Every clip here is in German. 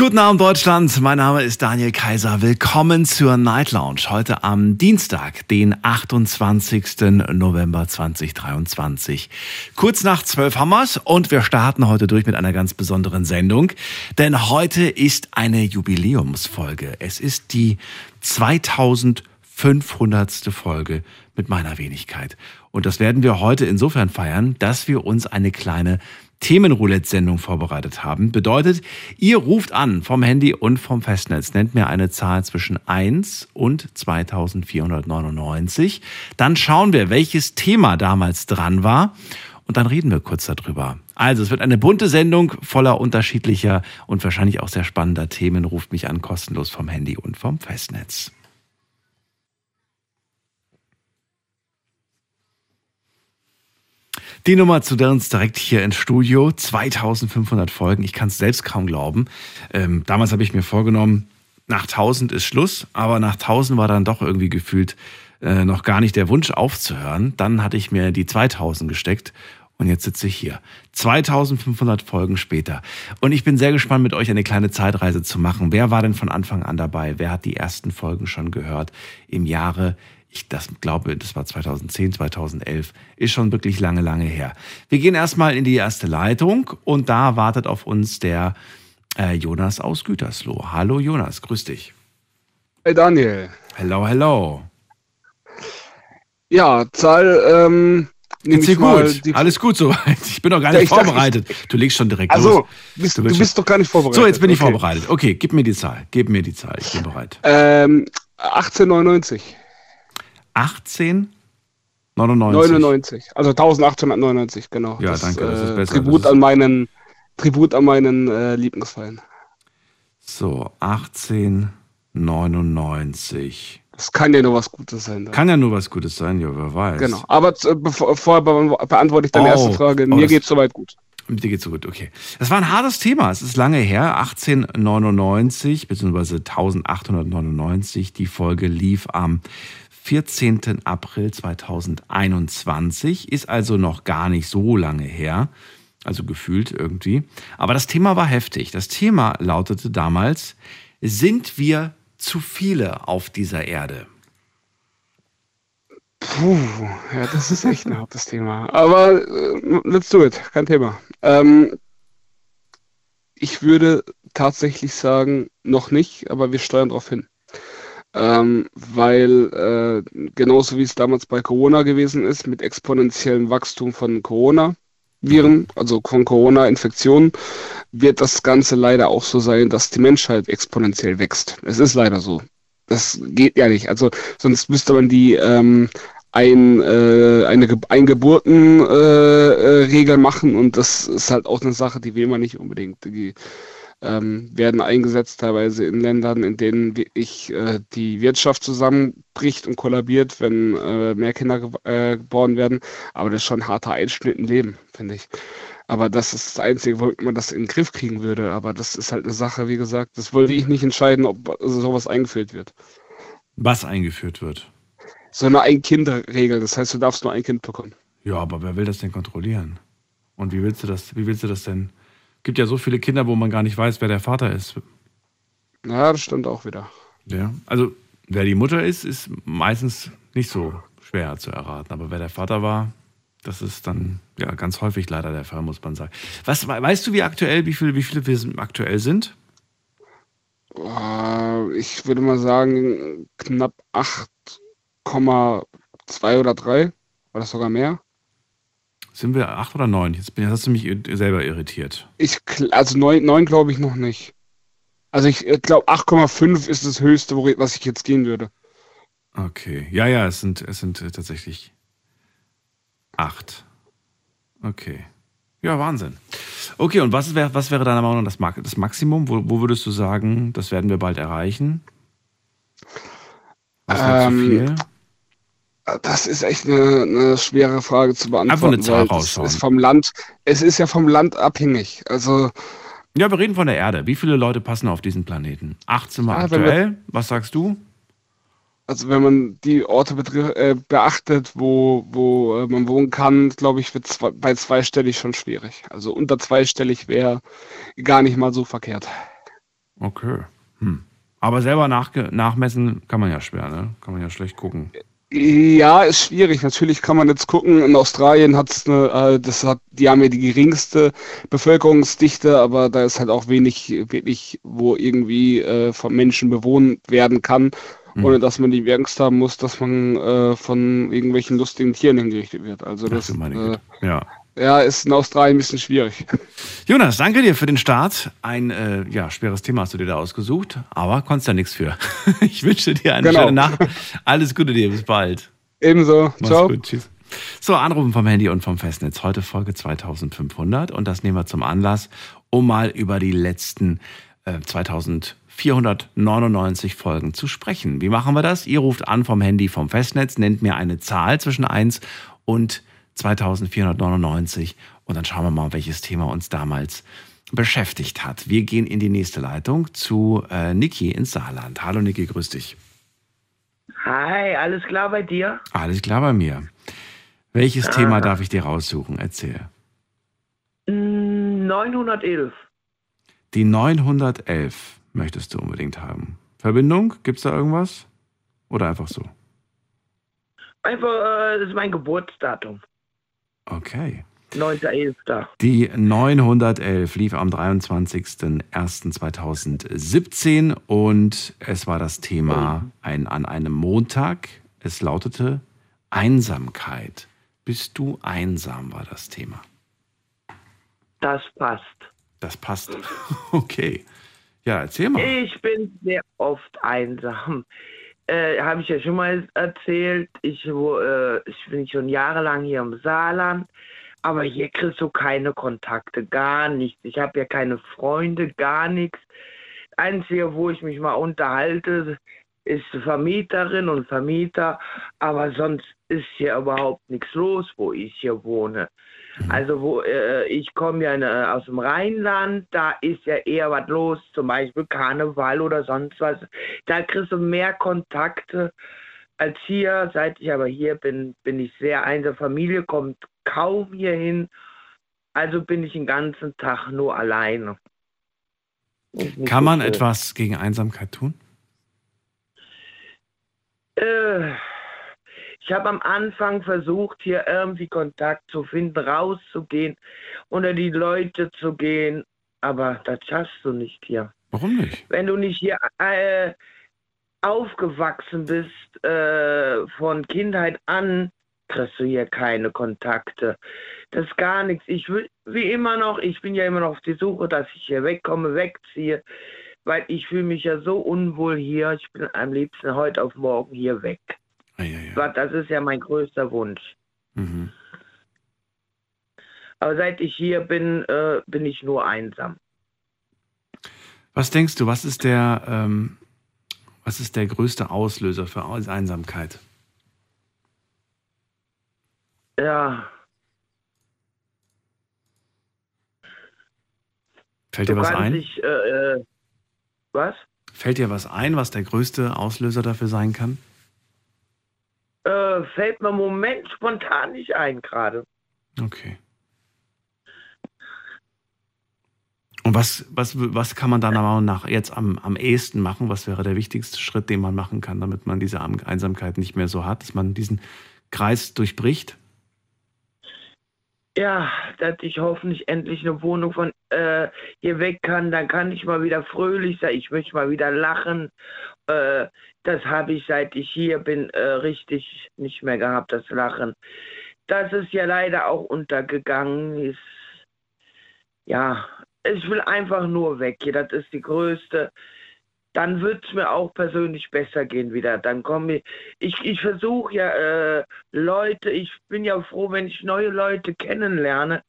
Guten Abend Deutschland, mein Name ist Daniel Kaiser. Willkommen zur Night Lounge. Heute am Dienstag, den 28. November 2023. Kurz nach 12 Hammers und wir starten heute durch mit einer ganz besonderen Sendung, denn heute ist eine Jubiläumsfolge. Es ist die 2500. Folge mit meiner Wenigkeit. Und das werden wir heute insofern feiern, dass wir uns eine kleine Themenroulette-Sendung vorbereitet haben. Bedeutet, ihr ruft an vom Handy und vom Festnetz, nennt mir eine Zahl zwischen 1 und 2499. Dann schauen wir, welches Thema damals dran war und dann reden wir kurz darüber. Also, es wird eine bunte Sendung voller unterschiedlicher und wahrscheinlich auch sehr spannender Themen. Ruft mich an, kostenlos vom Handy und vom Festnetz. Die Nummer zu uns direkt hier ins Studio. 2500 Folgen. Ich kann es selbst kaum glauben. Ähm, damals habe ich mir vorgenommen, nach 1000 ist Schluss, aber nach 1000 war dann doch irgendwie gefühlt äh, noch gar nicht der Wunsch aufzuhören. Dann hatte ich mir die 2000 gesteckt und jetzt sitze ich hier. 2500 Folgen später. Und ich bin sehr gespannt, mit euch eine kleine Zeitreise zu machen. Wer war denn von Anfang an dabei? Wer hat die ersten Folgen schon gehört im Jahre ich das glaube, das war 2010, 2011, ist schon wirklich lange, lange her. Wir gehen erstmal in die erste Leitung und da wartet auf uns der äh, Jonas aus Gütersloh. Hallo Jonas, grüß dich. Hey Daniel. Hello, hello. Ja, Zahl, ähm, Geht's dir gut? Alles gut soweit. Ich bin doch gar nicht ja, vorbereitet. Dachte, du legst schon direkt also, los. Bist, du, bist, du bist doch gar nicht vorbereitet. So, jetzt bin ich okay. vorbereitet. Okay, gib mir die Zahl. Gib mir die Zahl. Ich bin bereit. Ähm, 1899. 18? 99. 99, also 1899, genau. Ja, das, danke, das ist äh, besser. Tribut an meinen, Tribut an meinen äh, Lieblingsverein. So, 1899. Das kann ja nur was Gutes sein. Dann. Kann ja nur was Gutes sein, ja, wer weiß. Genau, aber äh, bevor, vorher beantworte ich deine oh, erste Frage. Mir oh, geht's soweit gut. Dir geht's so gut, okay. Das war ein hartes Thema. Es ist lange her, 1899 bzw. 1899. Die Folge lief am 14. April 2021, ist also noch gar nicht so lange her, also gefühlt irgendwie. Aber das Thema war heftig. Das Thema lautete damals, sind wir zu viele auf dieser Erde? Puh, ja, das ist echt ein hartes Thema. Aber äh, let's do it, kein Thema. Ähm, ich würde tatsächlich sagen, noch nicht, aber wir steuern darauf hin ähm, weil äh, genauso wie es damals bei Corona gewesen ist, mit exponentiellem Wachstum von Corona-Viren, also von Corona-Infektionen, wird das Ganze leider auch so sein, dass die Menschheit exponentiell wächst. Es ist leider so. Das geht ja nicht. Also sonst müsste man die ähm, ein, äh, eine Ge Eingeburtenregel äh, äh, machen und das ist halt auch eine Sache, die will man nicht unbedingt. Die, ähm, werden eingesetzt, teilweise in Ländern, in denen ich, äh, die Wirtschaft zusammenbricht und kollabiert, wenn äh, mehr Kinder ge äh, geboren werden. Aber das ist schon ein harter Einschnitt im Leben, finde ich. Aber das ist das Einzige, wo man das in den Griff kriegen würde. Aber das ist halt eine Sache, wie gesagt, das wollte ich nicht entscheiden, ob sowas eingeführt wird. Was eingeführt wird? So eine Ein-Kind-Regel. Das heißt, du darfst nur ein Kind bekommen. Ja, aber wer will das denn kontrollieren? Und wie willst du das, wie willst du das denn gibt ja so viele Kinder, wo man gar nicht weiß, wer der Vater ist. Ja, das stimmt auch wieder. Ja, also wer die Mutter ist, ist meistens nicht so schwer zu erraten. Aber wer der Vater war, das ist dann ja ganz häufig leider der Fall, muss man sagen. Was, weißt du, wie aktuell, wie viele, wie viele wir aktuell sind? Ich würde mal sagen, knapp 8,2 oder 3 oder sogar mehr. Sind wir acht oder neun? Jetzt, bin, jetzt hast du mich selber irritiert. Ich, also neun, neun glaube ich noch nicht. Also ich glaube 8,5 ist das höchste, was ich jetzt gehen würde. Okay. Ja, ja, es sind, es sind äh, tatsächlich acht. Okay. Ja, Wahnsinn. Okay, und was, wär, was wäre deiner Meinung nach das, das Maximum? Wo, wo, würdest du sagen, das werden wir bald erreichen? Was ähm, zu viel? Das ist echt eine, eine schwere Frage zu beantworten. Einfach eine Zahl raushauen. Ist vom Land, es ist ja vom Land abhängig. Also Ja, wir reden von der Erde. Wie viele Leute passen auf diesen Planeten? 18 Mal Ah, wenn wir- aktuell. Was sagst du? Also wenn man die Orte äh, beachtet, wo, wo äh, man wohnen kann, glaube ich, wird zwei, bei zweistellig schon schwierig. Also unter zweistellig wäre gar nicht mal so verkehrt. Okay. Hm. Aber selber nachmessen kann man ja schwer, ne? Kann man ja schlecht gucken. Ja, ist schwierig. Natürlich kann man jetzt gucken, in Australien hat's eine, äh, das hat, die haben ja die geringste Bevölkerungsdichte, aber da ist halt auch wenig, wirklich, wo irgendwie äh, von Menschen bewohnt werden kann, Mhm. ohne dass man die Angst haben muss, dass man äh, von irgendwelchen lustigen Tieren hingerichtet wird. Also das äh, Güte. Ja. Ja, ist in Australien ein bisschen schwierig. Jonas, danke dir für den Start. Ein äh, ja, schweres Thema hast du dir da ausgesucht, aber konntest ja nichts für. Ich wünsche dir eine Genau. schöne Nacht. Alles Gute dir, bis bald. Ebenso. Mach's Ciao. gut, tschüss. So, Anrufen vom Handy und vom Festnetz. Heute Folge 2500 und das nehmen wir zum Anlass, um mal über die letzten äh, 2499 Folgen zu sprechen. Wie machen wir das? Ihr ruft an vom Handy vom Festnetz, nennt mir eine Zahl zwischen 1 und 2499 und dann schauen wir mal, welches Thema uns damals beschäftigt hat. Wir gehen in die nächste Leitung zu äh, Niki ins Saarland. Hallo Niki, grüß dich. Hi, alles klar bei dir? Alles klar bei mir. Welches Thema darf ich dir raussuchen? Erzähl. Mm, 911. Die 911 möchtest du unbedingt haben. Verbindung? Gibt's da irgendwas? Oder einfach so? Einfach, äh, das ist mein Geburtsdatum. Okay. 9.11. Die 911 lief am 23.01.2017 und es war das Thema ein, an einem Montag. Es lautete Einsamkeit. Bist du einsam, war das Thema. Das passt. Das passt. Okay. Ja, erzähl mal. Ich bin sehr oft einsam. Äh, Habe ich ja schon mal erzählt. Ich, wo, äh, ich bin schon jahrelang hier im Saarland. Aber hier kriegst du keine Kontakte, gar nichts. Ich habe ja keine Freunde, gar nichts. Einzige, wo ich mich mal unterhalte, ist Vermieterin und Vermieter. Aber sonst ist hier überhaupt nichts los, wo ich hier wohne. Also wo äh, ich komme ja äh, aus dem Rheinland, da ist ja eher was los, zum Beispiel Karneval oder sonst was. Da kriegst du mehr Kontakte als hier. Seit ich aber hier bin, bin ich sehr einsam. Familie kommt kaum hier hin. Also bin ich den ganzen Tag nur alleine. Kann so man schön. etwas gegen Einsamkeit tun? Äh, ich habe am Anfang versucht, hier irgendwie Kontakt zu finden, rauszugehen, unter die Leute zu gehen, aber das schaffst du nicht hier. Warum nicht? Wenn du nicht hier äh, aufgewachsen bist, äh, von Kindheit an, kriegst du hier keine Kontakte. Das ist gar nichts. Ich will, wie immer noch, ich bin ja immer noch auf die Suche, dass ich hier wegkomme, wegziehe, weil ich fühle mich ja so unwohl hier. Ich bin am liebsten heute auf morgen hier weg. Ah, ja, ja. Das ist ja mein größter Wunsch. Mhm. Aber seit ich hier bin, äh, bin ich nur einsam. Was denkst du, was ist der, ähm, was ist der größte Auslöser für Einsamkeit? Ja, Fällt du dir was ein? dich, äh, äh, was? Fällt dir was ein, was der größte Auslöser dafür sein kann? Äh, fällt mir im Moment spontan nicht ein gerade. Okay. Und was, was, was kann man deiner Meinung nach jetzt am, am ehesten machen? Was wäre der wichtigste Schritt, den man machen kann, damit man diese Am- Einsamkeit nicht mehr so hat, dass man diesen Kreis durchbricht? Ja, dass ich hoffentlich endlich eine Wohnung von äh, hier weg kann, dann kann ich mal wieder fröhlich sein, ich möchte mal wieder lachen. Äh, das habe ich, seit ich hier bin, äh, richtig nicht mehr gehabt, das Lachen. Das ist ja leider auch untergegangen. Ist, ja, ich will einfach nur weg hier, das ist die größte. Dann wird es mir auch persönlich besser gehen wieder. Dann komme ich, ich, ich versuche ja äh, Leute, ich bin ja froh, wenn ich neue Leute kennenlerne.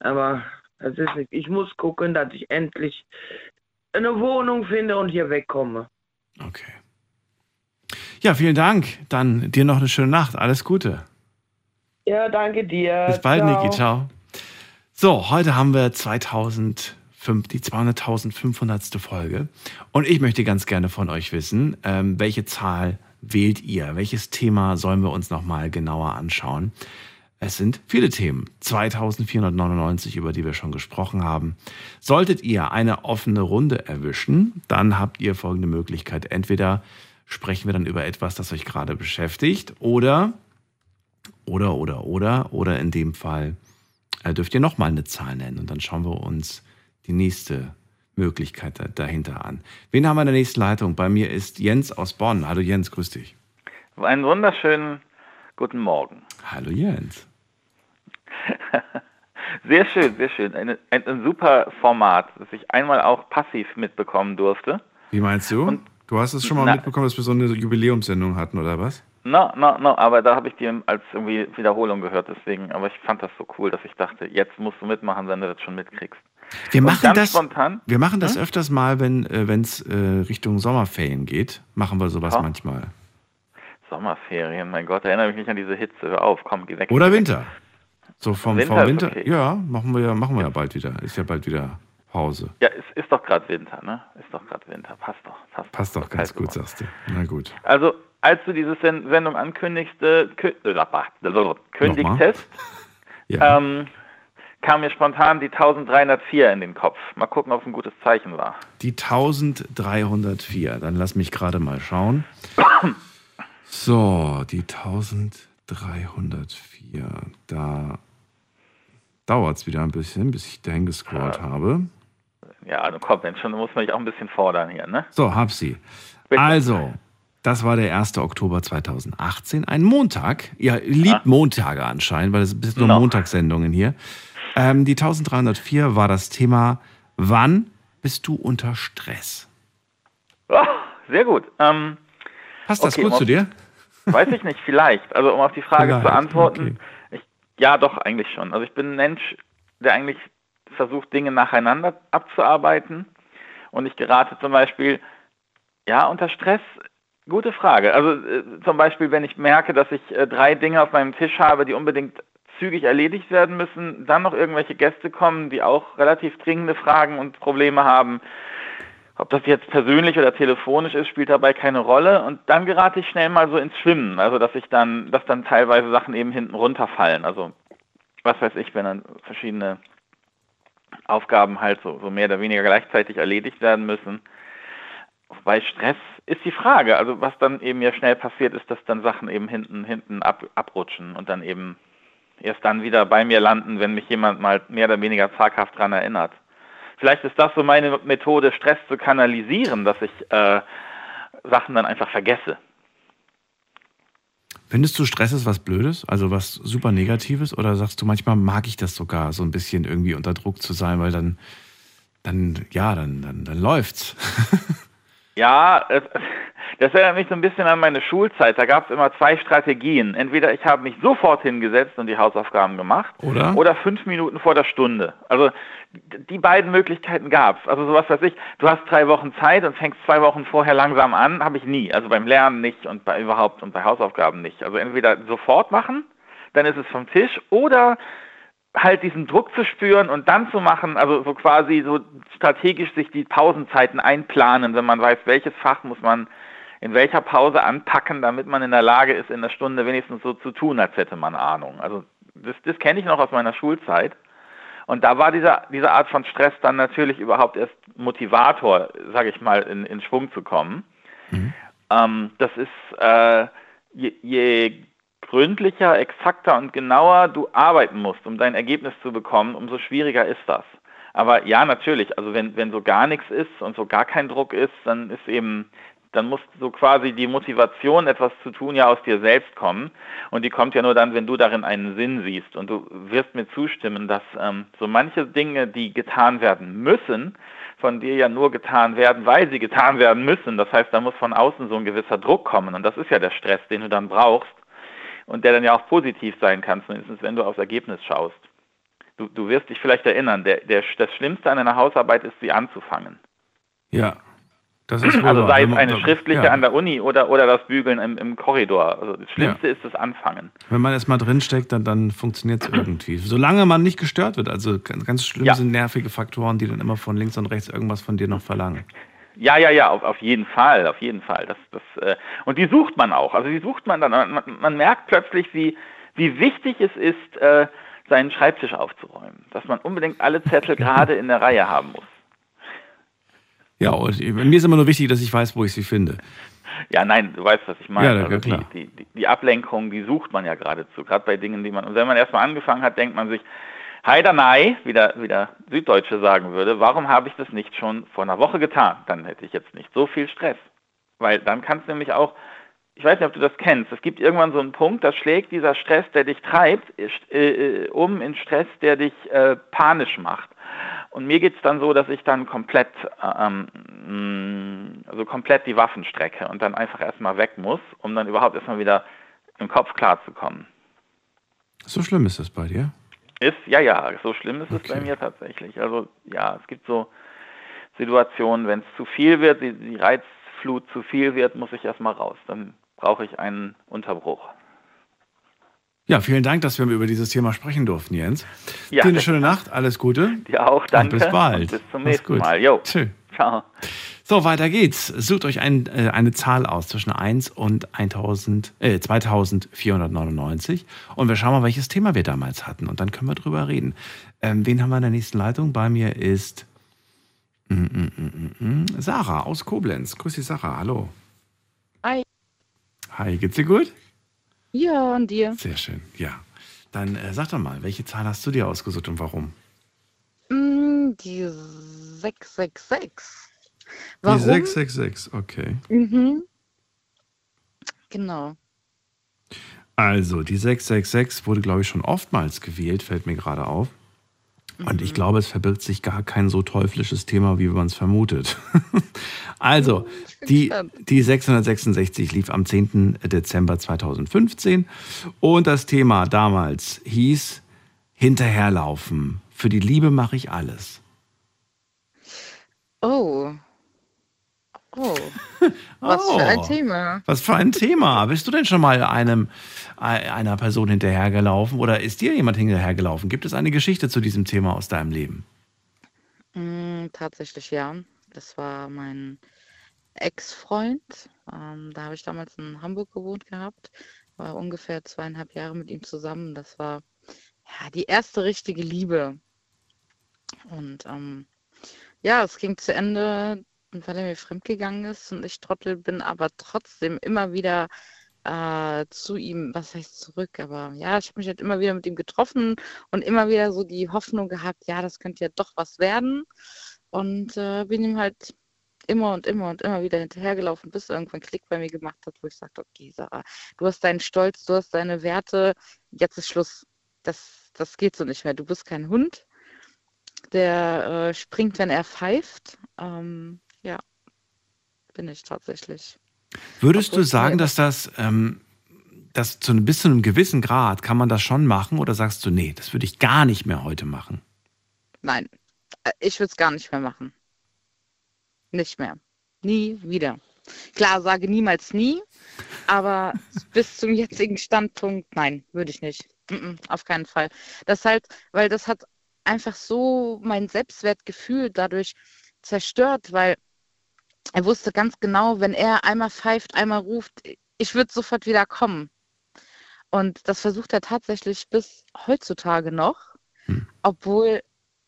Aber das ist nicht. Ich muss gucken, dass ich endlich eine Wohnung finde und hier wegkomme. Okay. Ja, vielen Dank. Dann dir noch eine schöne Nacht. Alles Gute. Ja, danke dir. Bis bald, Ciao. Niki. Ciao. So, heute haben wir 2000 fünf, die 200.500. Folge. Und ich möchte ganz gerne von euch wissen, ähm, welche Zahl wählt ihr? Welches Thema sollen wir uns nochmal genauer anschauen? Es sind viele Themen, 2499, über die wir schon gesprochen haben. Solltet ihr eine offene Runde erwischen, dann habt ihr folgende Möglichkeit. Entweder sprechen wir dann über etwas, das euch gerade beschäftigt, oder, oder, oder, oder, oder in dem Fall äh, dürft ihr nochmal eine Zahl nennen und dann schauen wir uns die nächste Möglichkeit dahinter an. Wen haben wir in der nächsten Leitung? Bei mir ist Jens aus Bonn. Hallo Jens, grüß dich. Einen wunderschönen guten Morgen. Hallo Jens. Sehr schön, sehr schön. Eine, ein, ein, super Format, das ich einmal auch passiv mitbekommen durfte. Wie meinst du? Und, du hast es schon mal na, mitbekommen, dass wir so eine Jubiläumssendung hatten, oder was? No, no, no, aber da habe ich die als irgendwie Wiederholung gehört, deswegen. Aber ich fand das so cool, dass ich dachte, jetzt musst du mitmachen, wenn du das schon mitkriegst. Wir machen das, spontan, wir machen das hm? öfters mal, wenn es äh, äh, Richtung Sommerferien geht. Machen wir sowas oh. manchmal. Sommerferien, mein Gott, erinnere mich nicht an diese Hitze. Hör auf, komm, geh weg. Oder Winter. So vom Winter. Vom Winter okay. Ja, machen wir ja, machen wir ja bald wieder. Ist ja bald wieder Pause. Ja, es ist doch gerade Winter, ne? Ist doch gerade Winter. Passt doch. Passt, passt doch ganz gut, sagst du. Na gut. Also, als du diese Sendung ankündigste, kündigtest, ja. ähm, kam mir spontan die 1304 in den Kopf. Mal gucken, ob es ein gutes Zeichen war. Die 1304. Dann lass mich gerade mal schauen. so, die 1304. Da dauert es wieder ein bisschen, bis ich dahin gescrollt ja. habe. Ja, also komm, wenn schon, muss man sich auch ein bisschen fordern hier, ne? So, hab sie. Bitte. Also, das war der 1. Oktober 2018, ein Montag. Ihr liebt ah. Montage anscheinend, weil es sind nur no. Montagssendungen hier. Ähm, die 1304 war das Thema, wann bist du unter Stress? Oh, sehr gut. Ähm, Passt das okay, gut um, zu dir? Weiß ich nicht, vielleicht. Also um auf die Frage vielleicht. zu antworten, okay. Ja, doch, eigentlich schon. Also ich bin ein Mensch, der eigentlich versucht, Dinge nacheinander abzuarbeiten. Und ich gerate zum Beispiel, ja, unter Stress, gute Frage. Also äh, zum Beispiel, wenn ich merke, dass ich äh, drei Dinge auf meinem Tisch habe, die unbedingt zügig erledigt werden müssen, dann noch irgendwelche Gäste kommen, die auch relativ dringende Fragen und Probleme haben, ob das jetzt persönlich oder telefonisch ist, spielt dabei keine Rolle. Und dann gerate ich schnell mal so ins Schwimmen. Also, dass ich dann, dass dann teilweise Sachen eben hinten runterfallen. Also, was weiß ich, wenn dann verschiedene Aufgaben halt so, so mehr oder weniger gleichzeitig erledigt werden müssen. Bei Stress ist die Frage, also was dann eben ja schnell passiert, ist, dass dann Sachen eben hinten, hinten ab, abrutschen und dann eben erst dann wieder bei mir landen, wenn mich jemand mal mehr oder weniger zaghaft dran erinnert. Vielleicht ist das so meine Methode, Stress zu kanalisieren, dass ich äh, Sachen dann einfach vergesse. Findest du Stress ist was Blödes, also was super Negatives, oder sagst du manchmal mag ich das sogar, so ein bisschen irgendwie unter Druck zu sein, weil dann, dann ja, dann, dann, dann läuft's. ja, das erinnert mich so ein bisschen an meine Schulzeit. Da gab es immer zwei Strategien. Entweder ich habe mich sofort hingesetzt und die Hausaufgaben gemacht oder, oder fünf Minuten vor der Stunde. Also die beiden Möglichkeiten gab es. Also sowas weiß ich, du hast drei Wochen Zeit und fängst zwei Wochen vorher langsam an, habe ich nie. Also beim Lernen nicht und bei überhaupt und bei Hausaufgaben nicht. Also entweder sofort machen, dann ist es vom Tisch, oder halt diesen Druck zu spüren und dann zu machen, also so quasi so strategisch sich die Pausenzeiten einplanen, wenn man weiß, welches Fach muss man in welcher Pause anpacken, damit man in der Lage ist, in der Stunde wenigstens so zu tun, als hätte man Ahnung. Also das, das kenne ich noch aus meiner Schulzeit. Und da war dieser, diese Art von Stress dann natürlich überhaupt erst Motivator, sage ich mal, in, in Schwung zu kommen. Mhm. Ähm, das ist, äh, je, je gründlicher, exakter und genauer du arbeiten musst, um dein Ergebnis zu bekommen, umso schwieriger ist das. Aber ja, natürlich, also wenn, wenn so gar nichts ist und so gar kein Druck ist, dann ist eben dann muss so quasi die Motivation, etwas zu tun, ja aus dir selbst kommen. Und die kommt ja nur dann, wenn du darin einen Sinn siehst. Und du wirst mir zustimmen, dass ähm, so manche Dinge, die getan werden müssen, von dir ja nur getan werden, weil sie getan werden müssen. Das heißt, da muss von außen so ein gewisser Druck kommen. Und das ist ja der Stress, den du dann brauchst. Und der dann ja auch positiv sein kann, zumindest wenn du aufs Ergebnis schaust. Du, du wirst dich vielleicht erinnern, der, der, das Schlimmste an einer Hausarbeit ist, sie anzufangen. Ja, Das ist wohl Also sei es eine schriftliche ja. an der Uni oder, oder das Bügeln im, im Korridor. Also das Schlimmste ist das Anfangen. Wenn man erstmal drinsteckt, dann, dann funktioniert es irgendwie. Solange man nicht gestört wird. Also ganz, ganz schlimm Ja. sind nervige Faktoren, die dann immer von links und rechts irgendwas von dir noch verlangen. Ja, ja, ja, auf, auf jeden Fall, auf jeden Fall. Das, das, äh, und die sucht man auch. Also die sucht man dann. Man, man merkt plötzlich, wie, wie wichtig es ist, äh, seinen Schreibtisch aufzuräumen. Dass man unbedingt alle Zettel gerade in der Reihe haben muss. Ja, und mir ist immer nur wichtig, dass ich weiß, wo ich sie finde. Ja, nein, du weißt, was ich meine. Ja, also klar. die, die, die Ablenkung, die sucht man ja geradezu. Gerade bei Dingen, die man. Und wenn man erstmal angefangen hat, denkt man sich, Heidanei, wie der, wie der Süddeutsche sagen würde, warum habe ich das nicht schon vor einer Woche getan? Dann hätte ich jetzt nicht so viel Stress. Weil dann kannst du nämlich auch, ich weiß nicht, ob du das kennst, es gibt irgendwann so einen Punkt, da schlägt dieser Stress, der dich treibt, äh, äh, um in Stress, der dich äh, panisch macht. Und mir geht's dann so, dass ich dann komplett, ähm, mh, also komplett die Waffen strecke und dann einfach erstmal weg muss, um dann überhaupt erstmal wieder im Kopf klarzukommen. So schlimm ist das bei dir? Ist, ja, ja, so schlimm ist es Okay. bei mir tatsächlich. Also ja, es gibt so Situationen, wenn es zu viel wird, die, die Reizflut zu viel wird, muss ich erstmal raus. Dann brauche ich einen Unterbruch. Ja, vielen Dank, dass wir über dieses Thema sprechen durften, Jens. Ja. Dir eine schöne Nacht, alles Gute. Dir auch, danke. Und bis bald. Und bis zum nächsten. Mal. Jo. Tschö. Ciao. So, weiter geht's. Sucht euch ein, äh, eine Zahl aus zwischen 1 und 1000, äh, 2499 und wir schauen mal, welches Thema wir damals hatten und dann können wir drüber reden. Ähm, wen haben wir in der nächsten Leitung? Bei mir ist mm, mm, mm, Sarah aus Koblenz. Grüß dich, Sarah. Hallo. Hi. Hi, geht's dir gut? Ja, und dir? Sehr schön, ja. Dann äh, sag doch mal, welche Zahl hast du dir ausgesucht und warum? Die 666. Warum? Die 666, okay. Mhm. Genau. Also, die 666 wurde, glaube ich, schon oftmals gewählt, fällt mir gerade auf. Und Mhm. ich glaube, es verbirgt sich gar kein so teuflisches Thema, wie man es vermutet. also, die, die 666 lief am 10. Dezember 2015 und das Thema damals hieß Hinterherlaufen. Für die Liebe mache ich alles. Oh. Oh. Was für ein Oh. Thema. Was für ein Thema. Bist du denn schon mal einem, äh, einer Person hinterhergelaufen oder ist dir jemand hinterhergelaufen? Gibt es eine Geschichte zu diesem Thema aus deinem Leben? Mm, tatsächlich ja. Das war mein Ex-Freund. Ähm, da habe ich damals in Hamburg gewohnt gehabt. War ungefähr zweieinhalb Jahre mit ihm zusammen. Das war ja die erste richtige Liebe. Und ähm, ja, es ging zu Ende, weil er mir fremdgegangen ist und ich Trottel bin, aber trotzdem immer wieder äh, zu ihm, was heißt zurück, aber ja, ich habe mich halt immer wieder mit ihm getroffen und immer wieder so die Hoffnung gehabt, ja, das könnte ja doch was werden. Und äh, bin ihm halt immer und immer und immer wieder hinterhergelaufen, bis er irgendwann Klick bei mir gemacht hat, wo ich sagte, okay, Sarah, du hast deinen Stolz, du hast deine Werte, jetzt ist Schluss. Das, das geht so nicht mehr. Du bist kein Hund, der äh, springt, wenn er pfeift. Ähm, ja, bin ich tatsächlich. Würdest Obwohl du sagen, dass das, ähm, das zu einem, bis zu einem gewissen Grad kann man das schon machen oder sagst du, nee, das würde ich gar nicht mehr heute machen? Nein, äh, ich würde es gar nicht mehr machen. Nicht mehr. Nie wieder. Klar, sage niemals nie, aber bis zum jetzigen Standpunkt, nein, würde ich nicht. Mm -mm, auf keinen Fall. Das halt, weil das hat einfach so mein Selbstwertgefühl dadurch zerstört, weil er wusste ganz genau, wenn er einmal pfeift, einmal ruft, ich würde sofort wieder kommen. Und das versucht er tatsächlich bis heutzutage noch, Hm. obwohl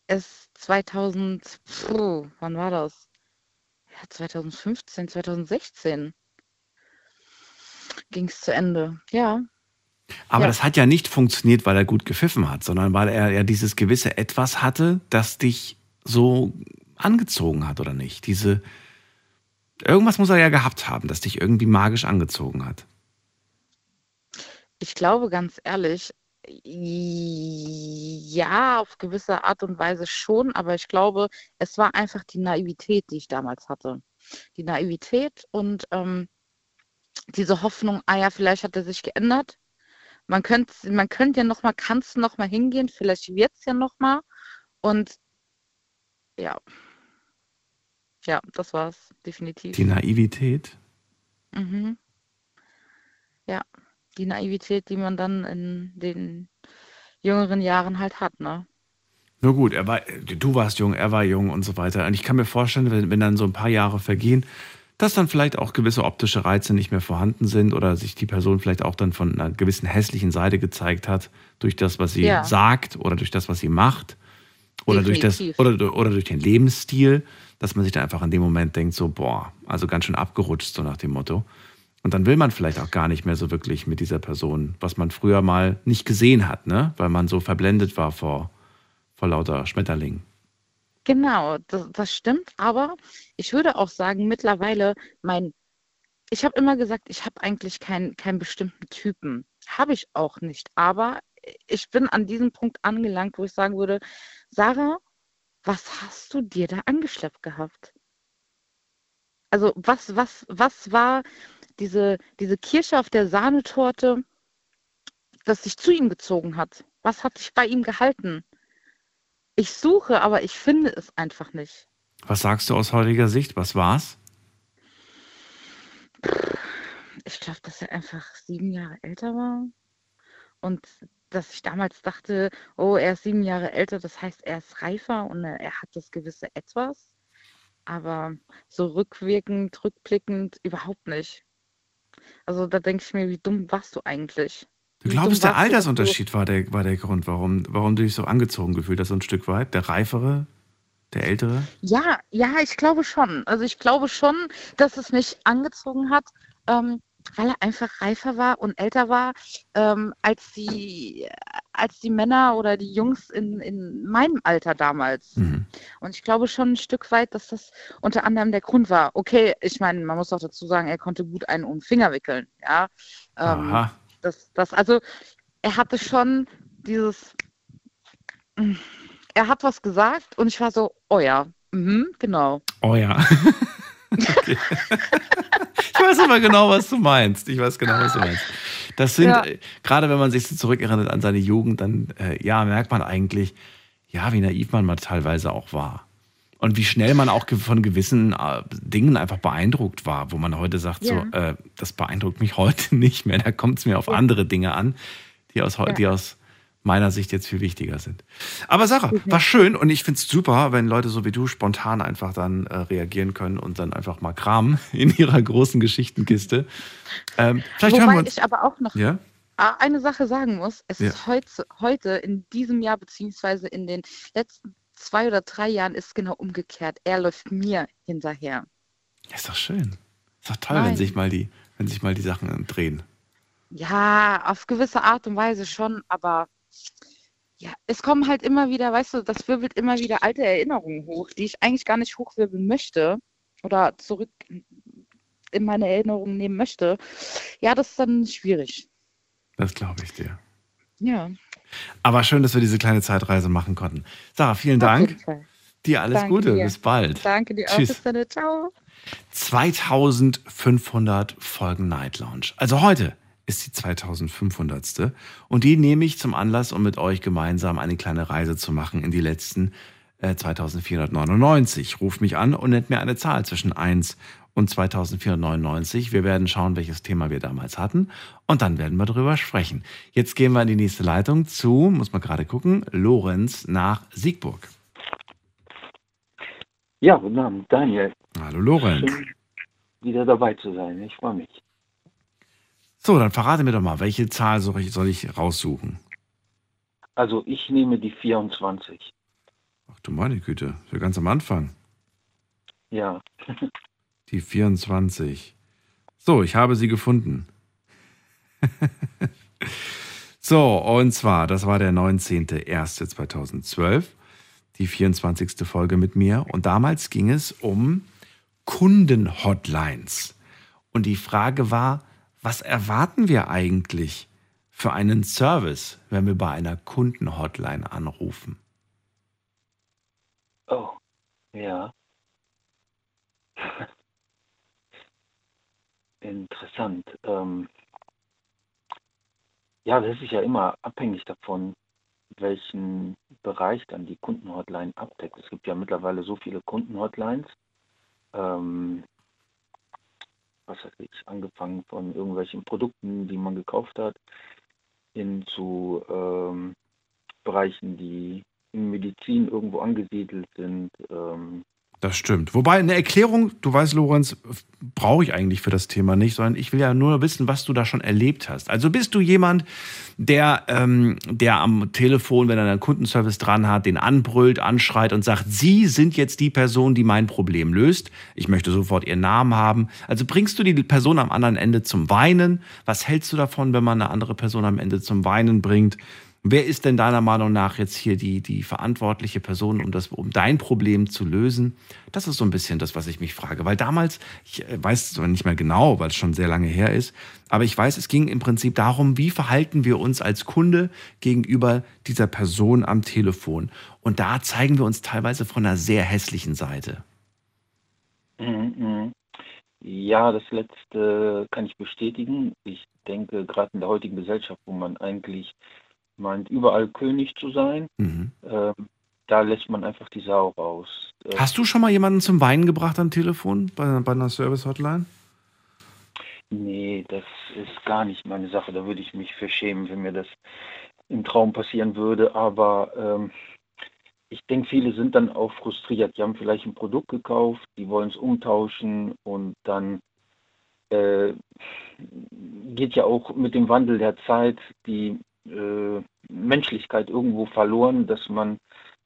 es 2000, puh, wann war das? Ja, 2015, 2016 ging es zu Ende. Ja, Aber Ja. das hat ja nicht funktioniert, weil er gut gepfiffen hat, sondern weil er ja dieses gewisse Etwas hatte, das dich so angezogen hat, oder nicht? Diese. Irgendwas muss er ja gehabt haben, das dich irgendwie magisch angezogen hat. ich glaube ganz ehrlich, ja, auf gewisse Art und Weise schon, aber ich glaube, es war einfach die Naivität, die ich damals hatte. Die Naivität und ähm, diese Hoffnung, ah ja, vielleicht hat er sich geändert. Man könnte, man könnte ja noch mal, kannst noch mal hingehen, vielleicht wird es ja noch mal. Und ja, Ja, das war's, definitiv. Die Naivität? Mhm. Ja, die Naivität, die man dann in den jüngeren Jahren halt hat, ne? Nur gut, er war, du warst jung, er war jung und so weiter. Und ich kann mir vorstellen, wenn, wenn dann so ein paar Jahre vergehen, dass dann vielleicht auch gewisse optische Reize nicht mehr vorhanden sind oder sich die Person vielleicht auch dann von einer gewissen hässlichen Seite gezeigt hat, durch das, was sie Ja. sagt oder durch das, was sie macht oder durch, das, oder, oder durch den Lebensstil, dass man sich dann einfach in dem Moment denkt, so, boah, also ganz schön abgerutscht, so nach dem Motto. Und dann will man vielleicht auch gar nicht mehr so wirklich mit dieser Person, was man früher mal nicht gesehen hat, ne? weil man so verblendet war vor, vor lauter Schmetterlingen. Genau, das, das stimmt, aber ich würde auch sagen, mittlerweile, mein, ich habe immer gesagt, ich habe eigentlich keinen keinen bestimmten Typen. Habe ich auch nicht, aber ich bin an diesem Punkt angelangt, wo ich sagen würde, Sarah, was hast du dir da angeschleppt gehabt? Also was, was, was war diese, diese Kirsche auf der Sahnetorte, das sich zu ihm gezogen hat? Was hat sich bei ihm gehalten? Ich suche, aber ich finde es einfach nicht. Was sagst du aus heutiger Sicht? Was war's? Ich glaube, dass er einfach sieben Jahre älter war. Und dass ich damals dachte, oh, er ist sieben Jahre älter, das heißt, er ist reifer und er, er hat das gewisse Etwas. Aber so rückwirkend, rückblickend überhaupt nicht. Also da denke ich mir, wie dumm warst du eigentlich? Du glaubst, der Altersunterschied war der, war der Grund, warum, warum du dich so angezogen gefühlt hast, so ein Stück weit? Der Reifere? Der Ältere? Ja, ja, ich glaube schon. Also ich glaube schon, dass es mich angezogen hat, ähm, weil er einfach reifer war und älter war ähm, als die, als die Männer oder die Jungs in, in meinem Alter damals. Mhm. Und ich glaube schon ein Stück weit, dass das unter anderem der Grund war. Okay, ich meine, man muss auch dazu sagen, er konnte gut einen um den Finger wickeln. Ja, ähm, Aha. das, das, also er hatte schon dieses, er hat was gesagt und ich war so, oh ja, mhm, genau. Oh ja. okay. Ich weiß aber genau, was du meinst. Ich weiß genau, was du meinst. Das sind, Ja. äh, gerade wenn man sich so zurückerinnert an seine Jugend, dann äh, ja, merkt man eigentlich, ja, wie naiv man mal teilweise auch war. Und wie schnell man auch von gewissen äh, Dingen einfach beeindruckt war, wo man heute sagt, Ja. so, äh, das beeindruckt mich heute nicht mehr. Da kommt es mir auf andere Dinge an, die aus, Ja. die aus meiner Sicht jetzt viel wichtiger sind. Aber Sarah, war schön und ich finde es super, wenn Leute so wie du spontan einfach dann äh, reagieren können und dann einfach mal kramen in ihrer großen Geschichtenkiste. Ähm, vielleicht hören Wobei wir uns. ich aber auch noch Ja? eine Sache sagen muss. Es Ja. ist heute, heute in diesem Jahr beziehungsweise in den letzten zwei oder drei Jahren ist es genau umgekehrt. Er läuft mir hinterher. ist doch schön. Ist doch toll, wenn sich mal die, wenn sich mal die Sachen drehen. Ja, auf gewisse Art und Weise schon, aber ja, es kommen halt immer wieder, weißt du, das wirbelt immer wieder alte Erinnerungen hoch, die ich eigentlich gar nicht hochwirbeln möchte oder zurück in meine Erinnerungen nehmen möchte. Ja, das ist dann schwierig. Das glaube ich dir. Ja, Aber schön, dass wir diese kleine Zeitreise machen konnten. Sarah, vielen auf Dank. Dir alles Danke Gute. dir. Bis bald. Danke dir auch. Tschüss. Bis dann. Ciao. 2500 Folgen Night Lounge. Also heute ist die 2500. Und die nehme ich zum Anlass, um mit euch gemeinsam eine kleine Reise zu machen in die letzten äh, 2499. Ruf mich an und nennt mir eine Zahl zwischen 1 und 2499. Wir werden schauen, welches Thema wir damals hatten und dann werden wir darüber sprechen. Jetzt gehen wir in die nächste Leitung zu, muss man gerade gucken, Lorenz nach Siegburg. Ja, guten Abend, Daniel. Hallo Lorenz. Schön, wieder dabei zu sein. Ich freue mich. So, dann verrate mir doch mal, welche Zahl soll ich, soll ich raussuchen? Also ich nehme die 24. Ach du meine Güte, für ganz am Anfang. Ja, Die 24. So, ich habe sie gefunden. so, und zwar, das war der 19.01.2012, die 24. Folge mit mir. Und damals ging es um Kundenhotlines. Und die Frage war, was erwarten wir eigentlich für einen Service, wenn wir bei einer Kundenhotline anrufen? oh, ja. Interessant. Ähm, ja, das ist ja immer abhängig davon, welchen Bereich dann die Kundenhotline abdeckt. Es gibt ja mittlerweile so viele Kundenhotlines. ähm, was weiß ich, angefangen von irgendwelchen Produkten, die man gekauft hat, hin zu ähm, Bereichen, die in Medizin irgendwo angesiedelt sind. Ähm, das stimmt. Wobei eine Erklärung, du weißt, Lorenz, brauche ich eigentlich für das Thema nicht, sondern ich will ja nur wissen, was du da schon erlebt hast. Also bist du jemand, der, ähm, der am Telefon, wenn er einen Kundenservice dran hat, den anbrüllt, anschreit und sagt, Sie sind jetzt die Person, die mein Problem löst. Ich möchte sofort Ihren Namen haben. Also bringst du die Person am anderen Ende zum Weinen. Was hältst du davon, wenn man eine andere Person am Ende zum Weinen bringt? Wer ist denn deiner Meinung nach jetzt hier die, die verantwortliche Person, um, das, um dein Problem zu lösen? Das ist so ein bisschen das, was ich mich frage. Weil damals, ich äh, weiß es nicht mehr genau, weil es schon sehr lange her ist, aber ich weiß, es ging im Prinzip darum, wie verhalten wir uns als Kunde gegenüber dieser Person am Telefon. Und da zeigen wir uns teilweise von einer sehr hässlichen Seite. Mhm, mhm. Ja, das letzte kann ich bestätigen. Ich denke, gerade in der heutigen Gesellschaft, wo man eigentlich meint, überall König zu sein. Mhm. Ähm, da lässt man einfach die Sau raus. Äh, Hast du schon mal jemanden zum Weinen gebracht am Telefon bei, bei einer Service-Hotline? Nee, das ist gar nicht meine Sache. Da würde ich mich verschämen, wenn mir das im Traum passieren würde. Aber ähm, ich denke, viele sind dann auch frustriert. Die haben vielleicht ein Produkt gekauft, die wollen es umtauschen und dann äh, geht ja auch mit dem Wandel der Zeit die äh, Menschlichkeit irgendwo verloren, dass man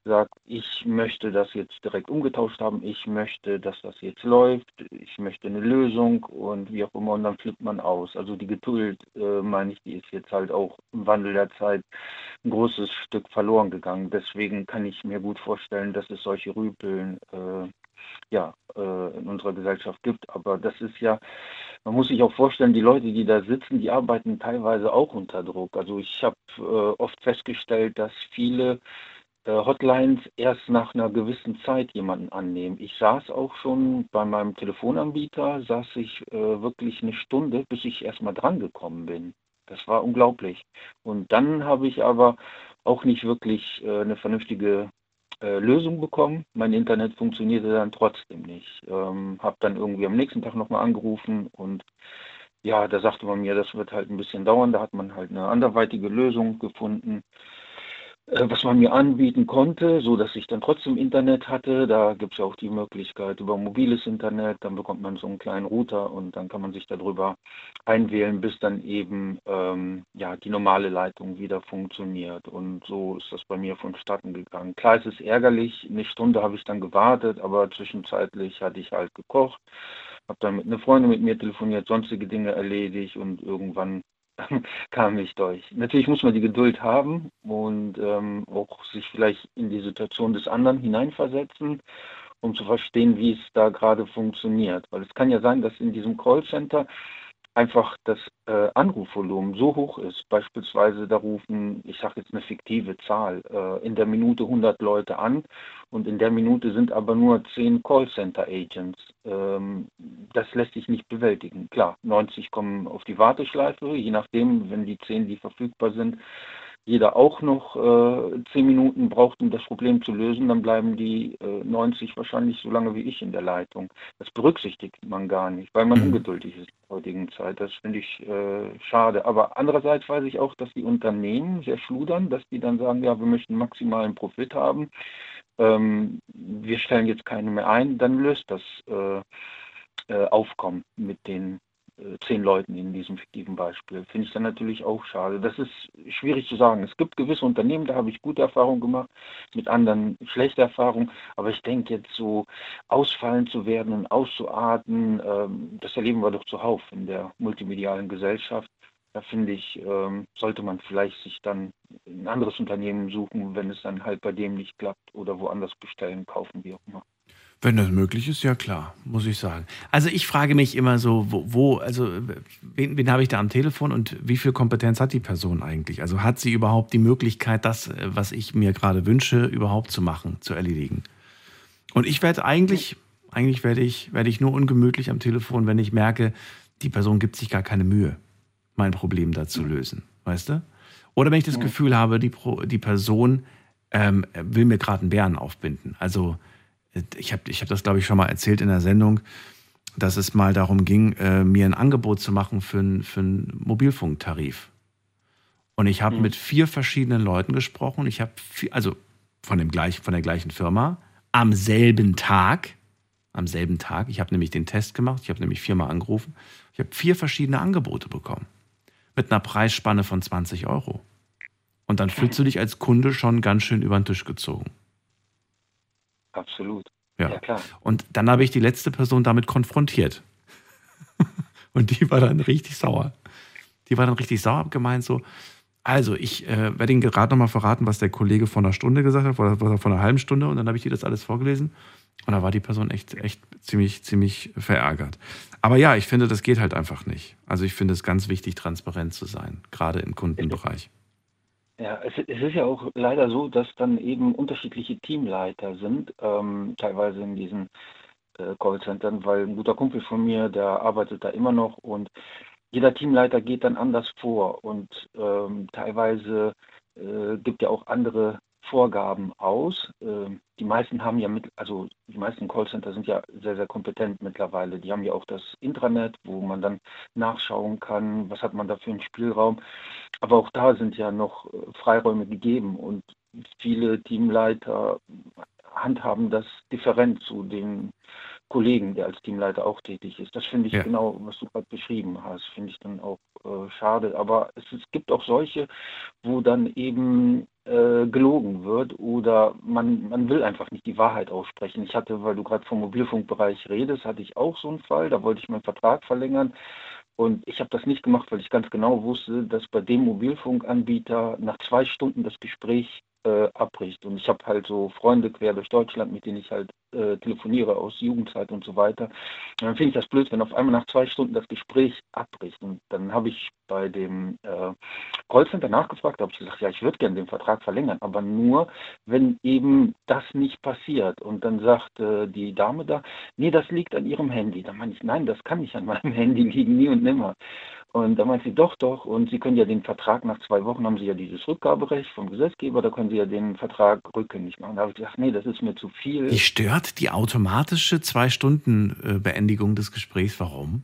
sagt, ich möchte das jetzt direkt umgetauscht haben, ich möchte, dass das jetzt läuft, ich möchte eine Lösung und wie auch immer und dann flippt man aus. Also die Geduld, äh, meine ich, die ist jetzt halt auch im Wandel der Zeit ein großes Stück verloren gegangen. Deswegen kann ich mir gut vorstellen, dass es solche Rüpeln äh, ja, äh, in unserer Gesellschaft gibt. Aber das ist ja, man muss sich auch vorstellen, die Leute, die da sitzen, die arbeiten teilweise auch unter Druck. Also ich habe äh, oft festgestellt, dass viele äh, Hotlines erst nach einer gewissen Zeit jemanden annehmen. Ich saß auch schon bei meinem Telefonanbieter, saß ich wirklich eine Stunde, bis ich erstmal drangekommen bin. Das war unglaublich. Und dann habe ich aber auch nicht wirklich eine vernünftige äh, Lösung bekommen. Mein Internet funktionierte dann trotzdem nicht. Ähm, habe dann irgendwie am nächsten Tag nochmal angerufen und ja, da sagte man mir, das wird halt ein bisschen dauern. Da hat man halt eine anderweitige Lösung gefunden. Äh, was man mir anbieten konnte, so dass ich dann trotzdem Internet hatte. Da gibt es ja auch die Möglichkeit über mobiles Internet, dann bekommt man so einen kleinen Router und dann kann man sich darüber einwählen, bis dann eben ähm, ja, die normale Leitung wieder funktioniert. Und so ist das bei mir vonstatten gegangen. Klar, es ist ärgerlich, eine Stunde habe ich dann gewartet, aber zwischenzeitlich hatte ich halt gekocht, habe dann mit einer Freundin mit mir telefoniert, sonstige Dinge erledigt und irgendwann kam ich durch. Natürlich muss man die Geduld haben und ähm, auch sich vielleicht in die Situation des anderen hineinversetzen, um zu verstehen, wie es da gerade funktioniert. Weil es kann ja sein, dass in diesem Callcenter einfach das äh, Anrufvolumen so hoch ist, beispielsweise da rufen, ich sage jetzt eine fiktive Zahl, äh, in der Minute 100 Leute an und in der Minute sind aber nur 10 Callcenter-Agents. Ähm, das lässt sich nicht bewältigen. Klar, 90 kommen auf die Warteschleife, je nachdem, wenn die 10, die verfügbar sind, jeder auch noch äh, zehn Minuten braucht, um das Problem zu lösen, dann bleiben die äh, 90 wahrscheinlich so lange wie ich in der Leitung. Das berücksichtigt man gar nicht, weil man mhm. ungeduldig ist in der heutigen Zeit. Das finde ich äh, schade. Aber andererseits weiß ich auch, dass die Unternehmen sehr schludern, dass die dann sagen, ja, wir möchten maximalen Profit haben. Ähm, wir stellen jetzt keine mehr ein, dann löst das äh, äh, Aufkommen mit den zehn Leuten in diesem fiktiven Beispiel. Finde ich dann natürlich auch schade. Das ist schwierig zu sagen. Es gibt gewisse Unternehmen, da habe ich gute Erfahrungen gemacht, mit anderen schlechte Erfahrungen. Aber ich denke jetzt so ausfallen zu werden und auszuarten, ähm, das erleben wir doch zuhauf in der multimedialen Gesellschaft. Da finde ich, ähm, sollte man vielleicht sich dann ein anderes Unternehmen suchen, wenn es dann halt bei dem nicht klappt oder woanders bestellen, kaufen, wie auch immer. Wenn das möglich ist, ja klar, muss ich sagen. Also ich frage mich immer so, wo, wo also wen, wen habe ich da am Telefon und wie viel Kompetenz hat die Person eigentlich? Also hat sie überhaupt die Möglichkeit, das, was ich mir gerade wünsche, überhaupt zu machen, zu erledigen? Und ich werde eigentlich, eigentlich werde ich, werde ich nur ungemütlich am Telefon, wenn ich merke, die Person gibt sich gar keine Mühe, mein Problem da zu lösen, weißt du? Oder wenn ich das Gefühl habe, die, die Person ähm, will mir gerade einen Bären aufbinden. Also ich habe ich hab das, glaube ich, schon mal erzählt in der Sendung, dass es mal darum ging, äh, mir ein Angebot zu machen für, ein, für einen Mobilfunktarif. Und ich habe Mhm. mit vier verschiedenen Leuten gesprochen. Ich habe, also von, dem gleich, von der gleichen Firma, am selben Tag. Am selben Tag. Ich habe nämlich den Test gemacht. Ich habe nämlich viermal angerufen. Ich habe vier verschiedene Angebote bekommen. Mit einer Preisspanne von 20 Euro. Und dann fühlst du dich als Kunde schon ganz schön über den Tisch gezogen. Absolut. Ja. Ja, klar. Und dann habe ich die letzte Person damit konfrontiert. Und die war dann richtig sauer. Die war dann richtig sauer, gemeint so, also ich äh, werde Ihnen gerade nochmal verraten, was der Kollege vor einer Stunde gesagt hat, oder was er vor einer halben Stunde. Und dann habe ich ihr das alles vorgelesen. Und da war die Person echt, echt ziemlich, ziemlich verärgert. Aber ja, ich finde, das geht halt einfach nicht. Also ich finde es ganz wichtig, transparent zu sein, gerade im Kundenbereich. Ja, es, es ist ja auch leider so, dass dann eben unterschiedliche Teamleiter sind, ähm, teilweise in diesen äh, Callcentern, weil ein guter Kumpel von mir, der arbeitet da immer noch und jeder Teamleiter geht dann anders vor und ähm, teilweise äh, gibt ja auch andere Vorgaben aus. Ähm, die meisten haben ja mit, also die meisten Callcenter sind ja sehr, sehr kompetent mittlerweile. Die haben ja auch das Intranet, wo man dann nachschauen kann, was hat man da für einen Spielraum. Aber auch da sind ja noch äh, Freiräume gegeben und viele Teamleiter handhaben das different zu den Kollegen, der als Teamleiter auch tätig ist. Das finde ich Ja. genau, was du gerade beschrieben hast, finde ich dann auch äh, schade. Aber es, es gibt auch solche, wo dann eben äh, gelogen wird oder man, man will einfach nicht die Wahrheit aussprechen. Ich hatte, weil du gerade vom Mobilfunkbereich redest, hatte ich auch so einen Fall, da wollte ich meinen Vertrag verlängern. Und ich habe das nicht gemacht, weil ich ganz genau wusste, dass bei dem Mobilfunkanbieter nach zwei Stunden das Gespräch äh, abbricht. Und ich habe halt so Freunde quer durch Deutschland, mit denen ich halt äh, telefoniere aus Jugendzeit und so weiter. Und dann finde ich das blöd, wenn auf einmal nach zwei Stunden das Gespräch abbricht. Und dann habe ich bei dem äh, Callcenter nachgefragt, habe ich gesagt, ja, ich würde gerne den Vertrag verlängern, aber nur, wenn eben das nicht passiert. Und dann sagt äh, die Dame da, nee, das liegt an ihrem Handy. Da meine ich, nein, das kann nicht an meinem Handy liegen, nie und nimmer. Und da meint sie, doch, doch, und Sie können ja den Vertrag nach zwei Wochen, haben Sie ja dieses Rückgaberecht vom Gesetzgeber, da können Sie ja den Vertrag rückgängig machen. Da habe ich gesagt, nee, das ist mir zu viel. Die stört die automatische Zwei-Stunden-Beendigung des Gesprächs. Warum?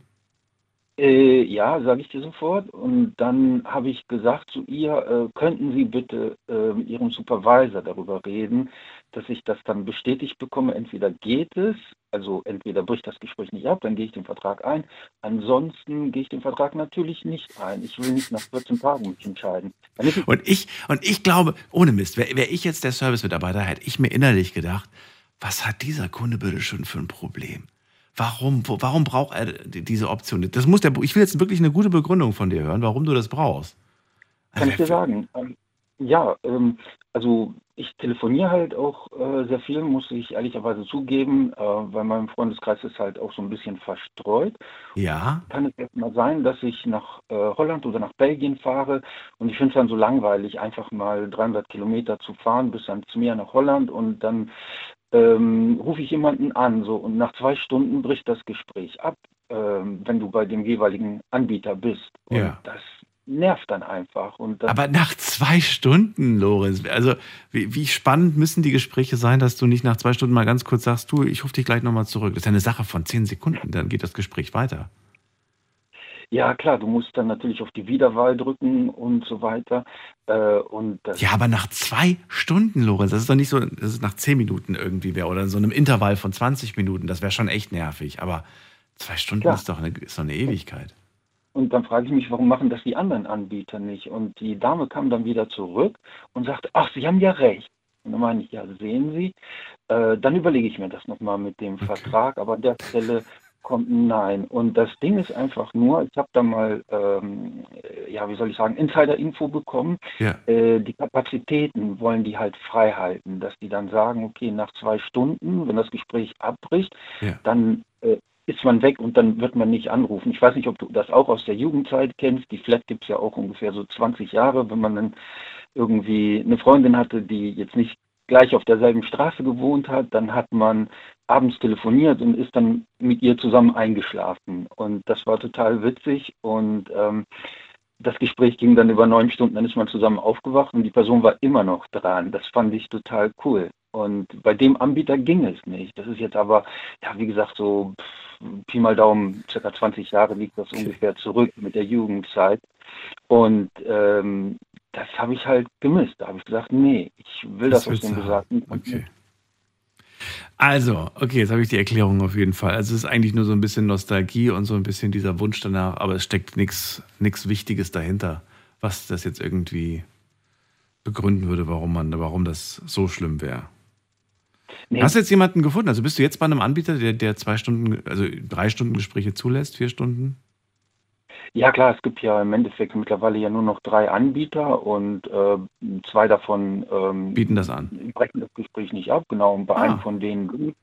Äh, ja, sage ich dir sofort. Und dann habe ich gesagt zu ihr, äh, könnten Sie bitte äh, mit Ihrem Supervisor darüber reden, dass ich das dann bestätigt bekomme. Entweder geht es, also entweder bricht das Gespräch nicht ab, dann gehe ich den Vertrag ein. Ansonsten gehe ich den Vertrag natürlich nicht ein. Ich will nicht nach 14 Tagen mich entscheiden. Es Und ich, und ich glaube, ohne Mist, wäre wär ich jetzt der Service-Mitarbeiter, hätte ich mir innerlich gedacht, was hat dieser Kunde bitte schon für ein Problem? Warum, warum braucht er die- diese Option? Das muss der, ich will jetzt wirklich eine gute Begründung von dir hören, warum du das brauchst. Kann ich dir sagen. Ähm, ja, ähm, also ich telefoniere halt auch äh, sehr viel, muss ich ehrlicherweise zugeben, äh, weil mein Freundeskreis ist halt auch so ein bisschen verstreut. Ja, Kann es jetzt mal sein, dass ich nach äh, Holland oder nach Belgien fahre und ich finde es dann so langweilig, einfach mal 300 Kilometer zu fahren bis ans Meer nach Holland und dann ähm, rufe ich jemanden an so und nach zwei Stunden bricht das Gespräch ab, ähm, wenn du bei dem jeweiligen Anbieter bist. Und Ja. das nervt dann einfach. Und das, aber nach zwei Stunden, Lorenz, also wie, wie spannend müssen die Gespräche sein, dass du nicht nach zwei Stunden mal ganz kurz sagst, du, ich rufe dich gleich nochmal zurück. Das ist ja eine Sache von zehn Sekunden, dann geht das Gespräch weiter. Ja, klar, du musst dann natürlich auf die Wiederwahl drücken und so weiter. Äh, und das, Ja, aber nach zwei Stunden, Lorenz, das ist doch nicht so, dass es nach zehn Minuten irgendwie wäre oder in so einem Intervall von 20 Minuten, das wäre schon echt nervig. Aber zwei Stunden Klar. ist doch, eine, ist doch eine Ewigkeit. und dann frage ich mich, warum machen das die anderen Anbieter nicht? Und die Dame kam dann wieder zurück und sagte, ach, Sie haben ja recht. Und dann meine ich, ja, sehen Sie, äh, dann überlege ich mir das nochmal mit dem Vertrag, aber an der Stelle kommt ein Nein. Und das Ding ist einfach nur, ich habe da mal, ähm, ja, wie soll ich sagen, Insider-Info bekommen. Ja. Äh, die Kapazitäten wollen die halt frei halten, dass die dann sagen, okay, nach zwei Stunden, wenn das Gespräch abbricht, Ja. dann äh, ist man weg und dann wird man nicht anrufen. Ich weiß nicht, ob du das auch aus der Jugendzeit kennst. Die Flat gibt es ja auch ungefähr so 20 Jahre. Wenn man dann irgendwie eine Freundin hatte, die jetzt nicht gleich auf derselben Straße gewohnt hat, dann hat man abends telefoniert und ist dann mit ihr zusammen eingeschlafen. Und das war total witzig und ähm, das Gespräch ging dann über neun Stunden, dann ist man zusammen aufgewacht und die Person war immer noch dran. Das fand ich total cool. Und bei dem Anbieter ging es nicht. Das ist jetzt aber, ja, wie gesagt, so Pi mal Daumen, circa 20 Jahre liegt das ungefähr zurück mit der Jugendzeit. Und ähm, das habe ich halt gemisst. Da habe ich gesagt, nee, ich will das, das aus dem besagten Okay. Also, okay, jetzt habe ich die Erklärung auf jeden Fall. Also es ist eigentlich nur so ein bisschen Nostalgie und so ein bisschen dieser Wunsch danach, aber es steckt nichts Wichtiges dahinter, was das jetzt irgendwie begründen würde, warum man, warum das so schlimm wäre. Nee. Hast du jetzt jemanden gefunden? Also bist du jetzt bei einem Anbieter, der, der zwei Stunden, also drei Stunden Gespräche zulässt, vier Stunden? Ja klar, es gibt ja im Endeffekt mittlerweile ja nur noch drei Anbieter und äh, zwei davon ähm, bieten das an. Brechen das Gespräch nicht ab, genau. Und bei ah. einem von denen gut.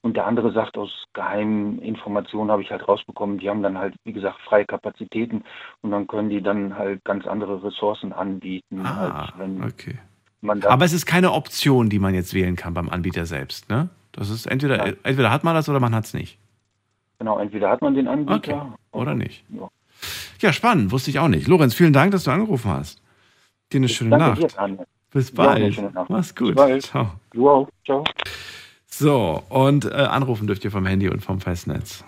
Und der andere sagt, aus geheimen Informationen habe ich halt rausbekommen, die haben dann halt, wie gesagt, freie Kapazitäten und dann können die dann halt ganz andere Ressourcen anbieten, ah, als wenn okay. Man Aber es ist keine Option, die man jetzt wählen kann beim Anbieter selbst, ne? Das ist entweder, ja. entweder hat man das oder man hat es nicht. Genau, entweder hat man den Anbieter okay. oder nicht. Ja. Ja, spannend, wusste ich auch nicht. Lorenz, vielen Dank, dass du angerufen hast. Dir eine schöne Danke Nacht. Dir, Bis bald. Ja, Nacht. Mach's gut. Bis bald. Ciao. Wow. Ciao. So, und äh, anrufen dürft ihr vom Handy und vom Festnetz.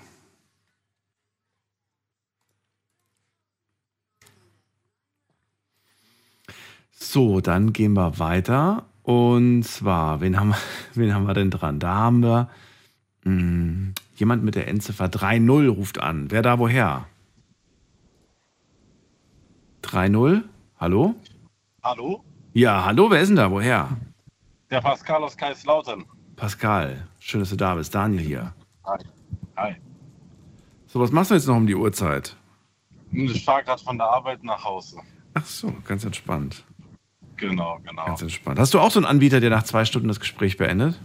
So, dann gehen wir weiter. Und zwar, wen haben, wen haben wir denn dran? Da haben wir mh, hm, jemand mit der Endziffer 3.0 ruft an. Wer da woher? 3-0. Hallo? Hallo? Ja, hallo, wer ist denn da? Woher? Der Pascal aus Kaiserslautern. Pascal, schön, dass du da bist. Daniel hier. Hi. Hi. So, was machst du jetzt noch um die Uhrzeit? Ich fahre gerade von der Arbeit nach Hause. Ach so, ganz entspannt. Genau, genau. Ganz entspannt. Hast du auch so einen Anbieter, der nach zwei Stunden das Gespräch beendet?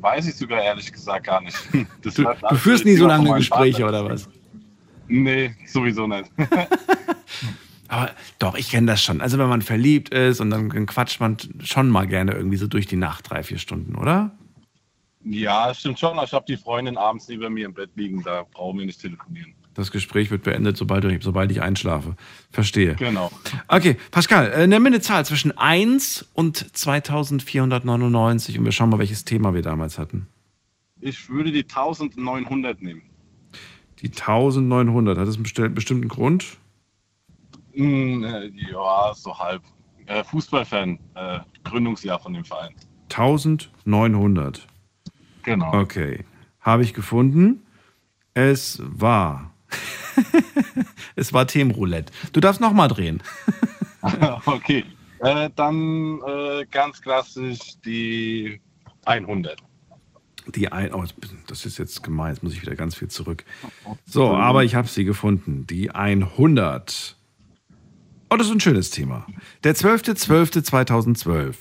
Weiß ich sogar ehrlich gesagt gar nicht. du, du führst nie so lange Gespräche, oder was? Nee, sowieso nicht. Aber doch, ich kenne das schon. Also wenn man verliebt ist und dann, quatscht man schon mal gerne irgendwie so durch die Nacht, drei, vier Stunden, oder? Ja, stimmt schon. Ich habe die Freundin abends neben mir im Bett liegen, da brauchen wir nicht telefonieren. Das Gespräch wird beendet, sobald, ich, sobald ich einschlafe. Verstehe. Genau. Okay, Pascal, äh, nenn mir eine Zahl zwischen 1 und 2499 und wir schauen mal, welches Thema wir damals hatten. Ich würde die 1900 nehmen. Die 1900, hat das einen bestimmten Grund? Äh, ja, so halb. Äh, Fußballfan, äh, Gründungsjahr von dem Verein. 1900. Genau. Okay. Habe ich gefunden. Es war. es war Themenroulette. Du darfst nochmal drehen. okay. Äh, dann äh, ganz klassisch die 100. Die ein, oh, das ist jetzt gemein, jetzt muss ich wieder ganz viel zurück. So, aber ich habe sie gefunden. Die 100. Oh, das ist ein schönes Thema. Der 12.12.2012.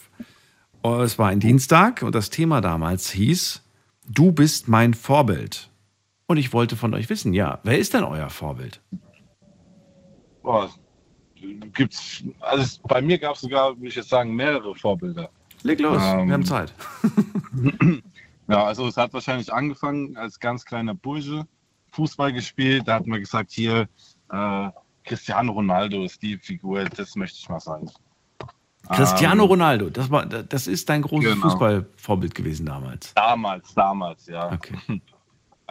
Oh, es war ein Dienstag und das Thema damals hieß, du bist mein Vorbild. Und ich wollte von euch wissen, ja, wer ist denn euer Vorbild? Boah, gibt's, also bei mir gab es sogar, würde ich jetzt sagen, mehrere Vorbilder. Leg los, ähm, wir haben Zeit. ja, also es hat wahrscheinlich angefangen als ganz kleiner Bursche, Fußball gespielt, da hat man gesagt, hier, äh, Cristiano Ronaldo ist die Figur, das möchte ich mal sagen. Cristiano ähm, Ronaldo, das, war, das ist dein großes genau. Fußballvorbild gewesen damals. Damals, damals, ja. Okay.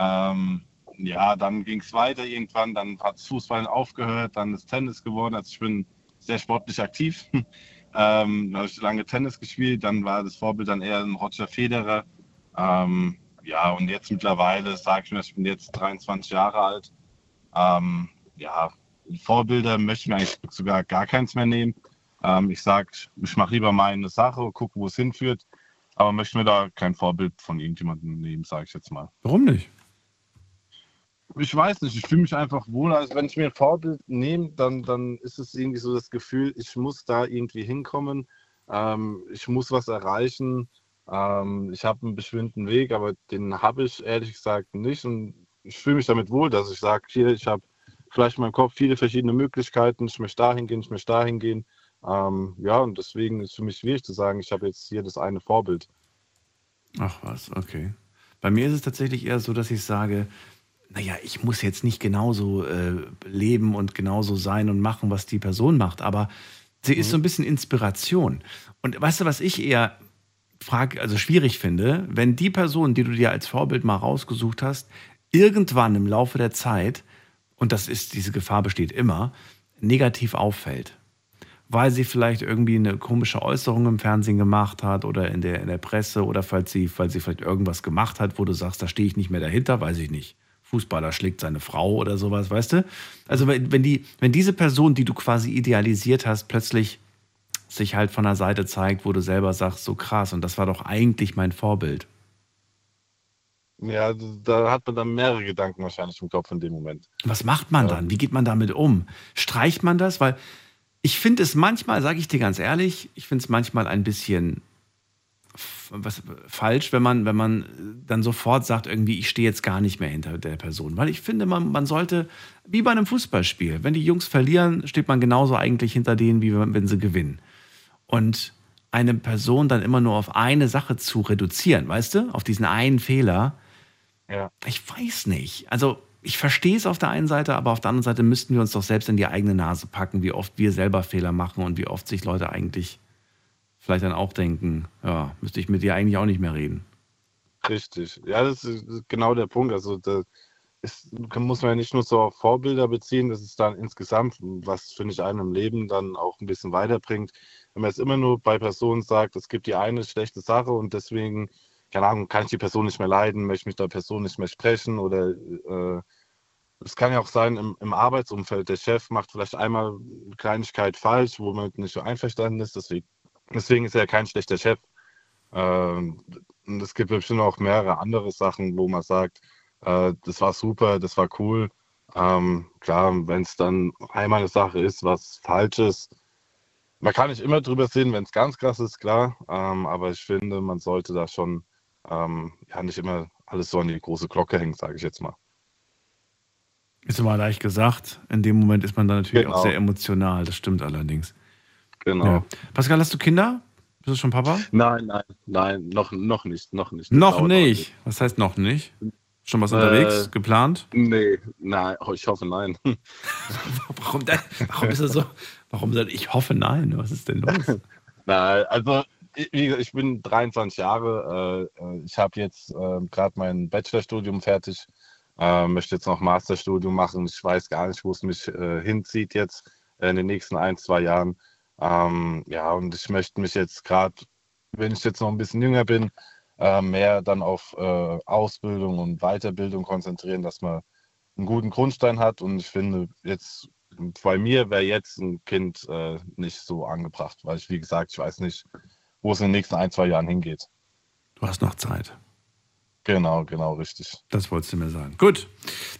ähm, ja, dann ging es weiter irgendwann, dann hat Fußball aufgehört, dann ist Tennis geworden. Also ich bin sehr sportlich aktiv. ähm, dann habe ich lange Tennis gespielt, dann war das Vorbild dann eher ein Roger Federer. Ähm, ja, und jetzt mittlerweile sage ich mir, ich bin jetzt 23 Jahre alt. Ähm, ja, Vorbilder möchte ich mir eigentlich sogar gar keins mehr nehmen. Ähm, ich sage, ich mache lieber meine Sache, gucke, wo es hinführt, aber möchte mir da kein Vorbild von irgendjemandem nehmen, sage ich jetzt mal. Warum nicht? Ich weiß nicht, ich fühle mich einfach wohl. Also wenn ich mir ein Vorbild nehme, dann, dann ist es irgendwie so das Gefühl, ich muss da irgendwie hinkommen, ähm, ich muss was erreichen. Ähm, ich habe einen bestimmten Weg, aber den habe ich ehrlich gesagt nicht. Und ich fühle mich damit wohl, dass ich sage, hier, ich habe vielleicht in meinem Kopf viele verschiedene Möglichkeiten. Ich möchte dahin gehen, ich möchte dahin gehen. Ähm, ja, und deswegen ist für mich schwierig zu sagen, ich habe jetzt hier das eine Vorbild. Ach was, okay. Bei mir ist es tatsächlich eher so, dass ich sage, naja, ich muss jetzt nicht genauso äh, leben und genauso sein und machen, was die Person macht, aber sie mhm. ist so ein bisschen Inspiration. Und weißt du, was ich eher frag, also schwierig finde, wenn die Person, die du dir als Vorbild mal rausgesucht hast, irgendwann im Laufe der Zeit, und das ist, diese Gefahr besteht immer, negativ auffällt. Weil sie vielleicht irgendwie eine komische Äußerung im Fernsehen gemacht hat oder in der, in der Presse oder falls sie, weil sie vielleicht irgendwas gemacht hat, wo du sagst, da stehe ich nicht mehr dahinter, weiß ich nicht. Fußballer schlägt seine Frau oder sowas, weißt du? Also wenn, die, wenn diese Person, die du quasi idealisiert hast, plötzlich sich halt von der Seite zeigt, wo du selber sagst, so krass, und das war doch eigentlich mein Vorbild. Ja, da hat man dann mehrere Gedanken wahrscheinlich im Kopf in dem Moment. Was macht man dann? Wie geht man damit um? Streicht man das? Weil ich finde es manchmal, sage ich dir ganz ehrlich, ich finde es manchmal ein bisschen was, falsch, wenn man, wenn man dann sofort sagt, irgendwie, ich stehe jetzt gar nicht mehr hinter der Person. Weil ich finde, man, man sollte, wie bei einem Fußballspiel, wenn die Jungs verlieren, steht man genauso eigentlich hinter denen, wie wenn, wenn sie gewinnen. Und eine Person dann immer nur auf eine Sache zu reduzieren, weißt du, auf diesen einen Fehler, ja. Ich weiß nicht. Also ich verstehe es auf der einen Seite, aber auf der anderen Seite müssten wir uns doch selbst in die eigene Nase packen, wie oft wir selber Fehler machen und wie oft sich Leute eigentlich vielleicht dann auch denken, ja, müsste ich mit dir eigentlich auch nicht mehr reden. Richtig. Ja, das ist genau der Punkt. Also da ist, muss man ja nicht nur so auf Vorbilder beziehen, das ist dann insgesamt, was finde ich einem im Leben dann auch ein bisschen weiterbringt. Wenn man jetzt immer nur bei Personen sagt, es gibt die eine schlechte Sache und deswegen keine Ahnung, kann ich die Person nicht mehr leiden, möchte mich der Person nicht mehr sprechen oder äh, es kann ja auch sein, im, im, Arbeitsumfeld, der Chef macht vielleicht einmal Kleinigkeit falsch, wo man nicht so einverstanden ist, deswegen, deswegen ist er ja kein schlechter Chef. Ähm, und es gibt bestimmt auch mehrere andere Sachen, wo man sagt, äh, das war super, das war cool. Ähm, klar, wenn es dann einmal eine Sache ist, was falsch ist, man kann nicht immer drüber sehen, wenn es ganz krass ist, klar. Ähm, aber ich finde, man sollte da schon ähm, ja nicht immer alles so an die große Glocke hängt, sage ich jetzt mal. Ist immer leicht gesagt. In dem Moment ist man dann natürlich genau. auch sehr emotional. Das stimmt allerdings. Genau. Ja. Pascal, hast du Kinder? Bist du schon Papa? Nein, nein, nein, noch, noch nicht, noch nicht. Das noch nicht? Was heißt noch nicht? Schon was äh, unterwegs? Geplant? Nee, nein, oh, ich hoffe nein. warum, denn, warum ist das so? Warum soll ich hoffe nein? Was ist denn los? nein, also ich bin 23 Jahre. Äh, äh, ich habe jetzt äh, gerade mein Bachelorstudium fertig. möchte jetzt noch Masterstudium machen. Ich weiß gar nicht, wo es mich hinzieht jetzt in den nächsten ein, zwei Jahren. Ähm, ja, und ich möchte mich jetzt gerade, wenn ich jetzt noch ein bisschen jünger bin, mehr dann auf Ausbildung und Weiterbildung konzentrieren, dass man einen guten Grundstein hat. Und ich finde, jetzt bei mir wäre jetzt ein Kind äh, nicht so angebracht, weil ich, wie gesagt, ich weiß nicht, wo es in den nächsten ein, zwei Jahren hingeht. Du hast noch Zeit. Genau, genau, richtig. Das wolltest du mir sagen. Gut.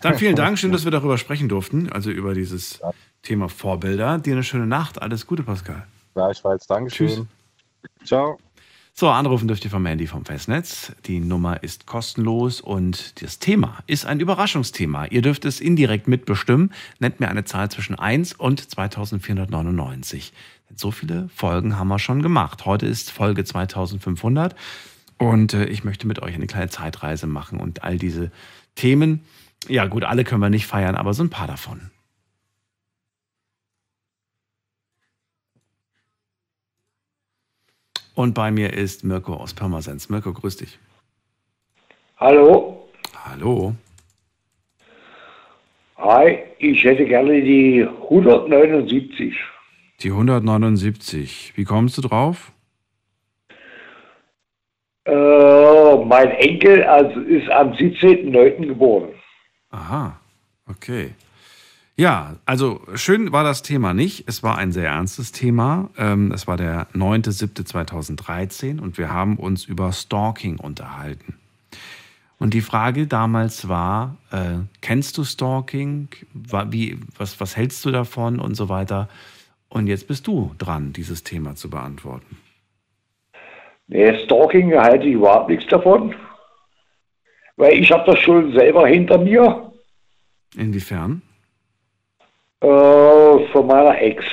Dann vielen Dank. Schön, dass wir darüber sprechen durften. Also über dieses. Thema Vorbilder. Dir eine schöne Nacht. Alles Gute, Pascal. Gleichfalls. Dankeschön. Tschüss. Ciao. So, anrufen dürft ihr vom Handy vom Festnetz. Die Nummer ist kostenlos und das Thema ist ein Überraschungsthema. Ihr dürft es indirekt mitbestimmen. Nennt mir eine Zahl zwischen 1 und 2499. So viele Folgen haben wir schon gemacht. Heute ist Folge 2500 und äh, ich möchte mit euch eine kleine Zeitreise machen und all diese Themen, ja gut, alle können wir nicht feiern, aber so ein paar davon. Und bei mir ist Mirko aus Pirmasens. Mirko, grüß dich. Hallo. Hallo. Hi, ich hätte gerne die 179. Die 179. Wie kommst du drauf? Äh, mein Enkel also ist am 17.09. geboren. Aha, okay. Ja, also schön war das Thema nicht. Es war ein sehr ernstes Thema. Ähm, es war der 9.7.2013 und wir haben uns über Stalking unterhalten. Und die Frage damals war, äh, kennst du Stalking? Wie, was, was hältst du davon und so weiter? Und jetzt bist du dran, dieses Thema zu beantworten. Nee, Stalking halte ich überhaupt nichts davon. Weil ich habe das schon selber hinter mir. Inwiefern? Äh, von meiner Ex.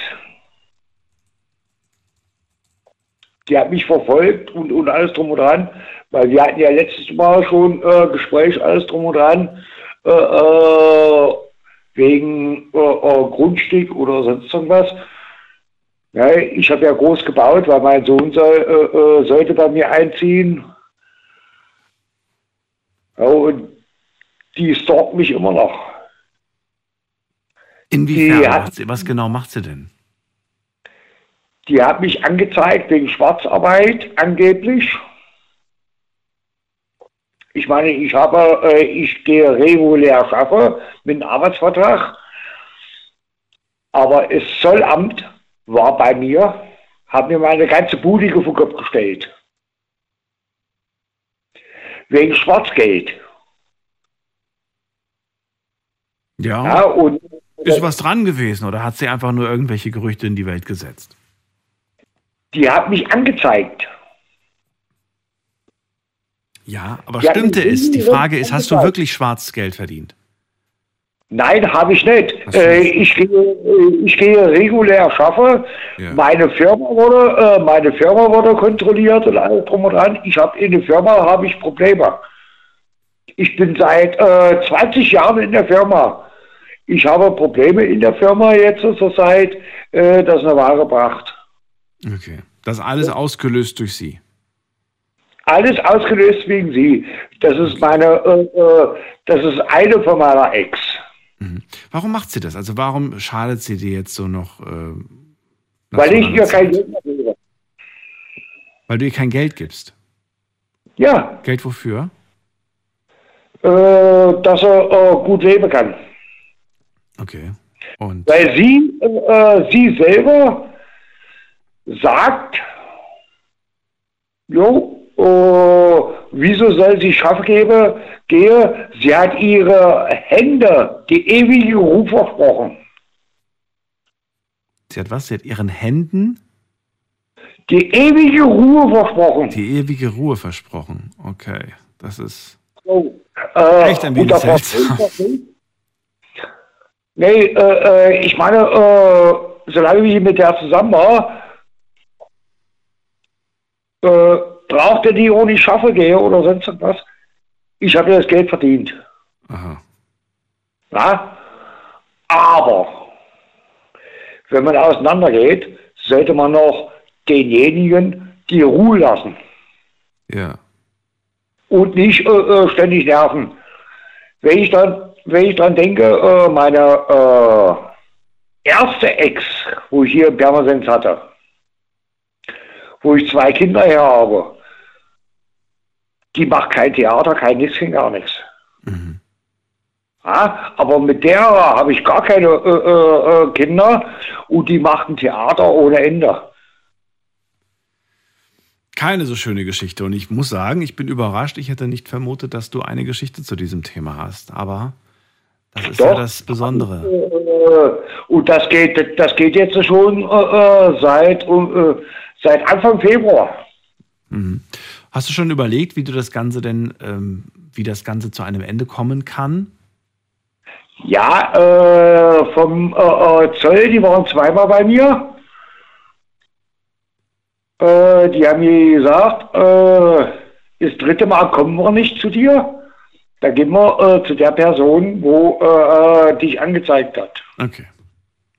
Die hat mich verfolgt und, und alles drum und dran, weil wir hatten ja letztes Mal schon äh, Gespräch, alles drum und dran, äh, äh wegen äh, Grundstück oder sonst irgendwas. Ja, ich habe ja groß gebaut, weil mein Sohn soll, sollte bei mir einziehen. Ja, und die stalkt mich immer noch. Inwiefern? Die hat- macht sie, was genau macht sie denn? Die hat mich angezeigt wegen Schwarzarbeit, angeblich. Ich meine, ich habe, äh, ich gehe regulär schaffe mit einem Arbeitsvertrag. Aber das Zollamt war bei mir, hat mir meine ganze Bude vor den Kopf gestellt. Wegen Schwarzgeld. Ja. Ja, und Ist was dran gewesen oder hat sie einfach nur irgendwelche Gerüchte in die Welt gesetzt? die hat mich angezeigt. Ja, aber Ja, stimmte die- es? Die die- Frage ist, hast du die- wirklich Schwarzgeld verdient? Nein, habe ich nicht. Äh, ich, gehe, äh, ich gehe regulär schaffe. Ja. Meine Firma wurde, äh, meine Firma wurde kontrolliert und alles drum und dran. Ich habe in der Firma habe ich Probleme. Ich bin seit äh, 20 Jahren in der Firma. Ich habe Probleme in der Firma jetzt zur Zeit, äh, das eine Ware gebracht. Okay. Das alles ausgelöst durch sie. Alles ausgelöst wegen sie. Das ist meine, äh, äh, das ist eine von meiner Ex. Warum macht sie das? Also warum schadet sie dir jetzt so noch? Äh, Weil ich ihr kein Geld mehr gebe. Weil du ihr kein Geld gibst. Ja, Geld wofür? äh, dass er äh, gut leben kann. Okay. Und Weil sie, äh, sie selber sagt, jo, äh, wieso soll sie Schaff geben, gehe, sie hat ihre Hände, die ewige Ruhe versprochen. sie hat was? Sie hat ihren Händen Die ewige Ruhe versprochen. die ewige Ruhe versprochen. Okay. Das ist So, äh, Echt ein wenig seltsam. Nee, äh, äh, ich meine, äh, solange ich mit der zusammen war, äh, brauchte die auch nicht schaffen gehe oder sonst irgendwas. Ich habe ja das Geld verdient. aha. Ja? Aber wenn man auseinandergeht, sollte man noch denjenigen die Ruhe lassen Ja. und nicht äh, äh, ständig nerven. Wenn ich dann, wenn ich dann denke, äh, meine äh, erste Ex, wo ich hier in Pirmasens hatte, wo ich zwei Kinder her habe, die macht kein Theater, kein nichts, gar nichts. Mhm. Ja, aber mit der habe ich gar keine äh, äh, äh, Kinder und die macht ein Theater ohne Ende. Keine so schöne Geschichte. Und ich muss sagen, ich bin überrascht. Ich hätte nicht vermutet, dass du eine Geschichte zu diesem Thema hast. Aber das ist ja Doch. das Besondere. Äh, und das geht, das geht jetzt schon äh, äh, seit, äh, seit Anfang Februar. Mhm. Hast du schon überlegt, wie du das Ganze denn, ähm, wie das Ganze zu einem Ende kommen kann? Ja, äh, vom Zoll, die waren zweimal bei mir. Die haben mir gesagt, das dritte Mal kommen wir nicht zu dir. Da gehen wir äh, zu der Person, wo äh, äh, dich angezeigt hat. Okay.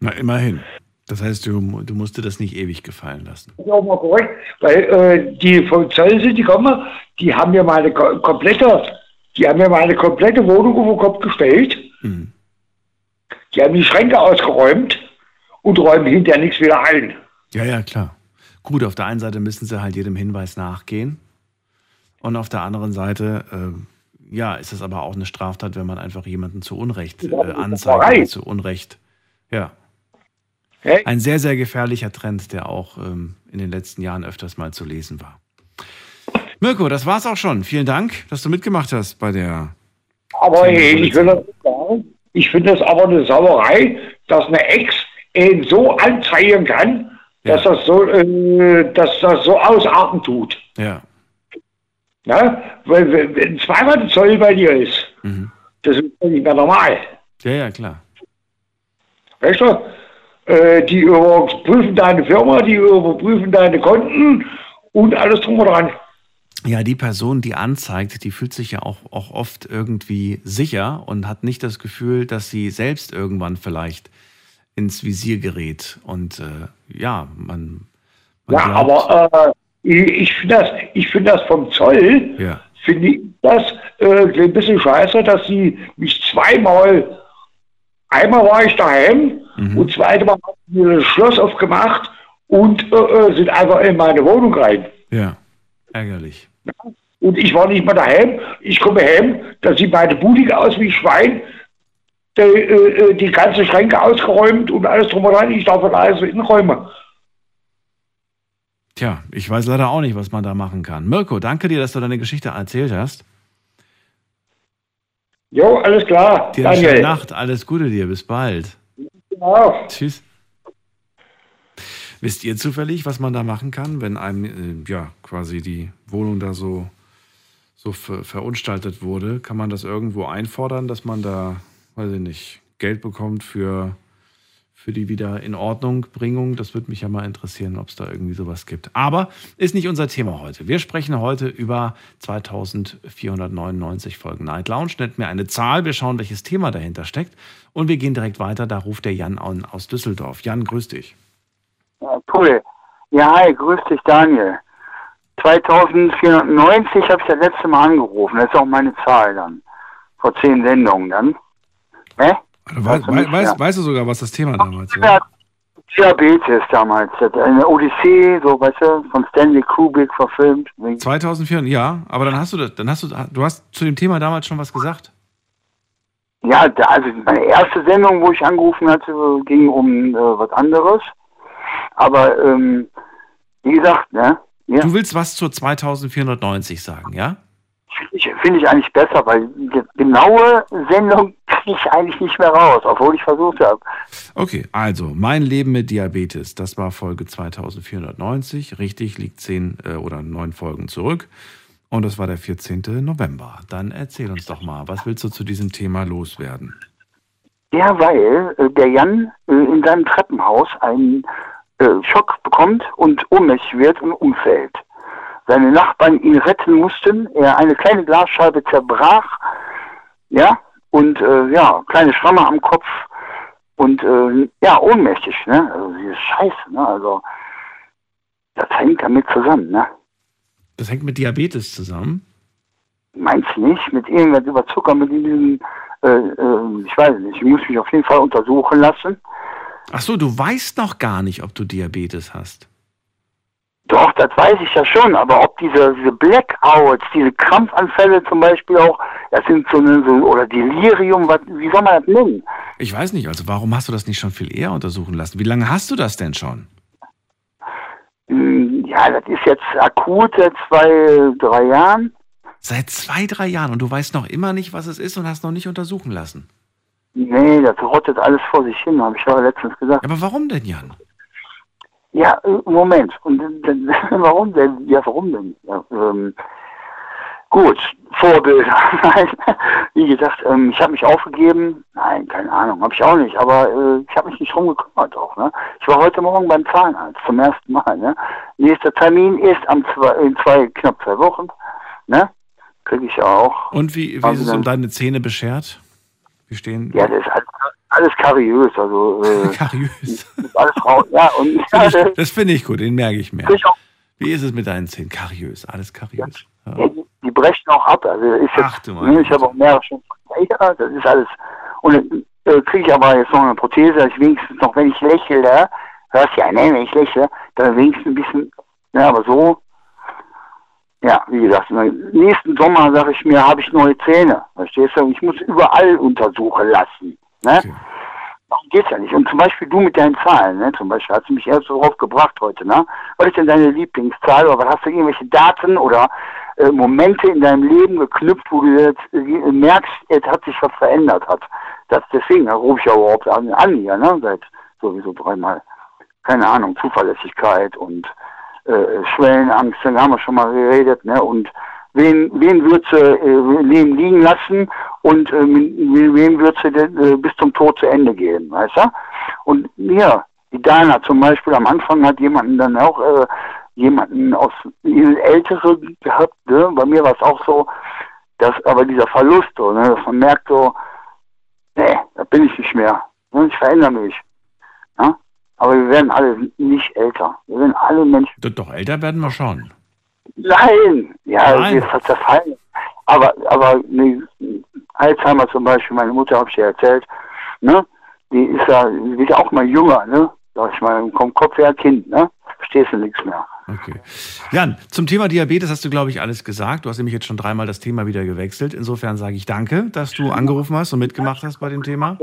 Na, immerhin. Das heißt, du, du musst dir das nicht ewig gefallen lassen. Das ist auch mal korrekt, weil äh, die Zoll sind, die kommen, die haben mir meine ko- komplette, die haben mir meine komplette Wohnung auf den Kopf gestellt. Mhm. Die haben die Schränke ausgeräumt und räumen hinterher nichts wieder ein. Ja, ja, klar. Gut, auf der einen Seite müssen sie halt jedem Hinweis nachgehen. Und auf der anderen Seite, äh, ja, ist es aber auch eine Straftat, wenn man einfach jemanden zu Unrecht äh, anzeigt zu Unrecht. Ja. Hey. Ein sehr, sehr gefährlicher Trend, der auch ähm, in den letzten Jahren öfters mal zu lesen war. Mirko, das war's auch schon. Vielen Dank, dass du mitgemacht hast bei der. Aber hey, ich will das nicht sagen. Ich finde es aber eine Sauerei, dass eine Ex ihn so anzeigen kann, dass, Ja. das so, äh, dass das so ausarten tut. Ja. Ne? Weil wenn- zweimal der Zoll bei dir ist, Mhm. das ist nicht mehr normal. Ja, ja, klar. Weißt du? Äh, die überprüfen deine Firma, die überprüfen deine Konten und alles drum und dran. Ja, die Person, die anzeigt, die fühlt sich ja auch, auch oft irgendwie sicher und hat nicht das Gefühl, dass sie selbst irgendwann vielleicht ins Visier gerät. Und äh, ja, man. man Ja, glaubt- aber äh, ich, finde das, ich find das vom Zoll, Ja. finde ich das äh, ein bisschen scheiße, dass sie mich zweimal, einmal war ich daheim und zweite Mal haben sie das Schloss aufgemacht und äh, äh, sind einfach in meine Wohnung rein. Ja, ärgerlich. Und ich war nicht mal daheim. Ich komme heim, da sieht meine Bude aus wie ein Schwein. Die, äh, äh, die ganze Schränke ausgeräumt und alles drum und dran. Ich darf alles inräumen. Tja, ich weiß leider auch nicht, was man da machen kann. Mirko, danke dir, dass du deine Geschichte erzählt hast. Jo, alles klar. Dir eine schöne Daniel. Nacht, alles Gute dir, bis bald. Genau. Tschüss. Wisst ihr zufällig, was man da machen kann, wenn einem äh, ja quasi die Wohnung da so, so ver verunstaltet wurde? Kann man das irgendwo einfordern, dass man da, weiß ich nicht, Geld bekommt für, für die wieder in Ordnung Bringung? Das würde mich ja mal interessieren, ob es da irgendwie sowas gibt. Aber ist nicht unser Thema heute. Wir sprechen heute über 2499 Folgen Night Lounge. Nennt mir eine Zahl, wir schauen, welches Thema dahinter steckt. Und wir gehen direkt weiter. Da ruft der Jan an aus Düsseldorf. Jan, grüß dich. Ja, cool. Ja, hi, grüß dich, Daniel. 2490 habe ich das letzte Mal angerufen. Das ist auch meine Zahl dann. Vor zehn Sendungen dann. Hä? Also, Weißt du wei nicht, weißt, ja. weißt du sogar, was das Thema damals Ja, war? Diabetes damals. Eine Odyssee, so, weißt du, von Stanley Kubrick verfilmt. 2004, ja, aber dann hast du das, dann hast du, du hast zu dem Thema damals schon was gesagt. Ja, da, also meine erste Sendung, wo ich angerufen hatte, ging um äh, was anderes. Aber, ähm, wie gesagt, ne? Ja. Du willst was zur 2490 sagen, ja? Ich- Finde ich eigentlich besser, weil die genaue Sendung ich eigentlich nicht mehr raus, obwohl ich versucht habe. Okay, also mein Leben mit Diabetes, das war Folge 2490, richtig, liegt zehn äh, oder neun Folgen zurück. Und das war der 14. November. Dann erzähl uns doch mal, was willst du zu diesem Thema loswerden? Ja, weil äh, der Jan äh, in seinem Treppenhaus einen äh, Schock bekommt und ohnmächtig wird und umfällt. Seine Nachbarn ihn retten mussten, er eine kleine Glasscheibe zerbrach, ja, und äh, ja, kleine Schramme am Kopf und äh, ja, ohnmächtig, ne? Also diese Scheiße, ne? Also das hängt damit zusammen, ne? Das hängt mit Diabetes zusammen. Meinst du nicht? Mit irgendwas über Zucker, mit diesem, äh, äh, ich weiß nicht, ich muss mich auf jeden Fall untersuchen lassen. Ach so, du weißt noch gar nicht, ob du Diabetes hast. Doch, das weiß ich ja schon, aber ob diese, diese Blackouts, diese Krampfanfälle zum Beispiel auch, das sind so eine, so, oder Delirium, was, wie soll man das nennen? Ich weiß nicht, also warum hast du das nicht schon viel eher untersuchen lassen? Wie lange hast du das denn schon? Hm, Ja, das ist jetzt akut seit zwei, drei Jahren. Seit zwei, drei Jahren und du weißt noch immer nicht, was es ist und hast noch nicht untersuchen lassen. Nee, das rottet alles vor sich hin, habe ich ja letztens gesagt. Aber warum denn, Jan? Ja, äh, Moment. Und warum denn? Ja, warum denn? Ja, ähm, gut, Vorbilder. Wie gesagt, ähm, ich habe mich aufgegeben. Nein, keine Ahnung, habe ich auch nicht. Aber äh, ich habe mich nicht drum gekümmert auch. Ne? Ich war heute Morgen beim Zahnarzt zum ersten Mal. Ne? Nächster Termin ist am zwei, in zwei, knapp zwei Wochen. Ne? Kriege ich auch. Und wie, wie Also ist es um deine Zähne beschert? Wie stehen? Ja, das ist alles, alles kariös. Also, äh, Kariös. alles raus. Ja, und das finde ich gut, den merke ich mir. Wie ist es mit deinen Zähnen? Kariös, alles kariös. Ja. Ja, die, die brechen auch ab. Also ist jetzt, Ach du meine ne, ich habe auch mehrere schon. Ja, das ist alles. Und äh, kriege ich aber jetzt noch eine Prothese, dass ich wenigstens noch, wenn ich lächle, hörst ja, ne, wenn ich lächle, dann wenigstens ein bisschen, ne, aber so, ja, wie gesagt, im nächsten Sommer sage ich mir, habe ich neue Zähne. Verstehst du? Ich muss überall untersuchen lassen. Ne? Okay. Darum geht's ja nicht. Und zum Beispiel du mit deinen Zahlen, ne? Zum Beispiel hast du mich erst darauf gebracht heute, ne? Was ist denn deine Lieblingszahl oder was hast du irgendwelche Daten oder äh, Momente in deinem Leben geknüpft, wo du jetzt äh, merkst, es hat sich was verändert hat. Das deswegen, da rufe ich ja überhaupt an, an hier, ne? Seit sowieso dreimal. Keine Ahnung, Zuverlässigkeit und äh, Schwellenangst, da haben wir schon mal geredet, ne? Und wen, wen würdest du äh, liegen lassen und äh, mit wem du denn, äh, bis zum Tod zu Ende gehen, weißt du? Und ja, die Dana zum Beispiel am Anfang hat jemanden dann auch äh, jemanden aus ältere gehabt, ne? Bei mir war es auch so, dass aber dieser Verlust, so, ne? dass man merkt so, nee, da bin ich nicht mehr. Ne? Ich verändere mich. Aber wir werden alle nicht älter. Wir werden alle Menschen. Doch, doch älter werden wir schon. Nein! Ja, Nein. hat zerfallen. Aber, aber ne, Alzheimer zum Beispiel, meine Mutter habe ich dir erzählt, ne? Die ist ja, die wird auch mal jünger, ne? Sag ich mal, vom Kopf her Kind, ne? Verstehst du nichts mehr. Okay. Jan, zum Thema Diabetes hast du, glaube ich, alles gesagt. Du hast nämlich jetzt schon dreimal das Thema wieder gewechselt. Insofern sage ich danke, dass du angerufen hast und mitgemacht hast bei dem Thema.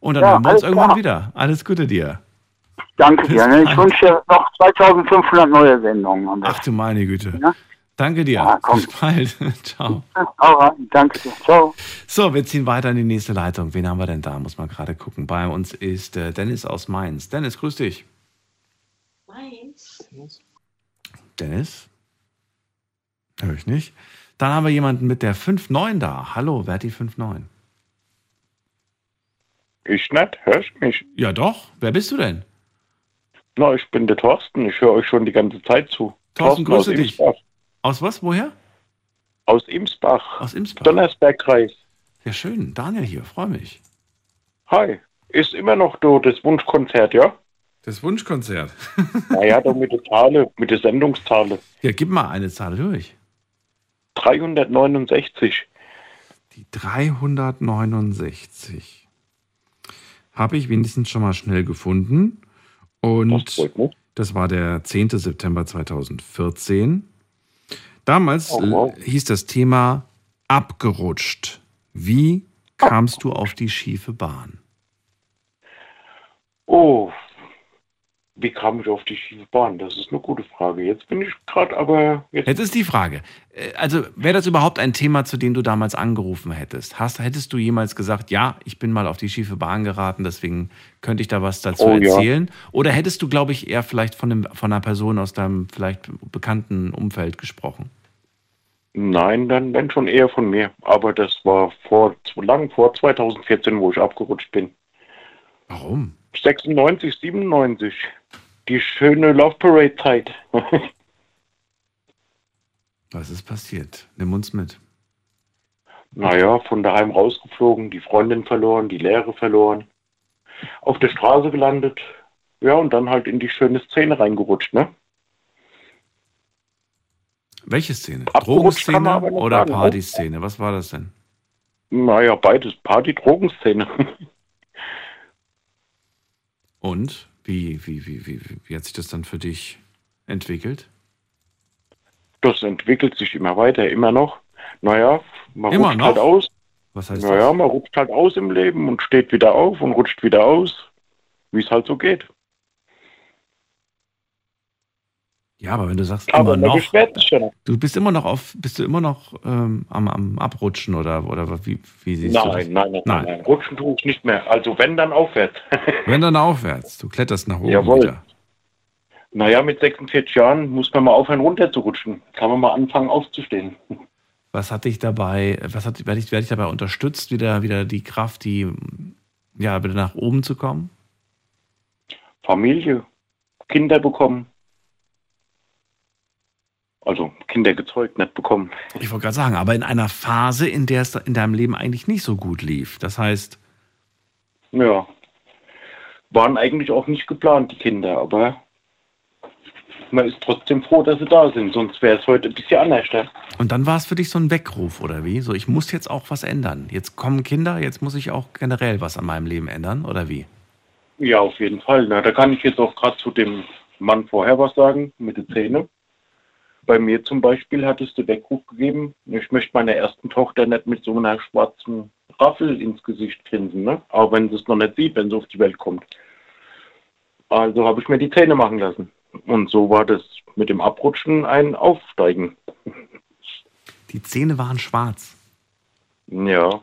Und dann Ja, hören wir uns irgendwann klar. wieder. Alles Gute dir. Danke dir, ne? Ich wünsche dir noch 2500 neue Sendungen. Ach du meine Güte. Ja? Danke dir. Ja, komm. Bis bald. Ciao. rein. Danke dir. Ciao. So, wir ziehen weiter in die nächste Leitung. Wen haben wir denn da? Muss man gerade gucken. Bei uns ist äh, Dennis aus Mainz. Dennis, grüß dich. Dennis? Hör ich nicht. Dann haben wir jemanden mit der 5-9 da. Hallo, wer hat die 5-9? Ich nicht, hörst du mich? Ja doch, wer bist du denn? Na, ich bin der Thorsten, ich höre euch schon die ganze Zeit zu. Thorsten, aus grüße dich. Imsbach. Aus was? Woher? Aus Imsbach. Aus Imsbach. Donnersbergkreis. Ja, schön. Daniel hier, freue mich. Hi. Ist immer noch da das Wunschkonzert, ja? Das Wunschkonzert. Naja, da mit der Zahle, mit der Sendungszahle. Ja, gib mal eine Zahl durch. 369. Die 369. Habe ich wenigstens schon mal schnell gefunden. Und das war der 10. September 2014. Damals Oh, wow. hieß das Thema abgerutscht. Wie kamst du auf die schiefe Bahn? Oh, wie kam ich auf die schiefe Bahn? Das ist eine gute Frage. Jetzt bin ich gerade aber... Jetzt, Jetzt ist die Frage, äh, also wäre das überhaupt ein Thema, zu dem du damals angerufen hättest? Hast, hättest du jemals gesagt, ja, ich bin mal auf die schiefe Bahn geraten, deswegen könnte ich da was dazu Oh, ja. erzählen? Oder hättest du, glaube ich, eher vielleicht von, einem, von einer Person aus deinem vielleicht bekannten Umfeld gesprochen? Nein, dann, dann schon eher von mir. Aber das war vor lang, vor 2014, wo ich abgerutscht bin. Warum? 96, 97. Die schöne Love Parade Zeit. Was ist passiert? Nimm uns mit. naja, von daheim rausgeflogen, die Freundin verloren, die Lehre verloren. Auf der Straße gelandet. Ja, und dann halt in die schöne Szene reingerutscht, ne? Welche Szene? Abgerutscht Drogenszene oder sagen, Partyszene? Was war das denn? Naja, beides. Party-Drogenszene. Und wie, wie, wie, wie, wie hat sich das dann für dich entwickelt? Das entwickelt sich immer weiter, immer noch. Naja, man Immer rutscht noch? halt aus. Was heißt Naja, das? man rutscht halt aus im Leben und steht wieder auf und rutscht wieder aus, wie es halt so geht. Ja, aber wenn du sagst Aber immer noch, du bist immer noch auf, bist du immer noch ähm, am, am Abrutschen oder, oder wie, wie siehst du das? Nein, nein, nein, nein, nein. Rutschen tue ich nicht mehr. Also wenn, dann aufwärts. Wenn dann aufwärts, du kletterst nach oben Jawohl. wieder. naja, mit 46 Jahren muss man mal aufhören, runter zu rutschen. Kann man mal anfangen, aufzustehen. Was hat dich dabei, was hat, werde ich, werde ich dabei unterstützt, wieder, wieder die Kraft, die, ja, wieder nach oben zu kommen? Familie, Kinder bekommen. Also Kinder gezeugt, nicht bekommen. Ich wollte gerade sagen, aber in einer Phase, in der es in deinem Leben eigentlich nicht so gut lief. Das heißt, Ja. Waren eigentlich auch nicht geplant, die Kinder, aber man ist trotzdem froh, dass sie da sind, sonst wäre es heute ein bisschen anders. Ja? und dann war es für dich so ein Weckruf, oder wie? So, ich muss jetzt auch was ändern. Jetzt kommen Kinder, jetzt muss ich auch generell was an meinem Leben ändern, oder wie? Ja, auf jeden Fall. Na, da kann ich jetzt auch gerade zu dem Mann vorher was sagen, mit den Zähnen. Bei mir zum Beispiel hat es den Weckruf gegeben, ich möchte meiner ersten Tochter nicht mit so einer schwarzen Raffel ins Gesicht grinsen, ne? Auch wenn sie es noch nicht sieht, wenn sie auf die Welt kommt. Also habe ich mir die Zähne machen lassen. Und so war das mit dem Abrutschen ein Aufsteigen. Die Zähne waren schwarz. Ja.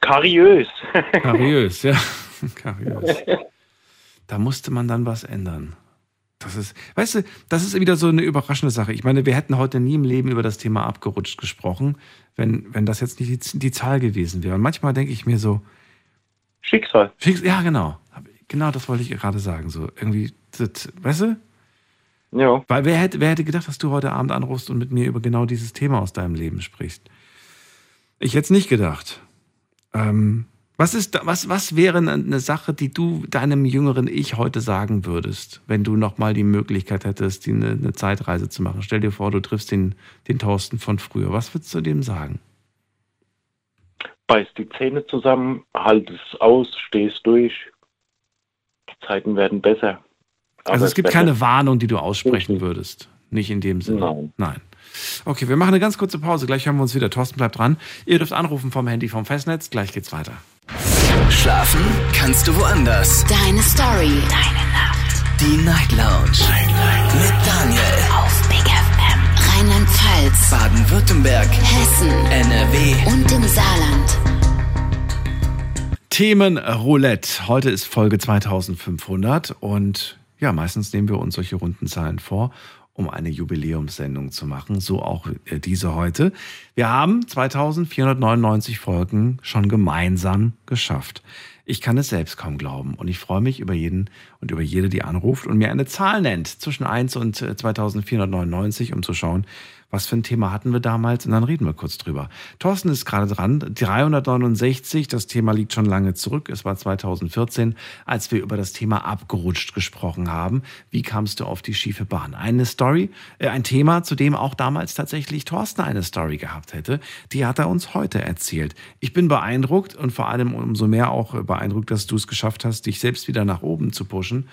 Kariös. Kariös, ja. Kariös. Da musste man dann was ändern. Das ist, weißt du, das ist wieder so eine überraschende Sache. Ich meine, wir hätten heute nie im Leben über das Thema abgerutscht gesprochen, wenn, wenn das jetzt nicht die, die Zahl gewesen wäre. Und manchmal denke ich mir so. Schicksal. Schicks ja, genau. Genau das wollte ich gerade sagen. So, irgendwie, das, weißt du? Ja. Weil wer hätte, wer hätte gedacht, dass du heute Abend anrufst und mit mir über genau dieses Thema aus deinem Leben sprichst? Ich hätte es nicht gedacht. Ähm, Was, ist, was, was wäre eine- eine Sache, die du deinem jüngeren Ich heute sagen würdest, wenn du nochmal die Möglichkeit hättest, die eine, eine Zeitreise zu machen? Stell dir vor, du triffst den, den Thorsten von früher. Was würdest du dem sagen? Beiß die Zähne zusammen, halt es aus, stehst durch. Die Zeiten werden besser. Aber Also es gibt keine Warnung, die du aussprechen würdest. Nicht in dem Sinne. Nein. Nein. Okay, wir machen eine ganz kurze Pause. Gleich hören wir uns wieder. Thorsten bleibt dran. Ihr dürft anrufen vom Handy vom Festnetz. Gleich geht's weiter. Schlafen kannst du woanders. Deine Story. Deine Nacht. Die Night Lounge. Mit Daniel. Auf Big FM. Rheinland-Pfalz. Baden-Württemberg. Hessen. NRW. Und im Saarland. Themen Roulette. Heute ist Folge 2500 und ja, meistens nehmen wir uns solche runden Zahlen vor, um eine Jubiläumssendung zu machen. So auch äh, diese heute. Wir haben 2499 Folgen schon gemeinsam geschafft. Ich kann es selbst kaum glauben und ich freue mich über jeden und über jede, die anruft und mir eine Zahl nennt zwischen 1 und äh, 2499, um zu schauen, was für ein Thema hatten wir damals und dann reden wir kurz drüber. Thorsten ist gerade dran, 369, das Thema liegt schon lange zurück. Es war 2014, als wir über das Thema abgerutscht gesprochen haben. Wie kamst du auf die schiefe Bahn? Eine Story, äh, ein Thema, zu dem auch damals tatsächlich Thorsten eine Story gehabt hätte. Die hat er uns heute erzählt. Ich bin beeindruckt und vor allem umso mehr auch beeindruckt, dass du es geschafft hast, dich selbst wieder nach oben zu pushen.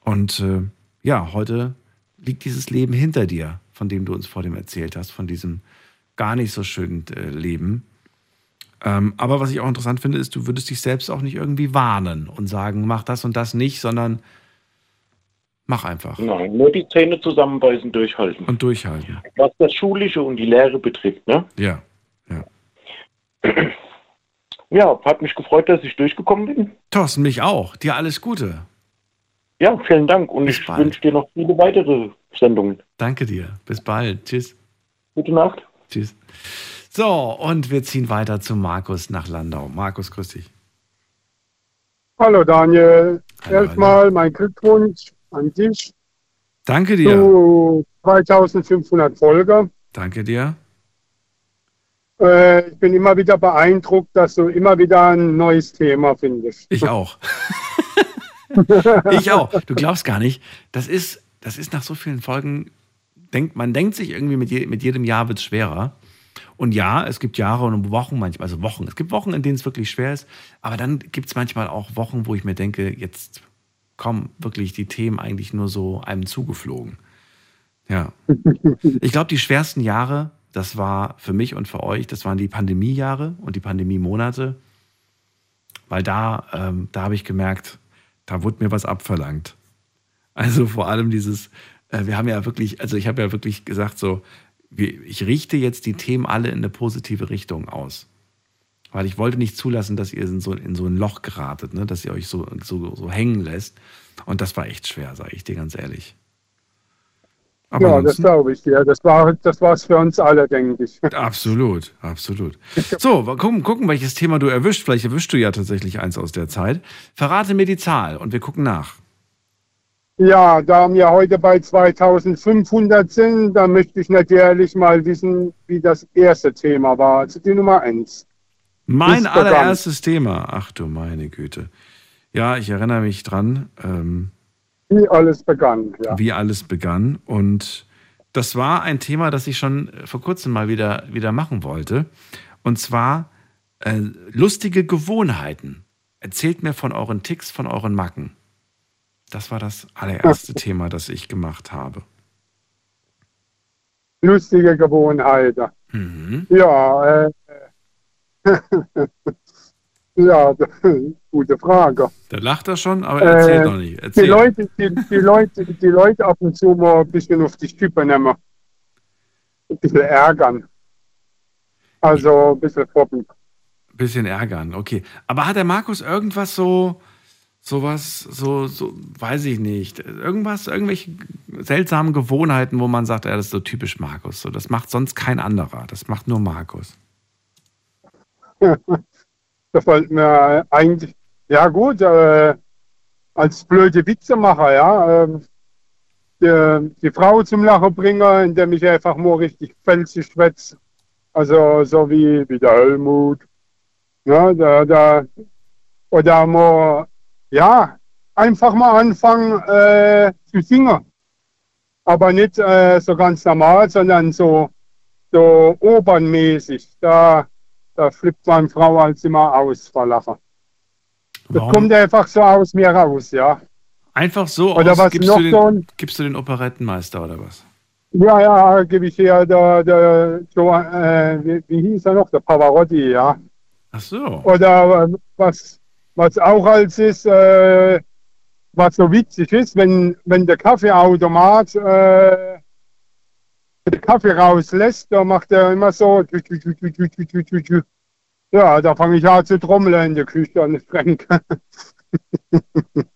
Und äh, ja, heute liegt dieses Leben hinter dir, von dem du uns vor dem erzählt hast, von diesem gar nicht so schönen äh, Leben. Ähm, aber was ich auch interessant finde, ist, du würdest dich selbst auch nicht irgendwie warnen und sagen, mach das und das nicht, sondern mach einfach Nein, nur die Zähne zusammenbeißen, durchhalten. und durchhalten. Was das Schulische und die Lehre betrifft, ne? Ja. Ja, hat mich gefreut, dass ich durchgekommen bin. Thorsten, mich auch. Dir alles Gute. Ja, vielen Dank und ich wünsche dir noch viele weitere Sendungen. Danke dir. Bis bald. Tschüss. Gute Nacht. Tschüss. So, und wir ziehen weiter zu Markus nach Landau. Markus, grüß dich. Hallo Daniel, erstmal mein Glückwunsch an dich Danke dir. zu 2500 Folge. Danke dir. Äh, ich bin immer wieder beeindruckt, dass du immer wieder ein neues Thema findest. Ich auch. ich auch. Du glaubst gar nicht. Das ist, das ist nach so vielen Folgen, denkt, man denkt sich irgendwie, mit, je, mit jedem Jahr wird es schwerer. Und ja, es gibt Jahre und Wochen manchmal, also Wochen. Es gibt Wochen, in denen es wirklich schwer ist. Aber dann gibt es manchmal auch Wochen, wo ich mir denke, jetzt kommen wirklich die Themen eigentlich nur so einem zugeflogen. Ja. Ich glaube, die schwersten Jahre, das war für mich und für euch, das waren die Pandemiejahre und die Pandemiemonate. Weil da, ähm, da habe ich gemerkt, da wurde mir was abverlangt. Also vor allem dieses, äh, wir haben ja wirklich, also ich habe ja wirklich gesagt, so, ich richte jetzt die Themen alle in eine positive Richtung aus. Weil ich wollte nicht zulassen, dass ihr in so, in so ein Loch geratet, ne? dass ihr euch so, so, so hängen lässt. Und das war echt schwer, sage ich dir ganz ehrlich. Aber ja, das glaube ich dir. Das war das war's für uns alle, denke ich. Absolut, absolut. So, gucken, gucken, welches Thema du erwischt. Vielleicht erwischst du ja tatsächlich eins aus der Zeit. Verrate mir die Zahl und wir gucken nach. Ja, da wir heute bei 2500 sind, da möchte ich natürlich mal wissen, wie das erste Thema war, also die Nummer eins. Mein allererstes Thema. Ach du meine Güte. Ja, ich erinnere mich dran, ähm, Wie alles begann, ja. wie alles begann. Und das war ein Thema, das ich schon vor kurzem mal wieder, wieder machen wollte. Und zwar äh, lustige Gewohnheiten. Erzählt mir von euren Ticks, von euren Macken. Das war das allererste Thema, das ich gemacht habe. Lustige Gewohnheiten. Mhm. Ja, äh, ja, gute Frage. Da lacht er schon, aber erzähl Äh, doch nicht. Die Erzähl. Leute, die, die, Leute, die Leute ab und zu mal ein bisschen auf die Stippe nehmen. Ein bisschen ärgern. Also ein bisschen foppen. Bisschen ärgern, okay. Aber hat der Markus irgendwas so, sowas, so, so, weiß ich nicht, irgendwas, irgendwelche seltsamen Gewohnheiten, wo man sagt, ja, das ist so typisch Markus. So, das macht sonst kein anderer. Das macht nur Markus. da fällt mir eigentlich, ja gut, äh, als blöde Witzemacher, ja, ähm, die, die Frau zum Lachen bringen, indem ich einfach mal richtig felsig schwätze. Also so wie, wie der Helmut. Ja, da, da, Oder mal, ja, einfach mal anfangen äh, zu singen. Aber nicht äh, so ganz normal, sondern so, so opernmäßig. Da, da flippt meine Frau als immer aus vor Lachen. Das Warum? kommt einfach so aus mir raus, ja. Einfach so Oder aus, was gibst, noch du so den, ein- gibst du den Operettenmeister oder was? Ja, ja, gebe ich hier der, der, Jo- äh, wie, wie hieß er noch, der Pavarotti, ja. Ach so. Oder äh, was, was auch als ist, äh, was so witzig ist, wenn, wenn der Kaffeeautomat äh, den Kaffee rauslässt, da macht er immer so. Ja, da fange ich an zu trommeln in der Küche an den Frank.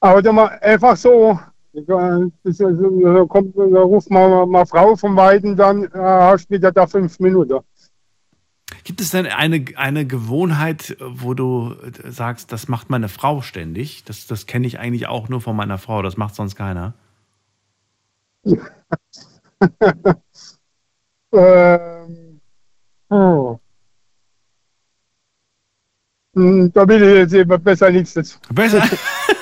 Aber da mal einfach so, da kommt, da ruft mal, mal Frau von Weiden, dann äh, hast du wieder da fünf Minuten. Gibt es denn eine, eine Gewohnheit, wo du sagst, das macht meine Frau ständig? Das, das kenne ich eigentlich auch nur von meiner Frau, das macht sonst keiner. Ja. Ähm, oh. Da will ich jetzt eben besser nichts dazu. Besser?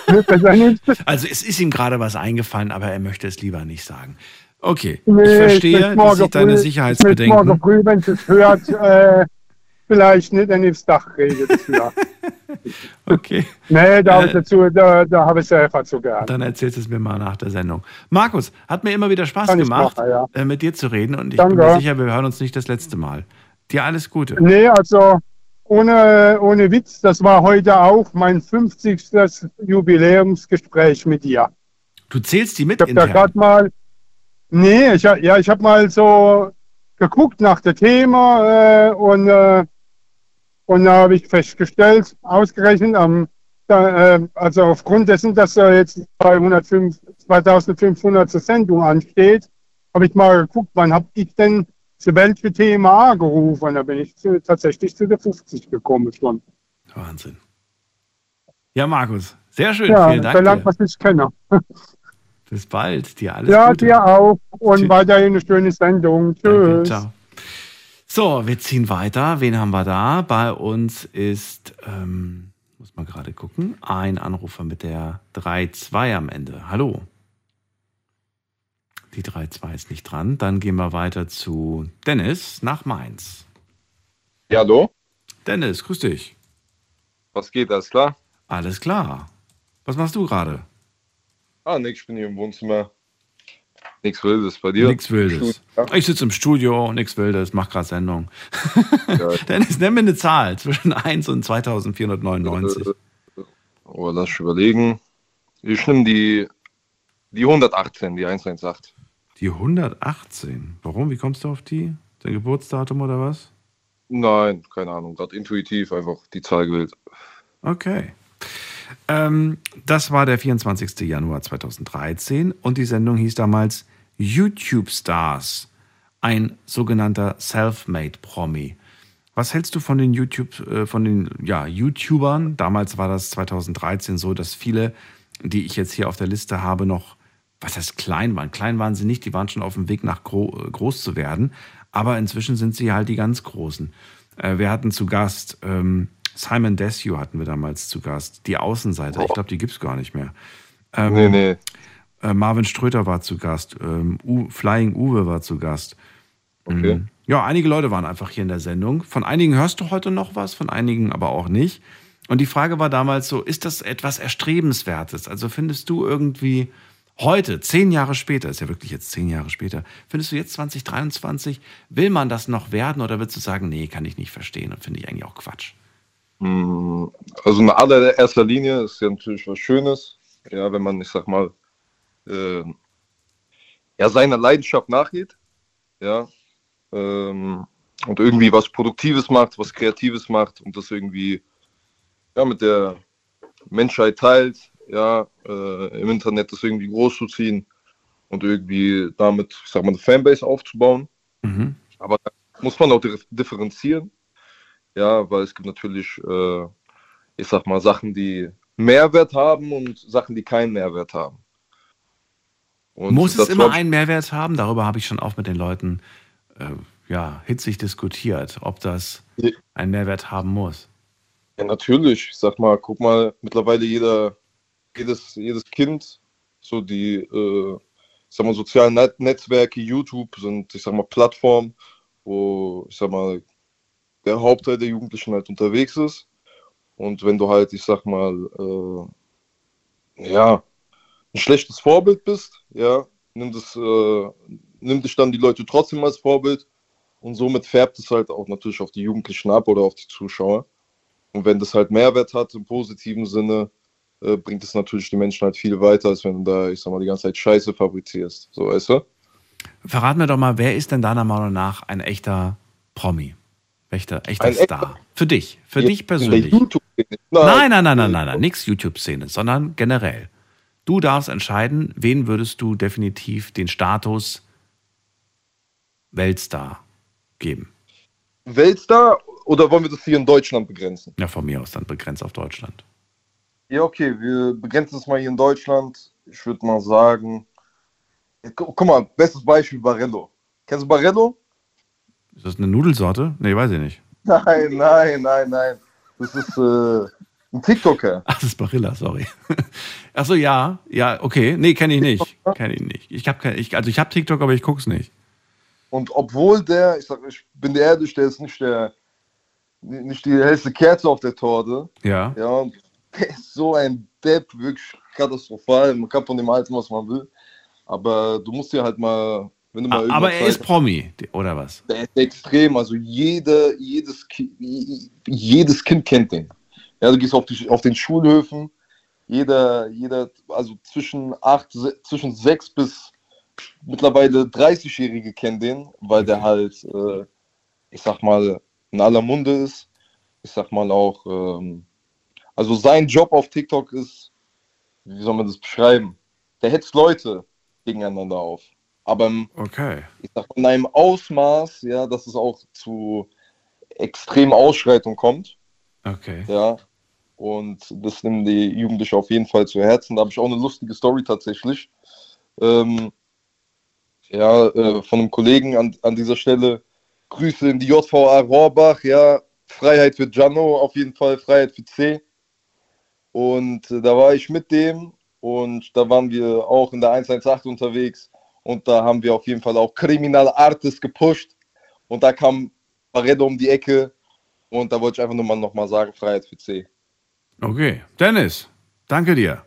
besser nichts. Also es ist ihm gerade was eingefallen, aber er möchte es lieber nicht sagen. Okay, Nee, ich verstehe, dass sich deine früh- Sicherheitsbedenken. Ich morgen früh, wenn es hört, äh, vielleicht nicht an das Dach dafür. Okay. nee, da habe Äh, ich dazu, da, da habe ich selber zu gern. Dann erzählst du es mir mal nach der Sendung. Markus, hat mir immer wieder Spaß Kann gemacht, machen, ja. äh, mit dir zu reden und ich Danke. bin mir sicher, wir hören uns nicht das letzte Mal. Dir alles Gute. Nee, also ohne, ohne Witz, das war heute auch mein 50. Jubiläumsgespräch mit dir. Du zählst die mit Ich habe da gerade mal, nee, ich, hab- ja, ich habe mal so geguckt nach dem Thema äh, und, äh, und da habe ich festgestellt, ausgerechnet, am, da, äh, also aufgrund dessen, dass da jetzt 205, 2500 zur Sendung ansteht, habe ich mal geguckt, wann habe ich denn zu welchem Thema angerufen und da bin ich zu, tatsächlich zu der 50 gekommen schon. Wahnsinn. Ja, Markus, sehr schön. ja, Vielen Dank. Dir. was ich kenne. Bis bald. Dir alles ja, Gute. dir auch und weiterhin eine schöne Sendung. Danke, Tschüss. ciao. So, wir ziehen weiter. Wen haben wir da? Bei uns ist, ähm, muss mal gerade gucken, ein Anrufer mit der 3-2 am Ende. Hallo. Die 3-2 ist nicht dran. Dann gehen wir weiter zu Dennis nach Mainz. Ja, hallo? Dennis, grüß dich. Was geht, alles klar? Alles klar. Was machst du gerade? Ah, nix, ich bin hier im Wohnzimmer. Nichts Wildes bei dir? Nix Wildes. Ich sitze im Studio, nix Wildes, mach gerade Sendung. Ja. Dennis, nenn mir eine Zahl zwischen 1 und 2499. Oh, lass ich überlegen. Ich nehme die, die 118, die 118. Die 118. Warum? Wie kommst du auf die? Dein Geburtsdatum oder was? Nein, keine Ahnung, gerade intuitiv einfach die Zahl gewählt. Okay. Ähm, das war der 24. Januar 2013 und die Sendung hieß damals YouTube Stars, ein sogenannter Self-Made Promi. Was hältst du von den YouTube, äh, von den ja, YouTubern? Damals war das 2013 so, dass viele, die ich jetzt hier auf der Liste habe, noch, was heißt klein waren? Klein waren sie nicht, die waren schon auf dem Weg nach gro äh, groß zu werden. Aber inzwischen sind sie halt die ganz Großen. Äh, wir hatten zu Gast ähm, Simon Desue hatten wir damals zu Gast. Die Außenseiter, ich glaube, die gibt es gar nicht mehr. Ähm, Nee, nee. Äh, Marvin Ströter war zu Gast. Ähm, Flying Uwe war zu Gast. Okay. Mm, Ja, einige Leute waren einfach hier in der Sendung. Von einigen hörst du heute noch was, von einigen aber auch nicht. Und die Frage war damals so, ist das etwas Erstrebenswertes? Also findest du irgendwie heute, zehn Jahre später, ist ja wirklich jetzt zehn Jahre später, findest du jetzt 2023, will man das noch werden oder würdest du sagen, nee, kann ich nicht verstehen und finde ich eigentlich auch Quatsch? Mm, Also in allererster Linie ist ja natürlich was Schönes, ja, wenn man, ich sag mal, äh, ja, seiner Leidenschaft nachgeht, ja, ähm, und irgendwie was Produktives macht, was Kreatives macht und das irgendwie ja, mit der Menschheit teilt, ja, äh, im Internet das irgendwie groß zu ziehen und irgendwie damit, ich sag mal, eine Fanbase aufzubauen. Mhm. Aber da muss man auch dif- differenzieren, ja, weil es gibt natürlich, äh, ich sag mal, Sachen, die Mehrwert haben und Sachen, die keinen Mehrwert haben. Und Muss es immer einen Mehrwert haben? Darüber habe ich schon auch mit den Leuten äh, ja, hitzig diskutiert, ob das einen Mehrwert haben muss. Ja, natürlich. Ich sag mal, guck mal, mittlerweile jeder, jedes, jedes Kind, so die, äh, ich sag mal, sozialen Net Netzwerke, YouTube sind, ich sag mal, Plattformen, wo, ich sag mal, der Hauptteil der Jugendlichen halt unterwegs ist. Und wenn du halt, ich sag mal, äh, ja, ein schlechtes Vorbild bist, ja, nimm, das, äh, nimm dich dann die Leute trotzdem als Vorbild und somit färbt es halt auch natürlich auf die Jugendlichen ab oder auf die Zuschauer. Und wenn das halt Mehrwert hat im positiven Sinne, äh, bringt es natürlich die Menschen halt viel weiter, als wenn du da, ich sag mal, die ganze Zeit Scheiße fabrizierst. So, weißt du? Verrat mir doch mal, wer ist denn deiner Meinung nach ein echter Promi? Echter, echter Star? Für dich, für dich persönlich. Nein, nein, nein, nein, nein, nein, nix YouTube-Szene, sondern generell. Du darfst entscheiden, wen würdest du definitiv den Status Weltstar geben. Weltstar oder wollen wir das hier in Deutschland begrenzen? Ja, von mir aus dann begrenzt auf Deutschland. Ja, okay, wir begrenzen es mal hier in Deutschland. Ich würde mal sagen, gu guck mal, bestes Beispiel Barello. Kennst du Barello? Ist das eine Nudelsorte? Nee, weiß ich nicht. Nein, nein, nein, nein. Das ist äh, ein TikToker. Ach, das ist Barilla, sorry. Achso, ja, ja, okay. Nee, kenne ich nicht. Kenne ich nicht. Ich habe kein, ich, also ich habe TikTok, aber ich guck's nicht. Und obwohl der, ich sag, ich bin der ehrlich, der ist nicht der, nicht die hellste Kerze auf der Torte. Ja. Ja, der ist so ein Depp, wirklich katastrophal. Man kann von dem halten, was man will. Aber du musst dir halt mal, irgendwann Aber er ist Promi, oder was? Der ist extrem, also jede, jedes, jedes Kind kennt den. Ja, du gehst auf, die, auf den Schulhöfen, jeder, jeder, also zwischen, acht, zwischen sechs bis mittlerweile 30-Jährige kennen den, weil der halt, äh, ich sag mal, in aller Munde ist. Ich sag mal auch, ähm, also sein Job auf TikTok ist, wie soll man das beschreiben? Der hetzt Leute gegeneinander auf. Aber Okay. ich sag in einem Ausmaß, ja, dass es auch zu extremen Ausschreitungen kommt. Okay. Ja. Und das nehmen die Jugendlichen auf jeden Fall zu Herzen. Da habe ich auch eine lustige Story tatsächlich. Ähm, ja, äh, von einem Kollegen an, an dieser Stelle. Grüße in die JVA Rohrbach, ja. Freiheit für Gianno, auf jeden Fall, Freiheit für C. Und äh, da war ich mit dem und da waren wir auch in der 118 unterwegs und da haben wir auf jeden Fall auch Criminal Artist gepusht und da kam Barredo um die Ecke und da wollte ich einfach nur mal nochmal sagen, Freiheit für C. Okay. Dennis, danke dir.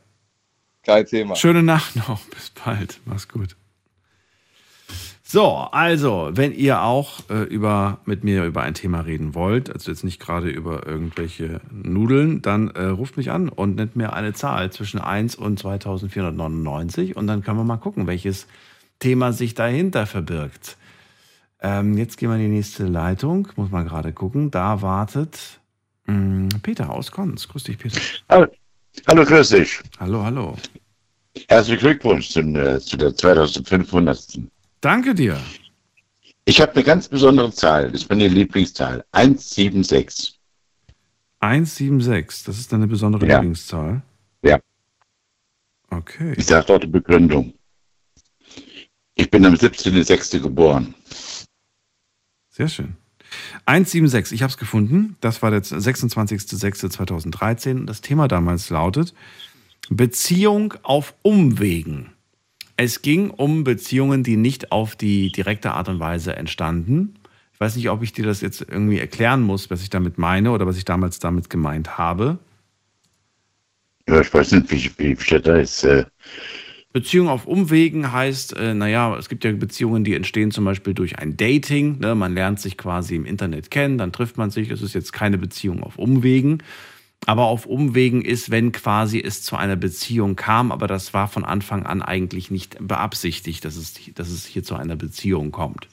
Kein Thema. Schöne Nacht noch. Bis bald. Mach's gut. So, also, wenn ihr auch äh, über, mit mir über ein Thema reden wollt, also jetzt nicht gerade über irgendwelche Nudeln, dann äh, ruft mich an und nennt mir eine Zahl zwischen 1 und 2499 und dann können wir mal gucken, welches Thema sich dahinter verbirgt. Ähm, jetzt gehen wir in die nächste Leitung, muss man gerade gucken. Da wartet mh, Peter aus Konz. Grüß dich, Peter. Hallo, hallo grüß dich. Hallo, hallo. Herzlichen Glückwunsch zum, äh, zu der 2500. Danke dir. Ich habe eine ganz besondere Zahl, das ist meine Lieblingszahl, 176. 176, das ist deine besondere Ja. Lieblingszahl. Ja. Okay. Ich sage dort die Begründung. Ich bin am 17.06. geboren. Sehr schön. 176, ich habe es gefunden. Das war der 26.06.2013. Das Thema damals lautet Beziehung auf Umwegen. Es ging um Beziehungen, die nicht auf die direkte Art und Weise entstanden. Ich weiß nicht, ob ich dir das jetzt irgendwie erklären muss, was ich damit meine oder was ich damals damit gemeint habe. Ja, ich weiß nicht, wie, wie steht da jetzt. Äh, Beziehung auf Umwegen heißt, äh, naja, es gibt ja Beziehungen, die entstehen zum Beispiel durch ein Dating. Ne? Man lernt sich quasi im Internet kennen, dann trifft man sich. Es ist jetzt keine Beziehung auf Umwegen. Aber auf Umwegen ist, wenn quasi es zu einer Beziehung kam, aber das war von Anfang an eigentlich nicht beabsichtigt, dass es, dass es hier zu einer Beziehung kommt.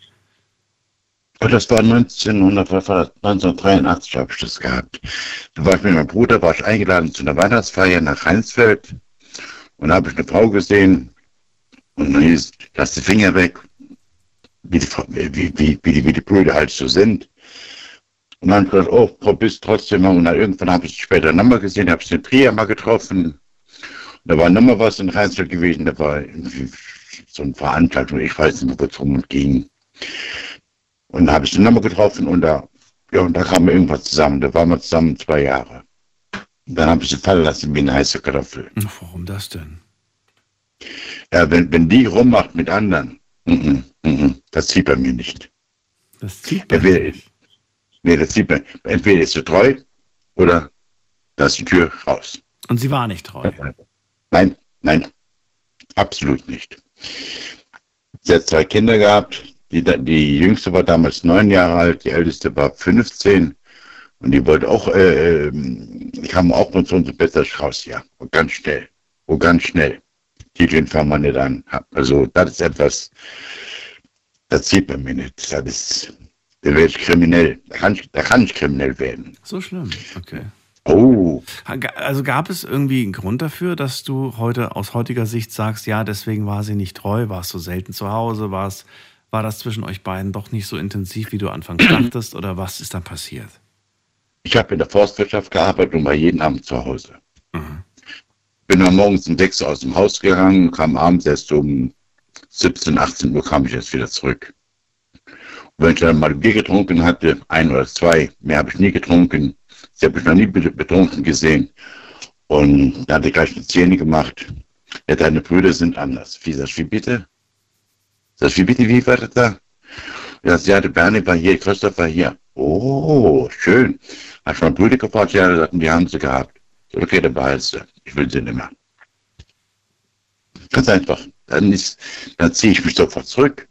das war 1900, was war das? 1983 habe ich das gehabt. Da war ich mit meinem Bruder, war ich eingeladen zu einer Weihnachtsfeier nach Rheinsfeld und da habe ich eine Frau gesehen und dann hieß, lass die Finger weg, wie die, wie, wie, wie, wie die Brüder halt so sind. Und dann habe ich gedacht, oh, probier's trotzdem mal. Und dann irgendwann habe ich später nochmal gesehen, habe ich in Trier mal getroffen. Und da war nochmal was in Rheinsfeld gewesen, da war so eine Veranstaltung, ich weiß nicht, wo es rum ging. Und da habe ich sie nochmal getroffen und da Ja, und da kam irgendwas zusammen. Da waren wir zusammen zwei Jahre. Dann habe ich sie fallen lassen wie eine heiße Kartoffel. Warum das denn? Ja, wenn, wenn die rummacht mit anderen, mhm, mhm, das zieht bei mir nicht. Das zieht bei Entweder, nee, das zieht bei Entweder ist sie treu oder da ist die Tür raus. Und sie war nicht treu. Nein, nein, absolut nicht. Sie hat zwei Kinder gehabt. Die, die jüngste war damals neun Jahre alt, die älteste war 15. Und die wollte auch, äh, ähm, kam auch mit so besser raus, ja. Und ganz schnell. Und ganz schnell. Die den fangen wir nicht an. Also, das ist etwas, das sieht man mir nicht. Das ist, da werde ich kriminell. Da kann ich, da kann ich kriminell werden. So schlimm, okay. Oh. Also gab es irgendwie einen Grund dafür, dass du heute aus heutiger Sicht sagst, ja, deswegen war sie nicht treu, warst du selten zu Hause, war's, war das zwischen euch beiden doch nicht so intensiv, wie du anfangs dachtest, oder was ist dann passiert? Ich habe in der Forstwirtschaft gearbeitet und war jeden Abend zu Hause. Bin dann morgens um 6 Uhr aus dem Haus gegangen, kam abends erst um 17, 18 Uhr kam ich erst wieder zurück. Und wenn ich dann mal Bier getrunken hatte, ein oder zwei, mehr habe ich nie getrunken, sie habe ich noch nie betrunken gesehen. Und da hat er gleich die Zähne gemacht. Ja, deine Brüder sind anders. Wie das, wie bitte? Das, wie bitte, wie war das da? Ja, sie hatte Bernie war hier, Christoph war hier. Oh, schön. Hat schon Brüder gefragt, ja, sagten, die haben sie gehabt. Okay, dann behältst du. Ich will sie nicht mehr. Ganz einfach. Dann, ist, dann ziehe ich mich sofort zurück.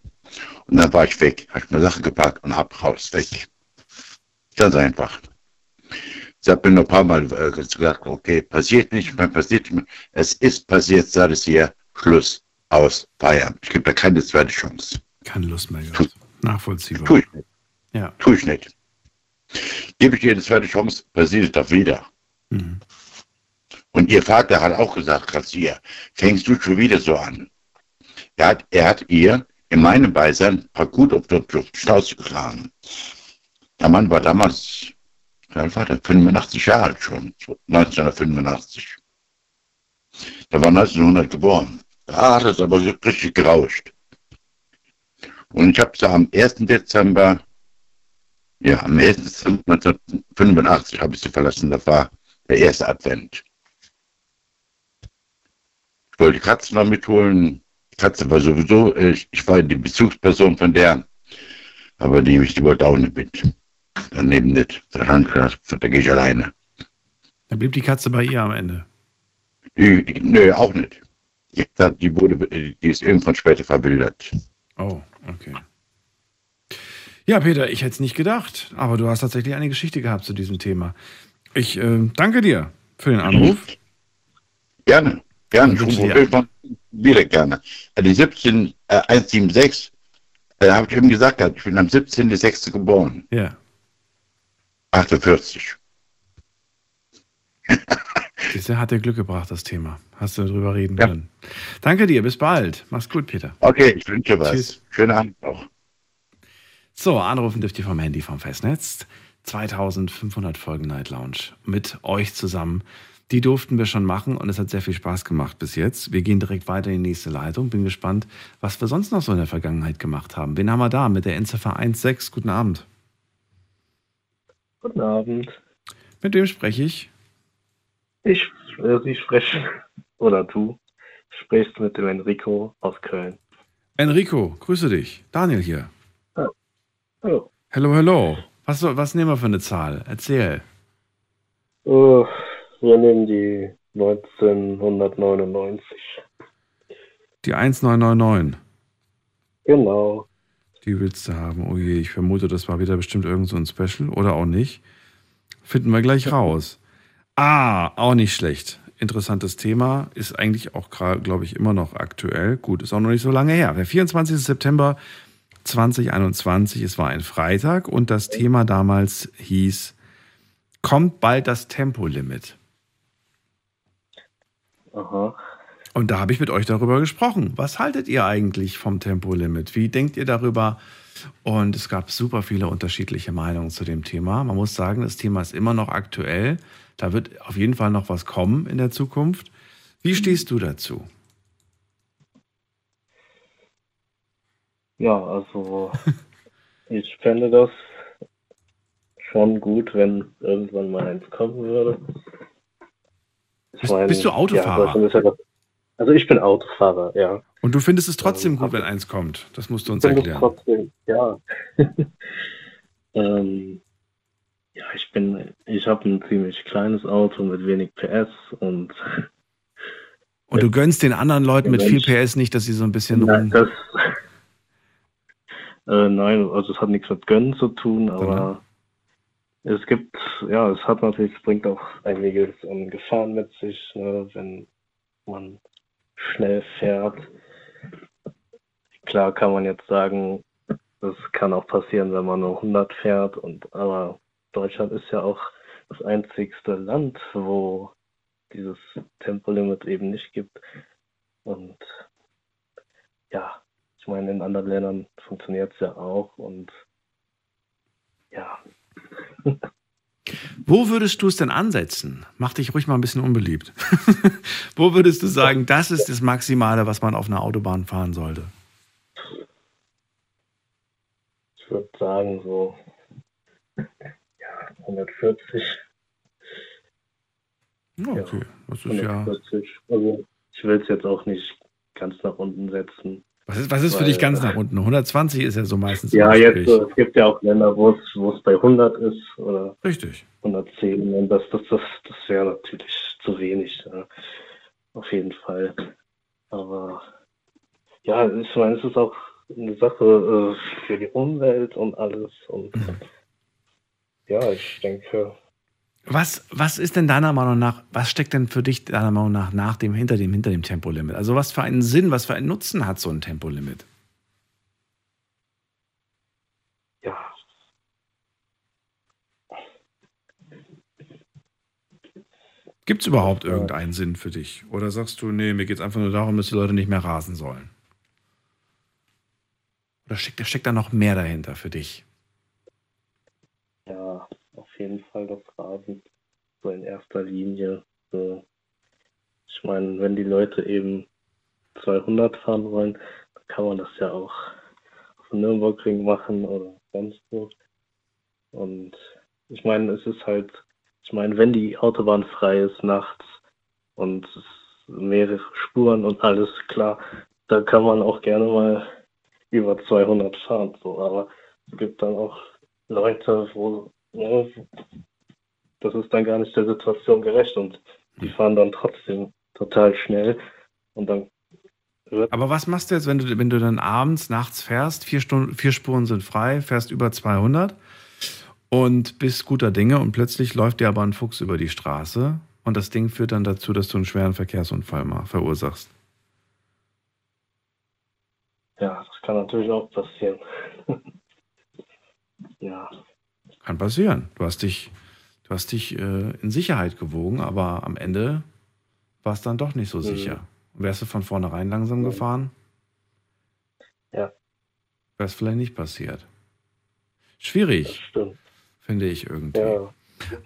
Und dann war ich weg. Habe ich meine Sache gepackt und ab raus, weg. Ganz einfach. Ich habe mir noch ein paar Mal äh, gesagt, okay, passiert nicht, mehr, passiert nicht mehr. Es ist passiert, sagt es hier, Schluss, aus, Feierabend. Ich gebe da keine zweite Chance. Keine Lust mehr gehabt. Nachvollziehbar. Tue ich nicht. Ja. Tue ich nicht. Gebe ich dir eine zweite Chance, passiert es doch wieder. Mhm. Und ihr Vater hat auch gesagt, Grazier, fängst du schon wieder so an. Er hat, er hat ihr in meinem Beisein ein paar gut auf die Schnauze geschlagen. Der Mann war damals, war der? 85 Jahre alt schon, 1985. Der war 1900 geboren. Da hat es aber richtig gerauscht. Und ich habe sie am 1. Dezember, ja, am 1. Dezember 1985 habe ich sie verlassen. Das war der erste Advent. Ich wollte die Katze noch mitholen. Die Katze war sowieso, ich, ich war die Bezugsperson von der, aber die, die wollte auch nicht mit. Daneben nicht. Da habe ich gedacht, da gehe ich alleine. Dann blieb die Katze bei ihr am Ende. Die, die, nö, auch nicht. Die, die, wurde, die ist irgendwann später verwildert. Oh, okay. Ja, Peter, ich hätte es nicht gedacht, aber du hast tatsächlich eine Geschichte gehabt zu diesem Thema. Ich äh, danke dir für den Anruf. Gerne, gerne. Wieder gerne. Äh, Die 17, äh, 176, äh, habe ich eben gesagt, ich bin am 17.06. geboren. Ja. 48. Siehst du, hat dir Glück gebracht, das Thema. Hast du darüber reden können. Danke dir, bis bald. Mach's gut, Peter. Okay, ich wünsche was. Tschüss. Schönen Abend noch. So, anrufen dürft ihr vom Handy vom Festnetz. 2500 Folgen Night Lounge mit euch zusammen. Die durften wir schon machen und es hat sehr viel Spaß gemacht bis jetzt. Wir gehen direkt weiter in die nächste Leitung. Bin gespannt, was wir sonst noch so in der Vergangenheit gemacht haben. Wen haben wir da mit der Endziffer 16? Guten Abend. Guten Abend. Mit wem spreche ich? Ich, äh, Sie sprechen, oder du sprichst mit dem Enrico aus Köln. Enrico, grüße dich. Daniel hier. Hallo. Hello, hello. Was, was nehmen wir für eine Zahl? Erzähl. Äh, wir nehmen die 1999. Die 1999. Genau. Die willst du haben. Oh je, ich vermute, das war wieder bestimmt irgend so ein Special oder auch nicht. Finden wir gleich raus. Ah, auch nicht schlecht. Interessantes Thema. Ist eigentlich auch, glaube ich, immer noch aktuell. Gut, ist auch noch nicht so lange her. Der 24. September 2021, es war ein Freitag und das Thema damals hieß, kommt bald das Tempolimit. Aha. Und da habe ich mit euch darüber gesprochen. Was haltet ihr eigentlich vom Tempolimit? Wie denkt ihr darüber? Und es gab super viele unterschiedliche Meinungen zu dem Thema. Man muss sagen, das Thema ist immer noch aktuell. Da wird auf jeden Fall noch was kommen in der Zukunft. Wie stehst du dazu? Ja, also ich fände das schon gut, wenn irgendwann mal eins kommen würde. Bist- bist du Autofahrer? Ja also ich bin Autofahrer, ja. Und du findest es trotzdem gut, wenn eins kommt. Das musst du uns erklären. trotzdem, ja. ähm, ja, ich bin, ich habe ein ziemlich kleines Auto mit wenig PS und Und du gönnst den anderen Leuten mit viel. PS nicht, dass sie so ein bisschen Nein, rum. das, äh, nein, also es hat nichts mit Gönnen zu tun, aber es gibt, ja, es hat natürlich, es bringt auch einiges an Gefahren mit sich, ne, wenn man schnell fährt. Klar kann man jetzt sagen, das kann auch passieren, wenn man nur 100 fährt, und aber Deutschland ist ja auch das einzigste Land, wo dieses Tempolimit eben nicht gibt. Und ja, ich meine, in anderen Ländern funktioniert es ja auch und ja, Wo würdest du es denn ansetzen? Mach dich ruhig mal ein bisschen unbeliebt. Wo würdest du sagen, das ist das Maximale, was man auf einer Autobahn fahren sollte? ich würde sagen so ja, 140. Ja, okay. Das ist ja. 140. Also ich will es jetzt auch nicht ganz nach unten setzen. Was ist, was ist für weil- dich ganz nach unten? 120 ist ja so meistens. Ja, jetzt, äh, es gibt ja auch Länder, wo es, wo es bei 100 ist oder Richtig. 110. Und das, das, das, das wäre natürlich zu wenig. Ja. Auf jeden Fall. Aber ja, ich meine, es ist auch eine Sache äh, für die Umwelt und alles. Und ja, ich denke, Was, was ist denn deiner Meinung nach, was steckt denn für dich deiner Meinung nach nach dem, hinter dem, hinter dem Tempolimit? Also was für einen Sinn, was für einen Nutzen hat so ein Tempolimit? ja, Gibt es überhaupt irgendeinen Sinn für dich? Oder sagst du, nee, mir geht es einfach nur darum, dass die Leute nicht mehr rasen sollen? Oder steckt, steckt da noch mehr dahinter für dich? Jeden Fall das Rasen. So in erster Linie. So. Ich meine, wenn die Leute eben 200 fahren wollen, dann kann man das ja auch auf dem Nürburgring machen oder sonst wo. Und ich meine, es ist halt, ich meine, wenn die Autobahn frei ist nachts und mehrere Spuren und alles klar, da kann man auch gerne mal über 200 fahren. So, aber es gibt dann auch Leute, wo ne, das ist dann gar nicht der Situation gerecht und die fahren dann trotzdem total schnell und dann Aber was machst du jetzt, wenn du, wenn du dann abends, nachts fährst, vier, Stunden, vier Spuren sind frei, fährst über 200 und bist guter Dinge und plötzlich läuft dir aber ein Fuchs über die Straße und das Ding führt dann dazu, dass du einen schweren Verkehrsunfall mal verursachst. ja, das kann natürlich auch passieren. ja, Kann passieren. Du hast dich, du hast dich äh, in Sicherheit gewogen, aber am Ende war es dann doch nicht so Mhm. sicher. Wärst du von vornherein langsam gefahren, ja, wäre es vielleicht nicht passiert. Schwierig, stimmt. finde ich irgendwie. Ja,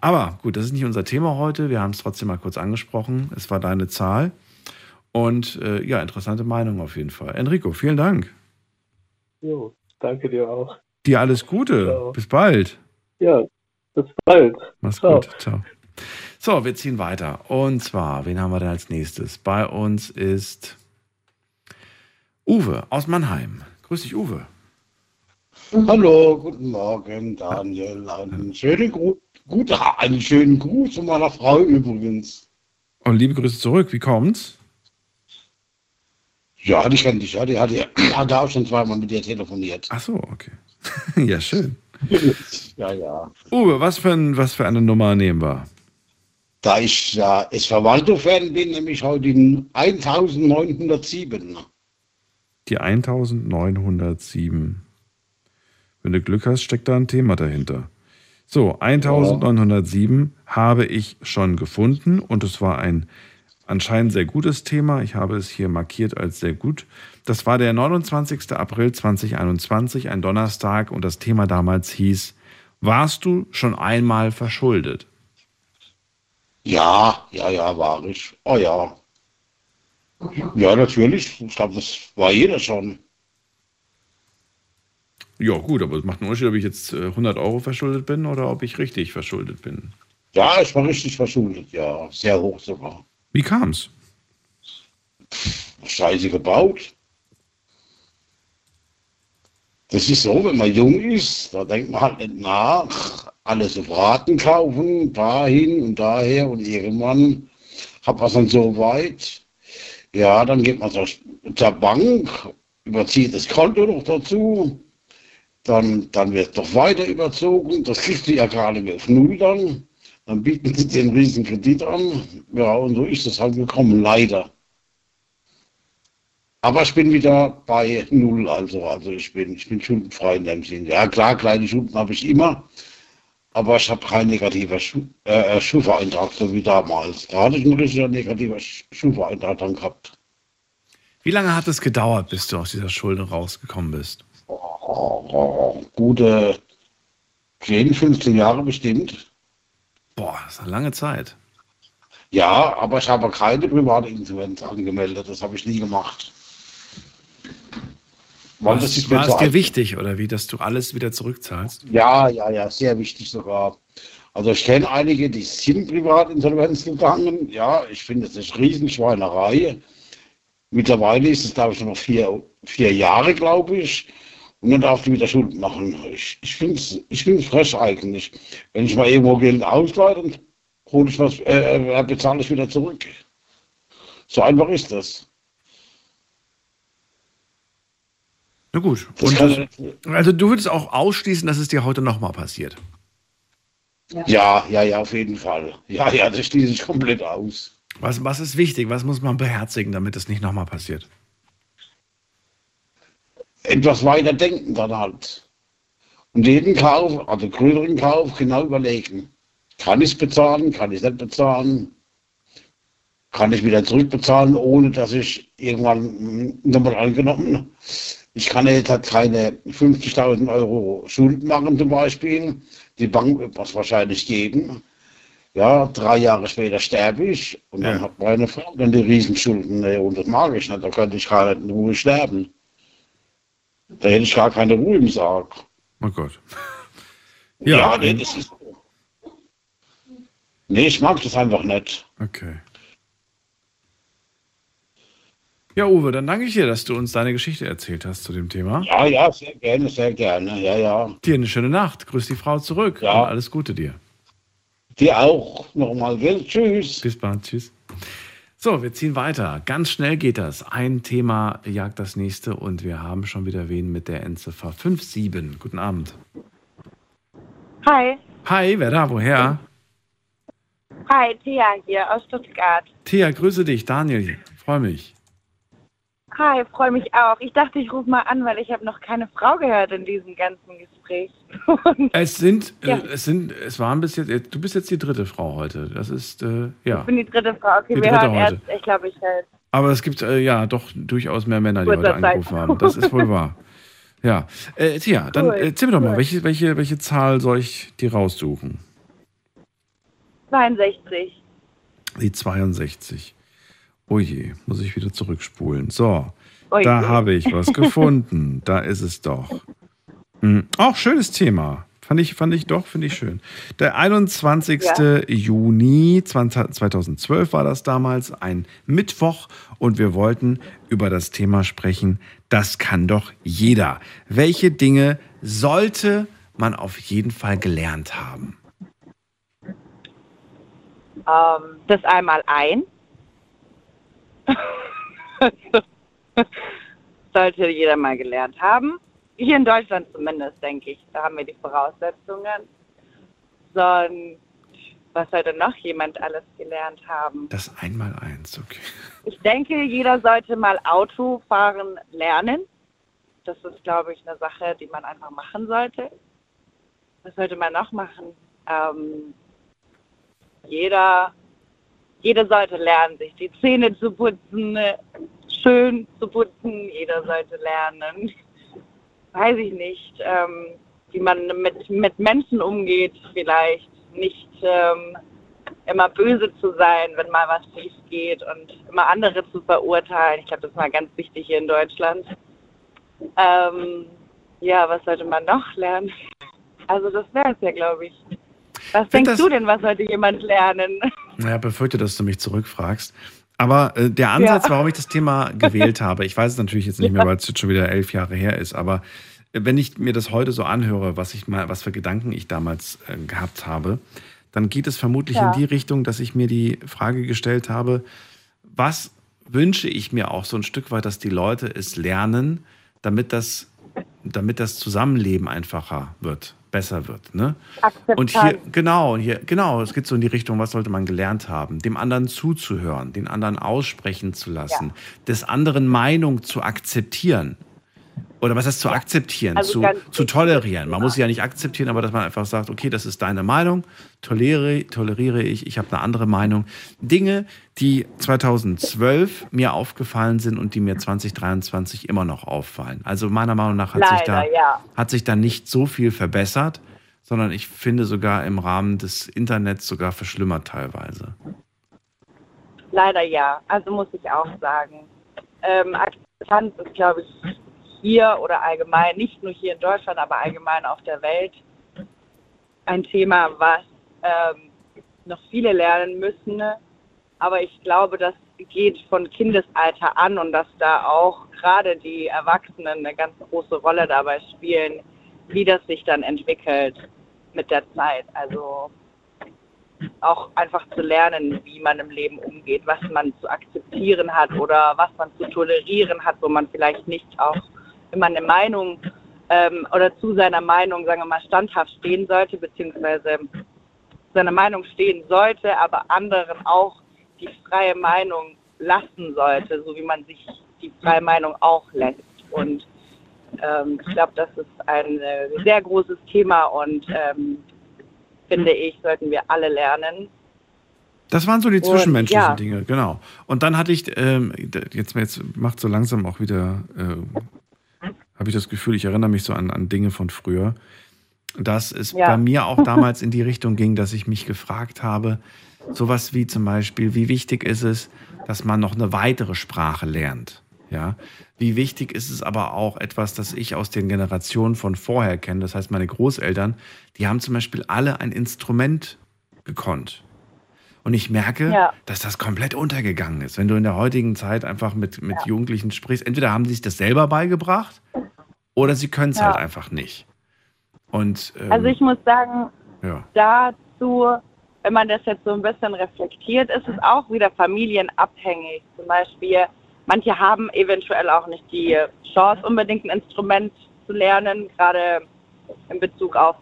Aber gut, das ist nicht unser Thema heute. Wir haben es trotzdem mal kurz angesprochen. Es war deine Zahl. Und äh, ja, interessante Meinung auf jeden Fall. Enrico, vielen Dank. jo, danke dir auch. Dir alles Gute. Ciao. Bis bald. Ja, bis bald. Mach's Ciao. gut. Ciao. So, wir ziehen weiter. Und zwar, wen haben wir denn als nächstes? Bei uns ist Uwe aus Mannheim. Grüß dich, Uwe. Hallo, guten Morgen, Daniel. Einen schönen, Gru gut, einen schönen Gruß von meiner Frau übrigens. Und liebe Grüße zurück. Wie kommt's? Ja, die kennt dich ja. Die hatte, hatte auch schon zweimal mit dir telefoniert. Ach so, okay. ja, schön. ja, ja. Uwe, was für, ein, was für eine Nummer nehmen wir? Da ich ja äh, Verwalto-Fan bin, nämlich heute den 1907. Die 1907. Wenn du Glück hast, steckt da ein Thema dahinter. So, 1907 habe ich schon gefunden und es war ein anscheinend sehr gutes Thema. Ich habe es hier markiert als sehr gut. Das war der 29. April 2021, ein Donnerstag und das Thema damals hieß, warst du schon einmal verschuldet? Ja, ja, ja, war ich. Oh ja. Ja, natürlich. Ich glaube, das war jeder schon. Ja, gut, aber es macht einen Unterschied, ob ich jetzt äh, 100 Euro verschuldet bin oder ob ich richtig verschuldet bin. Ja, ich war richtig verschuldet, ja. Sehr hoch sogar. Wie kam's? Scheiße gebaut. Das ist so, wenn man jung ist, da denkt man halt nicht nach. Alles auf Raten kaufen, dahin und daher und irgendwann hat man dann so weit. Ja, dann geht man zur, zur Bank, überzieht das Konto noch dazu. Dann, dann wird doch weiter überzogen. Das kriegst du ja gerade auf Null dann. Dann bieten sie den riesen Kredit an. Ja, und so ist das halt gekommen, leider. Aber ich bin wieder bei Null, also, also ich bin, ich bin schuldenfrei in dem Sinn. Ja, klar, kleine Schulden habe ich immer, aber ich habe keinen negativen Schu äh, Schufa-Eintrag, so wie damals. Da hatte ich einen richtigen negativen Schufa-Eintrag dann gehabt. Wie lange hat es gedauert, bis du aus dieser Schulden rausgekommen bist? Oh, gute 10, 15 Jahre bestimmt. Boah, das ist eine lange Zeit. Ja, aber ich habe keine Privatinsolvenz angemeldet, das habe ich nie gemacht. Weil mir war es dir wichtig, oder wie, dass du alles wieder zurückzahlst? Ja, ja, ja, sehr wichtig sogar. Also ich kenne einige, die sind Privatinsolvenz gegangen. Ja, ich finde, das ist Riesenschweinerei. Mittlerweile ist es, glaube ich, noch vier, vier Jahre, glaube ich. Und dann darf die wieder Schulden machen. Ich, ich finde es ich find's frech eigentlich. Wenn ich mal irgendwo Geld ausleihe, dann hole ich was, äh, äh, bezahle ich wieder zurück. So einfach ist das. Na gut. Und also du würdest auch ausschließen, dass es dir heute nochmal passiert. Ja, ja, ja, auf jeden Fall. Ja, ja, das schließe ich komplett aus. Was, was ist wichtig? Was muss man beherzigen, damit es nicht nochmal passiert? Etwas weiter denken dann halt. Und jeden Kauf, also größeren Kauf, genau überlegen. Kann ich es bezahlen, kann ich es nicht bezahlen? Kann ich wieder zurückbezahlen, ohne dass ich irgendwann nochmal angenommen. Ich kann jetzt halt keine 50.000 Euro Schulden machen zum Beispiel. Die Bank wird was wahrscheinlich geben. Ja, drei Jahre später sterbe ich und dann hat meine Frau dann die Riesenschulden. Nee, und das mag ich nicht, da könnte ich gar nicht in Ruhe sterben. Da hätte ich gar keine Ruhe im Sarg. Oh Gott. Ja, Ja, nee, ähm, das ist. Nee, ich mag das einfach nicht. Okay. Ja, Uwe, dann danke ich dir, dass du uns deine Geschichte erzählt hast zu dem Thema. Ja, ja, sehr gerne, sehr gerne. Ja, ja. Dir eine schöne Nacht. Grüß die Frau zurück. Ja. Und alles Gute dir. Dir auch nochmal, gell? Tschüss. Bis bald. Tschüss. So, wir ziehen weiter. Ganz schnell geht das. Ein Thema jagt das nächste und wir haben schon wieder wen mit der Endziffer 57. Guten Abend. Hi, Hi, wer da? Woher? hi, Thea hier aus Stuttgart. Thea, grüße dich. Daniel, freue mich. Hi, freue mich auch. Ich dachte, ich rufe mal an, weil ich habe noch keine Frau gehört in diesem ganzen Gespräch. Es sind, Ja. äh, es sind, es waren bis jetzt, äh, du bist jetzt die dritte Frau heute. Das ist, äh, ja. Ich bin die dritte Frau. Okay, Die wir hören heute. erst, ich glaube, ich höre Aber es gibt äh, ja doch durchaus mehr Männer, die heute angerufen haben. Das ist wohl wahr. Ja. Äh, Tia, dann Cool, äh, erzähl mir doch mal, cool. welche, welche, welche Zahl soll ich dir raussuchen? 62. Die 62. Oh je, muss ich wieder zurückspulen. So, Oh da habe ich was gefunden. Da ist es doch. Hm. Auch schönes Thema. Fand ich, fand ich doch, finde ich schön. Der 21. Ja. Juni 20, 2012 war das damals, ein Mittwoch. Und wir wollten über das Thema sprechen, das kann doch jeder. Welche Dinge sollte man auf jeden Fall gelernt haben? Ähm, das einmal ein. Sollte jeder mal gelernt haben. Hier in Deutschland zumindest, denke ich. Da haben wir die Voraussetzungen. Sonst, was sollte noch jemand alles gelernt haben? Das Einmaleins, okay. Ich denke, jeder sollte mal Autofahren lernen. Das ist, glaube ich, eine Sache, die man einfach machen sollte. Was sollte man noch machen? Ähm, jeder, jeder sollte lernen, sich die Zähne zu putzen, äh, schön zu putzen. Jeder sollte lernen, weiß ich nicht, ähm, wie man mit, mit Menschen umgeht, vielleicht nicht ähm, immer böse zu sein, wenn mal was schief geht und immer andere zu verurteilen. Ich glaube, das ist mal ganz wichtig hier in Deutschland. Ähm, Ja, was sollte man noch lernen? Also das wäre es ja, glaube ich. Was Find denkst du denn, was sollte jemand lernen? Naja, befürchte, dass du mich zurückfragst. Aber äh, der Ansatz, Ja. warum ich das Thema gewählt habe, ich weiß es natürlich jetzt nicht mehr, weil es jetzt schon wieder elf Jahre her ist, aber äh, wenn ich mir das heute so anhöre, was ich mal, was für Gedanken ich damals äh, gehabt habe, dann geht es vermutlich Ja. in die Richtung, dass ich mir die Frage gestellt habe, was wünsche ich mir auch so ein Stück weit, dass die Leute es lernen, damit das, damit das Zusammenleben einfacher wird, besser wird. Ne? Und hier, genau, und hier, genau, es geht so in die Richtung, was sollte man gelernt haben? Dem anderen zuzuhören, den anderen aussprechen zu lassen, des anderen Meinung zu akzeptieren. Oder was heißt zu akzeptieren, Also zu, zu tolerieren. Man muss sie ja nicht akzeptieren, aber dass man einfach sagt, okay, das ist deine Meinung, toleriere, toleriere ich, ich habe eine andere Meinung. Dinge, die 2012 mir aufgefallen sind und die mir 2023 immer noch auffallen. Also meiner Meinung nach hat sich da Leider, ja. hat sich da nicht so viel verbessert, sondern ich finde sogar im Rahmen des Internets sogar verschlimmert teilweise. Leider ja, also muss ich auch sagen. Ähm, Akzeptanz ist, glaube ich, hier oder allgemein, nicht nur hier in Deutschland, aber allgemein auf der Welt, ein Thema, was ähm, noch viele lernen müssen. Aber ich glaube, das geht von Kindesalter an und dass da auch gerade die Erwachsenen eine ganz große Rolle dabei spielen, wie das sich dann entwickelt mit der Zeit. Also auch einfach zu lernen, wie man im Leben umgeht, was man zu akzeptieren hat oder was man zu tolerieren hat, wo man vielleicht nicht auch immer eine Meinung ähm, oder zu seiner Meinung, sagen wir mal, standhaft stehen sollte, beziehungsweise seiner Meinung stehen sollte, aber anderen auch die freie Meinung lassen sollte, so wie man sich die freie Meinung auch lässt. Und ähm, ich glaube, das ist ein äh, sehr großes Thema und ähm, finde ich, sollten wir alle lernen. Das waren so die Und, zwischenmenschlichen ja. Dinge, genau. Und dann hatte ich, ähm, jetzt, jetzt macht so langsam auch wieder, äh, habe ich das Gefühl, ich erinnere mich so an, an Dinge von früher, dass es Ja. bei mir auch damals in die Richtung ging, dass ich mich gefragt habe, sowas wie zum Beispiel, wie wichtig ist es, dass man noch eine weitere Sprache lernt? Ja, wie wichtig ist es aber auch etwas, das ich aus den Generationen von vorher kenne. Das heißt, meine Großeltern, die haben zum Beispiel alle ein Instrument gekonnt. Und ich merke, Ja. dass das komplett untergegangen ist. Wenn du in der heutigen Zeit einfach mit, mit Jugendlichen sprichst, entweder haben sie sich das selber beigebracht oder sie können es Ja. halt einfach nicht. Und ähm, Also ich muss sagen, ja. dazu, wenn man das jetzt so ein bisschen reflektiert, ist es auch wieder familienabhängig. Zum Beispiel, manche haben eventuell auch nicht die Chance, unbedingt ein Instrument zu lernen, gerade in Bezug auf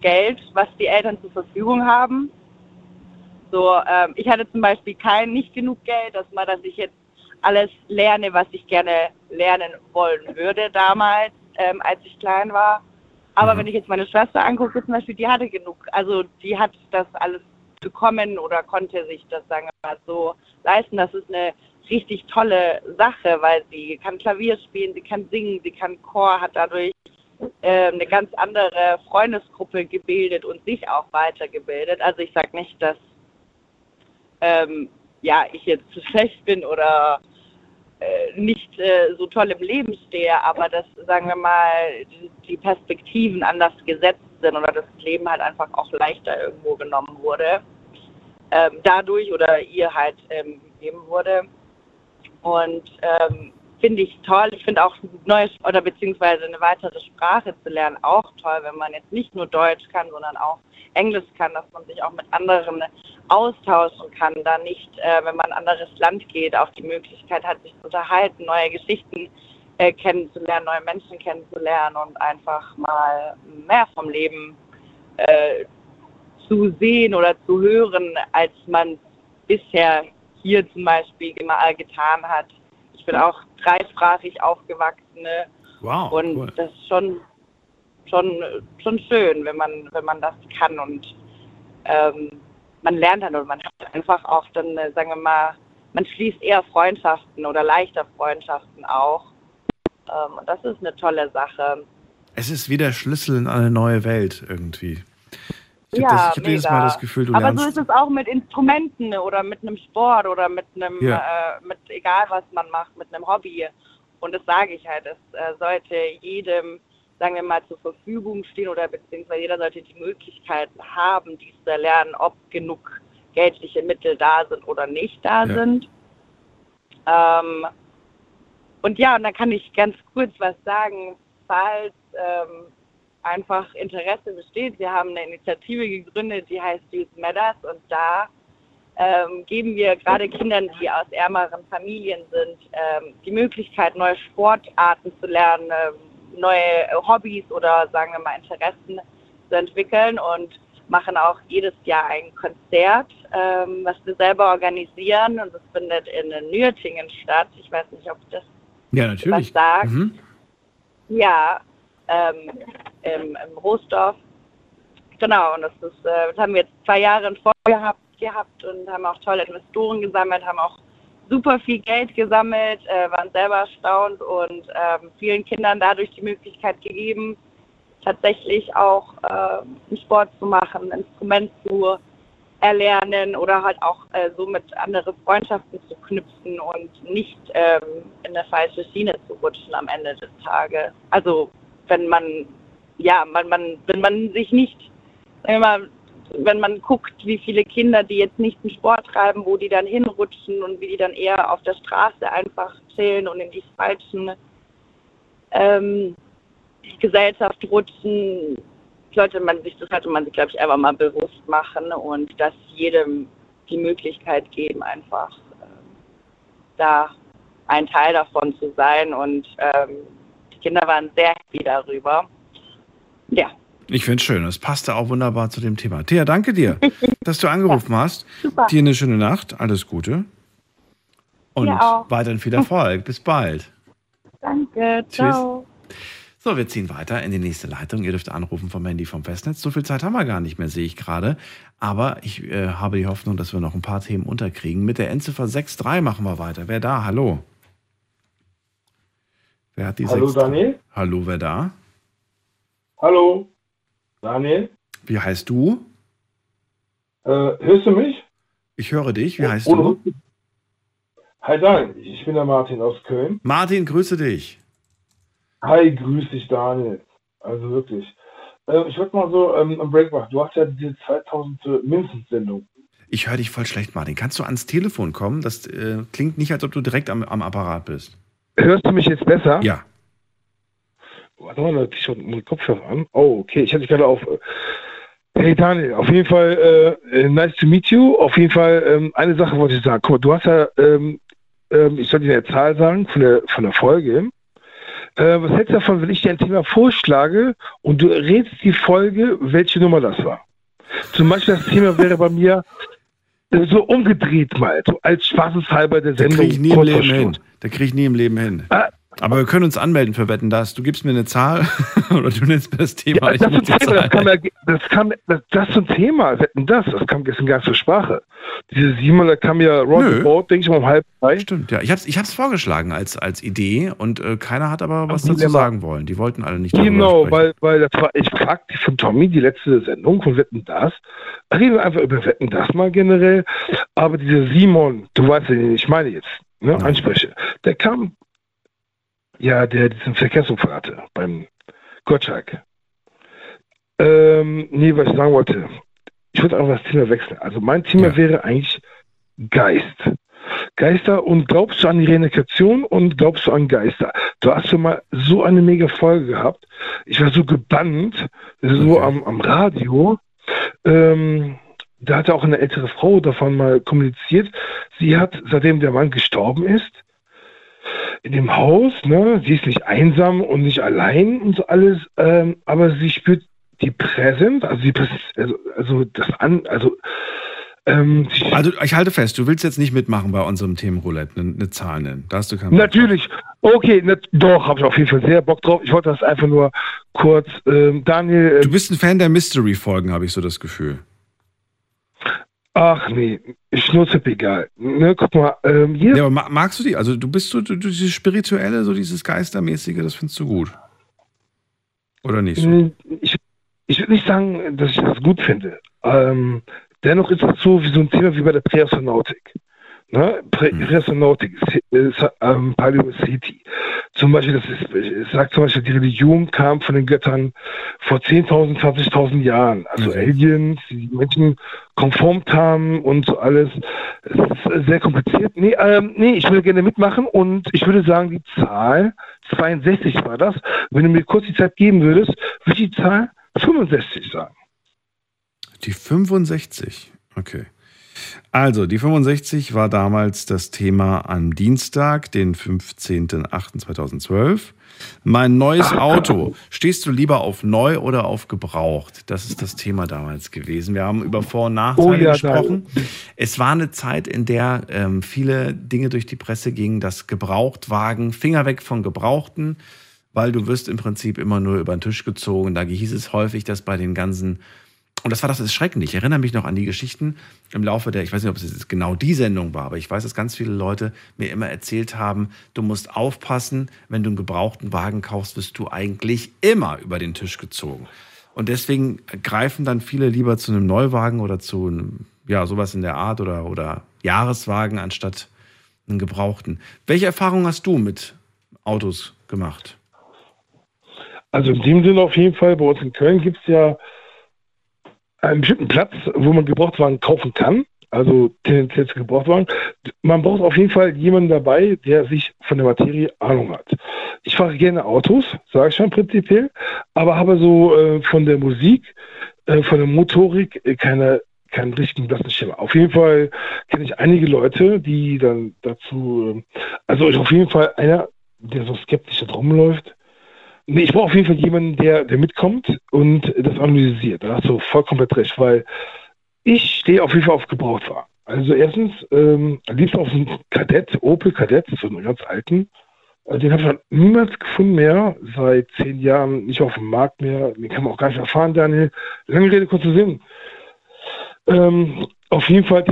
Geld, was die Eltern zur Verfügung haben. So, ähm, ich hatte zum Beispiel kein, nicht genug Geld, dass man, dass ich jetzt alles lerne, was ich gerne lernen wollen würde damals, ähm, als ich klein war. Aber wenn ich jetzt meine Schwester angucke, zum Beispiel, die hatte genug, also die hat das alles bekommen oder konnte sich das, sagen wir mal, so leisten. Das ist eine richtig tolle Sache, weil sie kann Klavier spielen, sie kann singen, sie kann Chor, hat dadurch ähm, eine ganz andere Freundesgruppe gebildet und sich auch weitergebildet. Also ich sage nicht, dass ähm, ja, ich jetzt zu schlecht bin oder äh, nicht äh, so toll im Leben stehe, aber dass, sagen wir mal, die- Perspektiven anders gesetzt sind oder das Leben halt einfach auch leichter irgendwo genommen wurde, ähm, dadurch oder ihr halt ähm, gegeben wurde. Und ähm, finde ich toll. Ich finde auch neue oder beziehungsweise eine weitere Sprache zu lernen auch toll, wenn man jetzt nicht nur Deutsch kann, sondern auch Englisch kann, dass man sich auch mit anderen austauschen kann, da nicht, äh, wenn man in ein anderes Land geht, auch die Möglichkeit hat, sich zu unterhalten, neue Geschichten äh, kennenzulernen, neue Menschen kennenzulernen und einfach mal mehr vom Leben äh, zu sehen oder zu hören, als man bisher hier zum Beispiel immer getan hat. Ich bin auch dreisprachig aufgewachsen ne? Wow, und cool. das ist schon, schon, schon schön, wenn man, wenn man das kann und ähm, man lernt dann und man hat einfach auch dann, äh, sagen wir mal, man schließt eher Freundschaften oder leichter Freundschaften auch. Ähm, und das ist eine tolle Sache. Es ist wie der Schlüssel in eine neue Welt irgendwie. Ich habe ja, das, ich hab jedes Mal das Gefühl, du Aber so ist es auch mit Instrumenten oder mit einem Sport oder mit einem, Ja. äh, mit egal was man macht, mit einem Hobby. Und das sage ich halt, es äh, sollte jedem sagen wir mal, zur Verfügung stehen oder beziehungsweise jeder sollte die Möglichkeit haben, dies zu erlernen, ob genug geldliche Mittel da sind oder nicht da Ja. sind. Ähm, und ja, und dann kann ich ganz kurz was sagen, falls ähm, einfach Interesse besteht. Wir haben eine Initiative gegründet, die heißt Youth Matters und da ähm, geben wir gerade Kindern, die aus ärmeren Familien sind, ähm, die Möglichkeit, neue Sportarten zu lernen, ähm, neue Hobbys oder sagen wir mal Interessen zu entwickeln und machen auch jedes Jahr ein Konzert, ähm, was wir selber organisieren und das findet in Nürtingen statt. Ich weiß nicht, ob das Ja, natürlich. was sagt. Mhm. Ja, ähm, im, im Rostorf. Genau, und das, ist, äh, das haben wir jetzt zwei Jahre in Folge gehabt, und haben auch tolle Investoren gesammelt, haben auch super viel Geld gesammelt, äh, waren selber erstaunt und ähm, vielen Kindern dadurch die Möglichkeit gegeben, tatsächlich auch äh, Sport zu machen, ein Instrument zu erlernen oder halt auch äh, somit andere Freundschaften zu knüpfen und nicht ähm, in eine falsche Schiene zu rutschen am Ende des Tages. Also wenn man, ja, man, man, wenn man sich nicht, wir mal, wenn man guckt, wie viele Kinder, die jetzt nicht einen Sport treiben, wo die dann hinrutschen und wie die dann eher auf der Straße einfach chillen und in die falschen ähm, Gesellschaft rutschen, sollte man sich, das sollte man sich, glaube ich, einfach mal bewusst machen und das jedem die Möglichkeit geben, einfach ähm, da ein Teil davon zu sein. Und ähm, die Kinder waren sehr happy darüber. Ja, Ich finde es schön. Das passte auch wunderbar zu dem Thema. Thea, danke dir, dass du angerufen hast. super. Dir eine schöne Nacht. Alles Gute. Und weiterhin viel Erfolg. Bis bald. danke. Ciao. So, wir ziehen weiter in die nächste Leitung. Ihr dürft anrufen vom Handy vom Festnetz. So viel Zeit haben wir gar nicht mehr, sehe ich gerade. Aber ich äh, habe die Hoffnung, dass wir noch ein paar Themen unterkriegen. Mit der Endziffer 63 machen wir weiter. Wer da? Hallo. Wer hat die Hallo, 63? Daniel. Hallo, wer da? Hallo, Daniel. Wie heißt du? Äh, hörst du mich? Ich höre dich. Wie heißt Ohne du? Hi Daniel, ich bin der Martin aus Köln. Martin, grüße dich. Hi, grüß dich Daniel. Also wirklich. Ähm, ich wollte mal so ähm, am Break machen. Du hast ja diese 2000 Mindestens-Sendung. Ich höre dich voll schlecht, Martin. Kannst du ans Telefon kommen? Das äh, klingt nicht, als ob du direkt am, am Apparat bist. Hörst du mich jetzt besser? Ja. Warte mal, ich schon mit Kopfhörer an. Oh, okay, ich hatte dich gerade auf. äh, Hey Daniel, auf jeden Fall äh, äh, nice to meet you. Auf jeden Fall ähm, eine Sache wollte ich sagen. Guck mal, du hast ja, ähm, ähm, ich soll dir eine Zahl sagen von der, von der Folge. Äh, was hältst du davon, wenn ich dir ein Thema vorschlage und du rätst die Folge, welche Nummer das war? Zum Beispiel das Thema wäre bei mir äh, so umgedreht mal, so als spaßeshalber der Da Sendung. kriege ich nie im Leben hin. Da kriege ich nie im Leben hin. Ah. Aber wir können uns anmelden für Wetten, das. Du gibst mir eine Zahl oder du nennst mir das Thema. Ja, das, ist ein Thema, das, kam ja, das, kam, das, das ist ein Thema, wetten das, das kam gestern gar nicht zur Sprache. Diese Simon, da kam ja Roundabout, denke ich mal, um halb drei. Stimmt, ja. Ich habe es ich hab's vorgeschlagen als, als Idee und äh, keiner hat aber was dazu sagen wollen. Die wollten alle nicht Genau, weil, weil das war, ich fragte von Tommy, die letzte Sendung von Wetten das. Reden wir einfach über Wetten das mal generell. Aber dieser Simon, du weißt ja, den ich meine jetzt, ne, anspreche, der kam, ja, der diesen Verkehrsunfall hatte beim Gottschalk. Ähm, nee, was ich sagen wollte, ich würde einfach das Thema wechseln. Also mein Thema wäre eigentlich Geist. Geister und glaubst du an die Reinkarnation und glaubst du an Geister? Du hast schon mal so eine mega Folge gehabt. Ich war so gebannt, so am, am Radio. Ähm, da hatte auch eine ältere Frau davon mal kommuniziert. Sie hat, seitdem der Mann gestorben ist, in dem Haus, ne, sie ist nicht einsam und nicht allein und so alles, ähm, aber sie spürt die Präsenz, also die Präsenz, also, also das an, also ähm, Also ich halte fest, du willst jetzt nicht mitmachen bei unserem Themenroulette, eine, eine Zahl nennen. Da hast du keinen Natürlich. Okay, ne, doch, habe ich auf jeden Fall sehr Bock drauf. Ich wollte das einfach nur kurz, ähm, Daniel. drauf. Du bist ein Fan der Mystery-Folgen, habe ich so das Gefühl. Ach nee, Schnurze egal. Ne, guck mal, ähm, hier. Ja, aber ma- magst du die? Also du bist so, du, du, dieses Spirituelle, so dieses Geistermäßige, das findest du gut. Oder nicht so? Mm, Ich, ich würde nicht sagen, dass ich das gut finde. Ähm, dennoch ist es so wie so ein Thema wie bei der Präastronautik. Ne? Hm. Resonautik, äh, ähm, Paleo City. Zum Beispiel, das ist, es sagt zum Beispiel, die Religion kam von den Göttern vor 10.000, 20.000 Jahren. Also Aliens, die die Menschen konformt haben und so alles. Es ist äh, sehr kompliziert. Nee, ähm, nee, ich würde gerne mitmachen und ich würde sagen, die Zahl 62 war das. Wenn du mir kurz die Zeit geben würdest, würde ich die Zahl 65 sagen. Die 65. Okay. Also, die 65 war damals das Thema am Dienstag, den 15.08.2012. Mein neues Auto. Stehst du lieber auf neu oder auf gebraucht? Das ist das Thema damals gewesen. Wir haben über Vor- und Nachteile Oh ja, gesprochen. Es war eine Zeit, in der ähm, viele Dinge durch die Presse gingen, dass Gebrauchtwagen, Finger weg von Gebrauchten, weil du wirst im Prinzip immer nur über den Tisch gezogen. Da hieß es häufig, dass bei den ganzen und das war das Erschreckende. Ich erinnere mich noch an die Geschichten im Laufe der, ich weiß nicht, ob es jetzt genau die Sendung war, aber ich weiß, dass ganz viele Leute mir immer erzählt haben, du musst aufpassen, wenn du einen gebrauchten Wagen kaufst, wirst du eigentlich immer über den Tisch gezogen. Und deswegen greifen dann viele lieber zu einem Neuwagen oder zu einem, ja, sowas in der Art oder, oder Jahreswagen anstatt einen gebrauchten. Welche Erfahrung hast du mit Autos gemacht? Also in dem Sinne auf jeden Fall, bei uns in Köln gibt es ja einen bestimmten Platz, wo man Gebrauchtwagen kaufen kann. Also tendenziell zu Gebrauchtwagen. Man braucht auf jeden Fall jemanden dabei, der sich von der Materie Ahnung hat. Ich fahre gerne Autos, sage ich schon prinzipiell, aber habe so äh, von der Musik, äh, von der Motorik äh, keine keinen richtigen blassen Schimmer. Auf jeden Fall kenne ich einige Leute, die dann dazu, ähm, also ist auf jeden Fall einer, der so skeptisch da rumläuft, Nee, ich brauche auf jeden Fall jemanden, der, der mitkommt und das analysiert. Da hast du vollkommen recht, weil ich stehe auf jeden Fall auf Gebrauchtwagen. Also erstens, ähm, am liebsten auf einen Kadett, Opel Kadett, so einen ganz alten. Äh, Den habe ich noch niemals gefunden mehr, seit zehn Jahren nicht auf dem Markt mehr. Den kann man auch gar nicht mehr fahren, Daniel. Lange Rede, kurzer Sinn. Ähm, auf jeden Fall,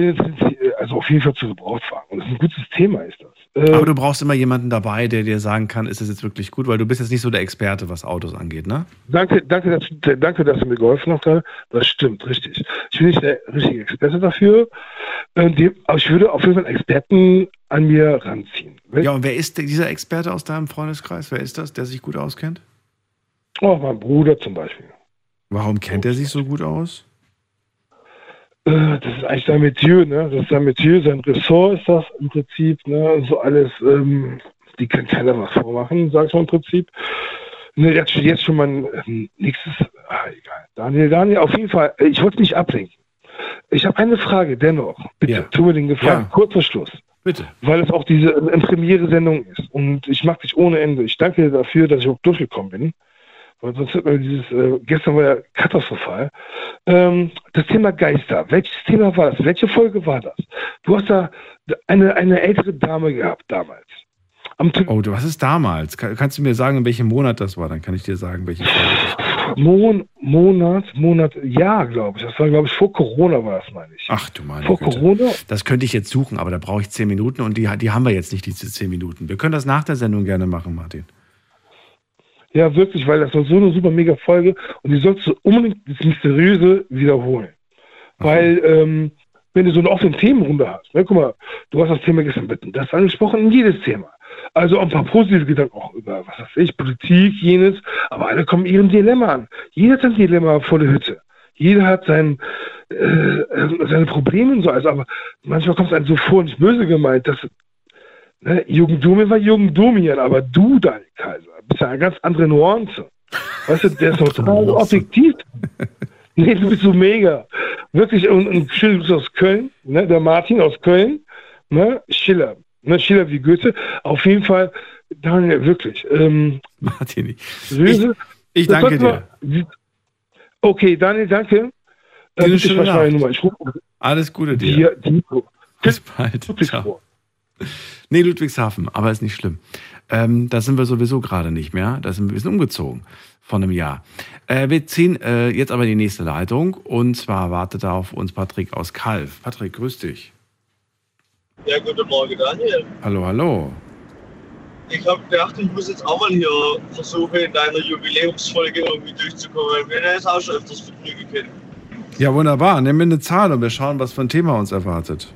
also auf jeden Fall zu Gebrauchtwagen. Und das ist ein gutes Thema, ist das. Äh, Aber du brauchst immer jemanden dabei, der dir sagen kann, ist das jetzt wirklich gut, weil du bist jetzt nicht so der Experte, was Autos angeht, ne? Danke, danke, dass, danke, dass du mir geholfen hast. Das stimmt, richtig. Ich bin nicht der richtige Experte dafür, äh, die, aber ich würde auf jeden Fall einen Experten an mir ranziehen. Ja, und wer ist dieser Experte aus deinem Freundeskreis? Wer ist das, der sich gut auskennt? Oh, mein Bruder zum Beispiel. Warum kennt er sich so gut aus? Äh, Das ist eigentlich sein Metier, ne? Das ist sein Metier, sein Ressort ist das im Prinzip, ne? So alles, ähm, die kann keiner was vormachen, sag ich mal im Prinzip. Ne, jetzt, jetzt schon mein ähm, nächstes, ah, egal. Daniel, Daniel, auf jeden Fall, ich wollte nicht ablenken. Ich habe eine Frage dennoch. Bitte, tu mir den Gefallen. Ja. Kurzer Schluss. Bitte. Weil es auch diese äh, Premiere-Sendung ist. Und ich mag dich ohne Ende. Ich danke dir dafür, dass ich auch durchgekommen bin. Weil sonst man dieses, äh, gestern war ja katastrophal. Ähm, das Thema Geister. Welches Thema war das? Welche Folge war das? Du hast da eine, eine ältere Dame gehabt damals. oh, du, was ist damals? Kann, kannst du mir sagen, in welchem Monat das war? Dann kann ich dir sagen, welche Folge das war. Mon Monat, Monat, ja, glaube ich. Das war, glaube ich, vor Corona war das, meine ich. Ach du meine Vor Güte. Corona? Das könnte ich jetzt suchen, aber da brauche ich zehn Minuten und die, die haben wir jetzt nicht, diese zehn Minuten. Wir können das nach der Sendung gerne machen, Martin. Ja, wirklich, weil das war so eine super mega Folge und die sollst du unbedingt das Mysteriöse wiederholen. Weil, ähm, wenn du so eine offene Themenrunde hast, ne, guck mal, du hast das Thema gestern bitten, das ist angesprochen in jedes Thema. Also auch ein paar positive Gedanken auch über, was weiß ich, Politik, jenes, aber alle kommen ihrem Dilemma an. Jeder hat sein Dilemma vor der Hütte. Jeder hat sein, äh, äh, seine Probleme und so, also, aber manchmal kommt es einem so vor, nicht böse gemeint, dass ne, Jürgen Domian war Jürgen Domian, aber du, Daniel Kaiser, bist ja eine ganz andere Nuance. Weißt du, der ist noch total objektiv. Nee, du bist so mega. Wirklich, und, und schön, du bist aus Köln, ne? der Martin aus Köln, ne? Schiller. Ne? Schiller wie Goethe. Auf jeden Fall, Daniel, wirklich. Ähm, Martin, Löse, ich das danke sagt mal- Okay, Daniel, danke. Sprich meine Nacht. Nummer. Ich rufe Alles Gute dir. die, Bis bald. Ciao. Nee, Ludwigshafen, aber ist nicht schlimm. Ähm, da sind wir sowieso gerade nicht mehr. Da sind wir, wir sind umgezogen von einem Jahr. Äh, wir ziehen äh, jetzt aber die nächste Leitung und zwar wartet da auf uns Patrick aus Kalf. Patrick, grüß dich. Ja, guten Morgen, Daniel. Hallo, hallo. Ich habe gedacht, ich muss jetzt auch mal hier versuchen, in deiner Jubiläumsfolge irgendwie durchzukommen. Wir haben jetzt auch schon öfters Vergnügen kennen. Ja, wunderbar. Nimm mir eine Zahl und wir schauen, was für ein Thema uns erwartet.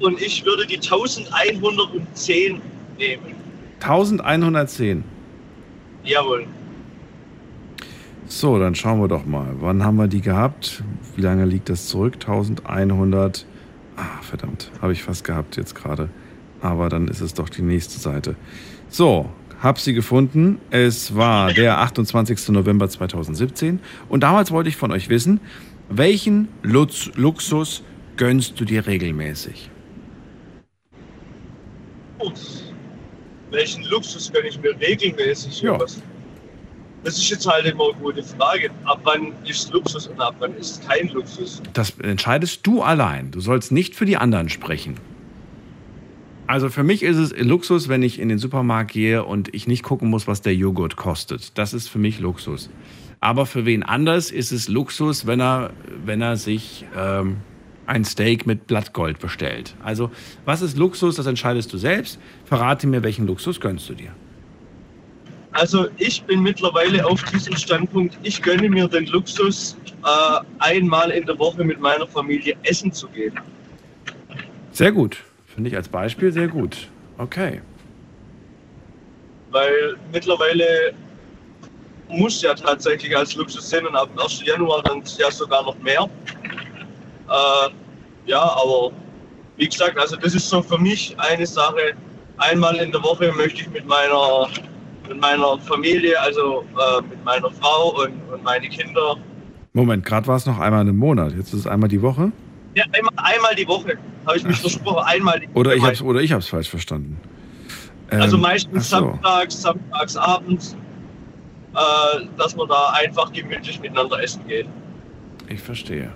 Und ich würde die 1110 nehmen. 1110. Jawohl. So, dann schauen wir doch mal. Wann haben wir die gehabt? Wie lange liegt das zurück? 1100. Ah, verdammt, habe ich fast gehabt jetzt gerade. Aber dann ist es doch die nächste Seite. So, hab sie gefunden. Es war der 28. November 2017. Und damals wollte ich von euch wissen, welchen Lutz Luxus gönnst du dir regelmäßig? Welchen Luxus gönne ich mir regelmäßig? Ja. Was- Das ist jetzt halt immer eine gute Frage. Ab wann ist Luxus und ab wann ist kein Luxus? Das entscheidest du allein. Du sollst nicht für die anderen sprechen. Also für mich ist es Luxus, wenn ich in den Supermarkt gehe und ich nicht gucken muss, was der Joghurt kostet. Das ist für mich Luxus. Aber für wen anders ist es Luxus, wenn er, wenn er sich ähm, ein Steak mit Blattgold bestellt. Also was ist Luxus, das entscheidest du selbst. Verrate mir, welchen Luxus gönnst du dir. Also ich bin mittlerweile auf diesem Standpunkt, ich gönne mir den Luxus, äh, einmal in der Woche mit meiner Familie essen zu gehen. Sehr gut. Finde ich als Beispiel sehr gut. Okay. Weil mittlerweile muss ja tatsächlich als Luxus sein und ab dem 1. Januar dann ja sogar noch mehr. Äh, ja, aber wie gesagt, also das ist so für mich eine Sache. Einmal in der Woche möchte ich mit meiner, mit meiner Familie, also äh, mit meiner Frau und, und meine Kinder, Moment, gerade war es noch einmal im Monat. Jetzt ist es einmal die Woche. ja, einmal, einmal die Woche, habe ich mich versprochen, einmal die Oder ich Woche. hab's, oder ich hab's falsch verstanden. Also Ähm, meistens ach so. samstags, samstags abends, äh, dass man da einfach gemütlich miteinander essen geht. Ich verstehe.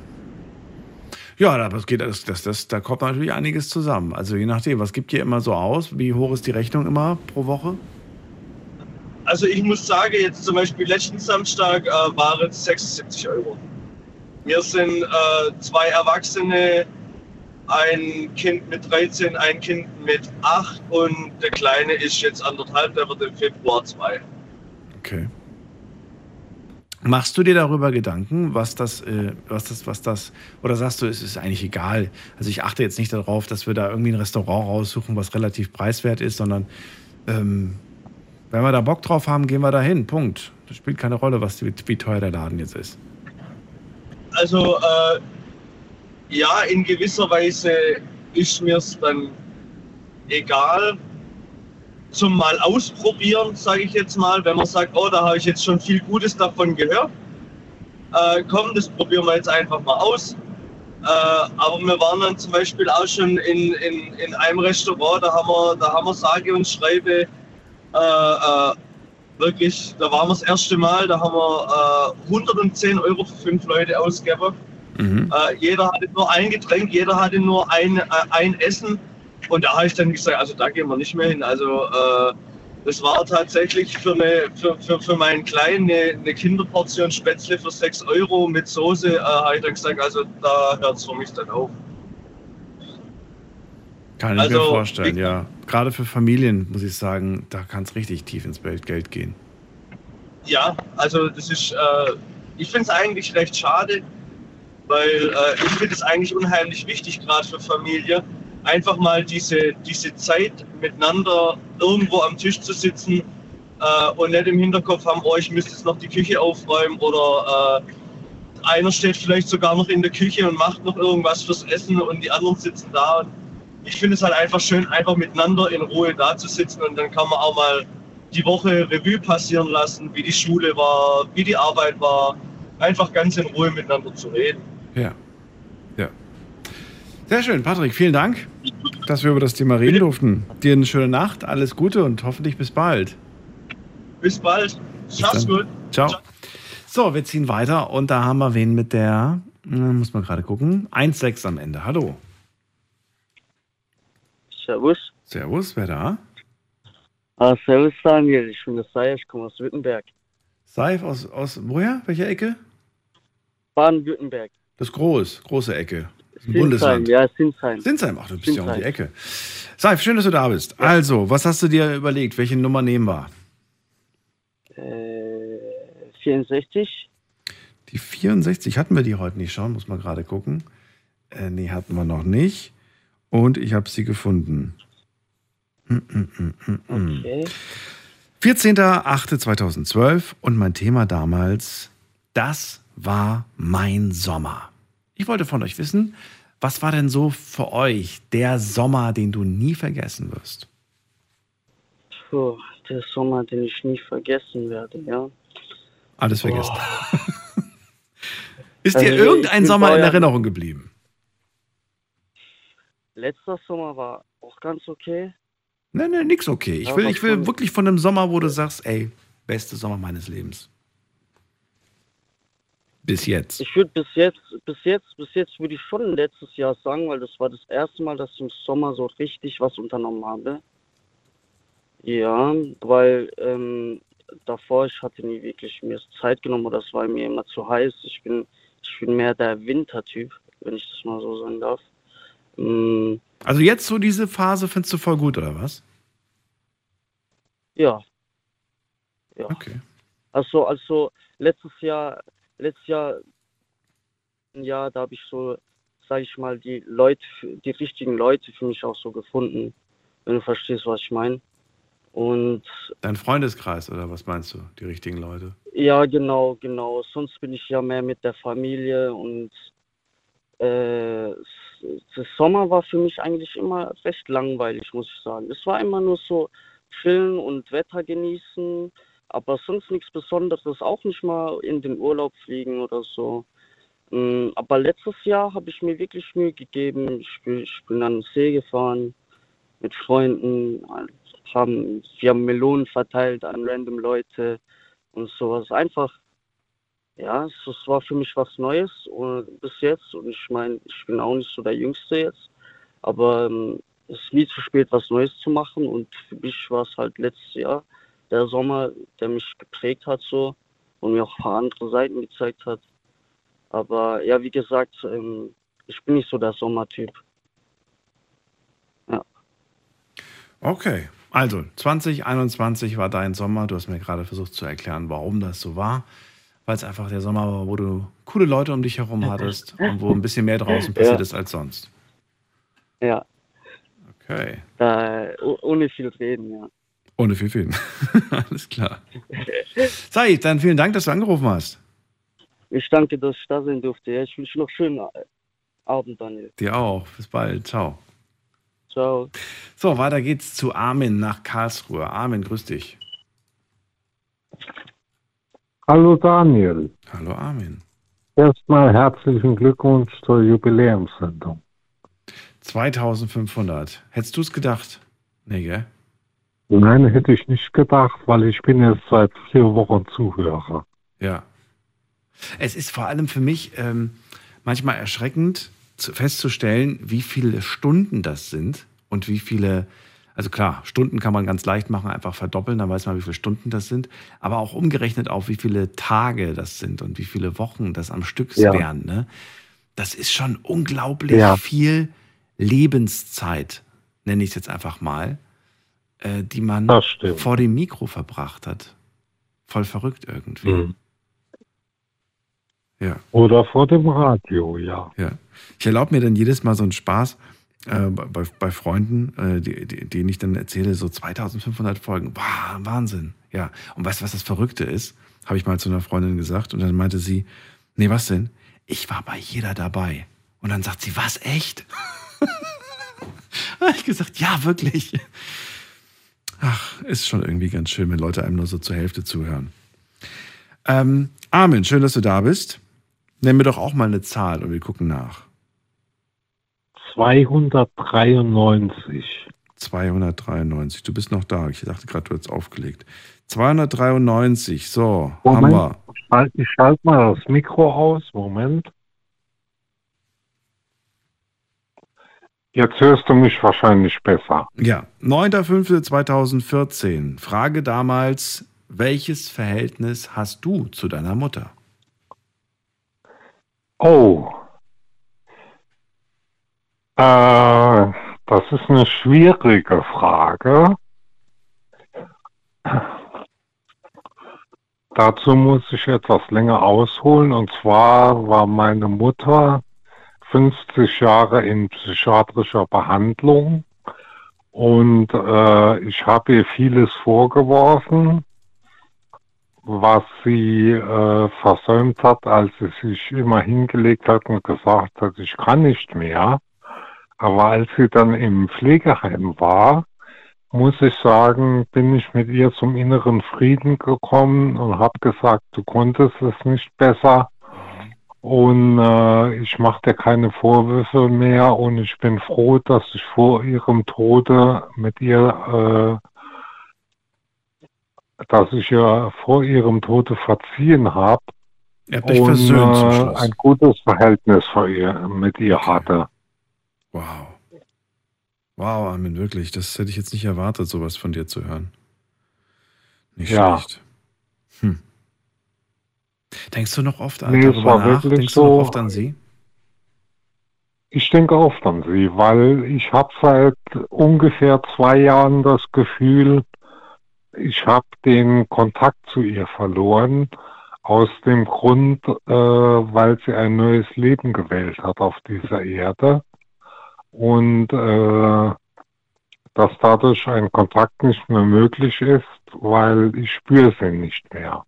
Ja, aber es geht, das, das, das, da kommt natürlich einiges zusammen. Also je nachdem, was gibt ihr immer so aus? Wie hoch ist die Rechnung immer pro Woche? Also ich muss sagen, jetzt zum Beispiel letzten Samstag äh, waren es 76 Euro. Wir sind äh, zwei Erwachsene, ein Kind mit 13, ein Kind mit 8 und der Kleine ist jetzt anderthalb, der wird im Februar 2. Okay. Machst du dir darüber Gedanken, was das, äh, was das, was das, oder sagst du, es ist eigentlich egal? Also ich achte jetzt nicht darauf, dass wir da irgendwie ein Restaurant raussuchen, was relativ preiswert ist, sondern ähm, wenn wir da Bock drauf haben, gehen wir da hin. Punkt. Das spielt keine Rolle, was, wie, wie teuer der Laden jetzt ist. Also äh, ja, in gewisser Weise ist mir es dann egal. Zum mal ausprobieren, sage ich jetzt mal, wenn man sagt, oh, da habe ich jetzt schon viel Gutes davon gehört. Äh, komm, das probieren wir jetzt einfach mal aus. Äh, aber wir waren dann zum Beispiel auch schon in, in, in einem Restaurant, da haben wir, da haben wir sage und schreibe äh, äh, wirklich, da waren wir das erste Mal, da haben wir äh, 110 Euro für fünf Leute ausgegeben. Äh, jeder hatte nur ein Getränk, jeder hatte nur ein, äh, ein Essen. Und da habe ich dann gesagt, also da gehen wir nicht mehr hin. Also äh, das war tatsächlich für, eine, für, für, für meinen Kleinen eine, eine Kinderportion Spätzle für 6 Euro mit Soße. Äh, habe ich dann gesagt, also da hört es für mich dann auf. Kann ich mir Also, vorstellen, ja. Gerade für Familien, muss ich sagen, da kann es richtig tief ins Geld gehen. Ja, also das ist, äh, ich finde es eigentlich recht schade, weil äh, ich finde es eigentlich unheimlich wichtig, gerade für Familie, einfach mal diese, diese Zeit miteinander irgendwo am Tisch zu sitzen äh, und nicht im Hinterkopf haben, oh, ich müsste jetzt noch die Küche aufräumen oder äh, einer steht vielleicht sogar noch in der Küche und macht noch irgendwas fürs Essen und die anderen sitzen da. Ich finde es halt einfach schön, einfach miteinander in Ruhe da zu sitzen und dann kann man auch mal die Woche Revue passieren lassen, wie die Schule war, wie die Arbeit war. Einfach ganz in Ruhe miteinander zu reden. Ja. Sehr schön, Patrick, vielen Dank, dass wir über das Thema reden durften. Dir eine schöne Nacht, alles Gute und hoffentlich bis bald. Bis bald. Schaff's gut. Ciao. So, wir ziehen weiter und da haben wir wen mit der, äh, muss man gerade gucken, 1,6 am Ende. Hallo. Servus. Servus, wer da? Ah, servus Daniel, ich bin der Seif, ich komme aus Württemberg. Seif aus, aus woher? Welcher Ecke? Baden-Württemberg. Das ist groß, große Ecke. Sinsheim, Bundesland. ja, Sinsheim. Sinsheim, ach, du bist ja um die Sinsheim. Ecke. Seif, schön, dass du da bist. Also, was hast du dir überlegt? Welche Nummer nehmen wir? Äh, 64. Die 64, hatten wir die heute nicht schon? Muss man gerade gucken. Äh, nee, hatten wir noch nicht. Und ich habe sie gefunden. Mm, mm, mm. Okay. 14.08.2012 und mein Thema damals, das war mein Sommer. Ich wollte von euch wissen, was war denn so für euch der Sommer, den du nie vergessen wirst? Puh, der Sommer, den ich nie vergessen werde, ja. Alles vergessen. Ist Also dir irgendein Sommer in. Erinnerung geblieben? Letzter Sommer war auch ganz okay. Nein, nein, nix okay. Ich will, ich will wirklich von einem Sommer, wo du sagst, ey, beste Sommer meines Lebens. Bis jetzt. Ich würde bis jetzt, bis jetzt, bis jetzt würde ich schon letztes Jahr sagen, weil das war das erste Mal, dass ich im Sommer so richtig was unternommen habe. Ja, weil ähm, davor ich hatte nie wirklich mir Zeit genommen oder es war mir immer zu heiß. Ich bin, ich bin mehr der Wintertyp, wenn ich das mal so sagen darf. Mm, Also jetzt so diese Phase findest du voll gut, oder was? ja. Ja. Okay. Also, also letztes Jahr, letztes Jahr, ja, da habe ich so, sage ich mal, die Leute, die richtigen Leute für mich auch so gefunden, wenn du verstehst, was ich meine. Und Dein Freundeskreis, oder was meinst du? Die richtigen Leute? ja, genau, genau. Sonst bin ich ja mehr mit der Familie und äh, s- der Sommer war für mich eigentlich immer recht langweilig, muss ich sagen. Es war immer nur so chillen und Wetter genießen, aber sonst nichts Besonderes, auch nicht mal in den Urlaub fliegen oder so. Mm, Aber letztes Jahr habe ich mir wirklich Mühe gegeben. Ich bin, ich bin an den See gefahren mit Freunden, wir haben Melonen verteilt an random Leute und sowas. Einfach, ja, es, war für mich was Neues bis jetzt. Und ich meine, ich bin auch nicht so der Jüngste jetzt, aber ähm, es ist nie zu spät, was Neues zu machen. Und für mich war es halt letztes Jahr der Sommer, der mich geprägt hat so und mir auch ein paar andere Seiten gezeigt hat. Aber ja, wie gesagt, ähm, ich bin nicht so der Sommertyp. Okay. Also, 2021 war dein Sommer. Du hast mir gerade versucht zu erklären, warum das so war. Weil es einfach der Sommer war, wo du coole Leute um dich herum hattest und wo ein bisschen mehr draußen passiert Ja. ist als sonst. Ja, Okay. da, oh- ohne viel reden, ja. Ohne viel Film. Alles klar. Said, dann vielen Dank, dass du angerufen hast. Ich danke, dass ich da sein durfte. Ich wünsche noch einen schönen Abend, Daniel. Dir auch. Bis bald. Ciao. Ciao. So, weiter geht's zu Armin nach Karlsruhe. Armin, grüß dich. Hallo Daniel. Hallo Armin. Erstmal herzlichen Glückwunsch zur Jubiläumssendung. 2500. Hättest du es gedacht? Nee, gell? Nein, hätte ich nicht gedacht, weil ich bin jetzt seit vier Wochen Zuhörer. Ja. Es ist vor allem für mich ähm, manchmal erschreckend zu, festzustellen, wie viele Stunden das sind und wie viele, also klar, Stunden kann man ganz leicht machen, einfach verdoppeln, dann weiß man, wie viele Stunden das sind, aber auch umgerechnet auf, wie viele Tage das sind und wie viele Wochen das am Stück Ja. wären. Ne? Das ist schon unglaublich Ja. viel Lebenszeit, nenne ich es jetzt einfach mal, äh, die man vor dem Mikro verbracht hat. Voll verrückt irgendwie. Mhm. Ja. Oder vor dem Radio, ja. Ja. Ich erlaube mir dann jedes Mal so einen Spaß äh, bei, bei Freunden, äh, die, die, denen ich dann erzähle, so 2500 Folgen. Wow, Wahnsinn. Ja. Und weißt du, was das Verrückte ist? Habe ich mal zu einer Freundin gesagt und dann meinte sie, nee, was denn? Ich war bei jeder dabei. Und dann sagt sie, was, echt? Habe ich gesagt, ja, wirklich. Ach, ist schon irgendwie ganz schön, wenn Leute einem nur so zur Hälfte zuhören. Ähm, Armin, schön, dass du da bist. Nenn mir doch auch mal eine Zahl und wir gucken nach. 293. 293. Du bist noch da. Ich dachte gerade, du hättest aufgelegt. 293. So, Moment, haben wir. ich schalte mal das Mikro aus. Moment. Jetzt hörst du mich wahrscheinlich besser. Ja, 9.5.2014. Frage damals, welches Verhältnis hast du zu deiner Mutter? Oh. Äh, das ist eine schwierige Frage. Dazu muss ich etwas länger ausholen. Und zwar war meine Mutter 50 Jahre in psychiatrischer Behandlung und äh, ich habe ihr vieles vorgeworfen, was sie äh, versäumt hat, als sie sich immer hingelegt hat und gesagt hat, ich kann nicht mehr. Aber als sie dann im Pflegeheim war, muss ich sagen, bin ich mit ihr zum inneren Frieden gekommen und habe gesagt, du konntest es nicht besser und äh, ich mache dir keine Vorwürfe mehr und ich bin froh, dass ich vor ihrem Tode mit ihr, äh, dass ich ihr vor ihrem Tode verziehen habe und versöhnt zum äh, ein gutes Verhältnis ihr, mit ihr hatte. Wow. Wow, Armin, wirklich. Das hätte ich jetzt nicht erwartet, sowas von dir zu hören. Nicht Ja. schlecht. Hm. Denkst du noch oft Nee, es darüber war nach? Denkst du noch so- oft an sie? Ich denke oft an sie, weil ich habe seit ungefähr zwei Jahren das Gefühl, ich habe den Kontakt zu ihr verloren, aus dem Grund, äh, weil sie ein neues Leben gewählt hat auf dieser Erde und äh, dass dadurch ein Kontakt nicht mehr möglich ist, weil ich spüre sie nicht mehr.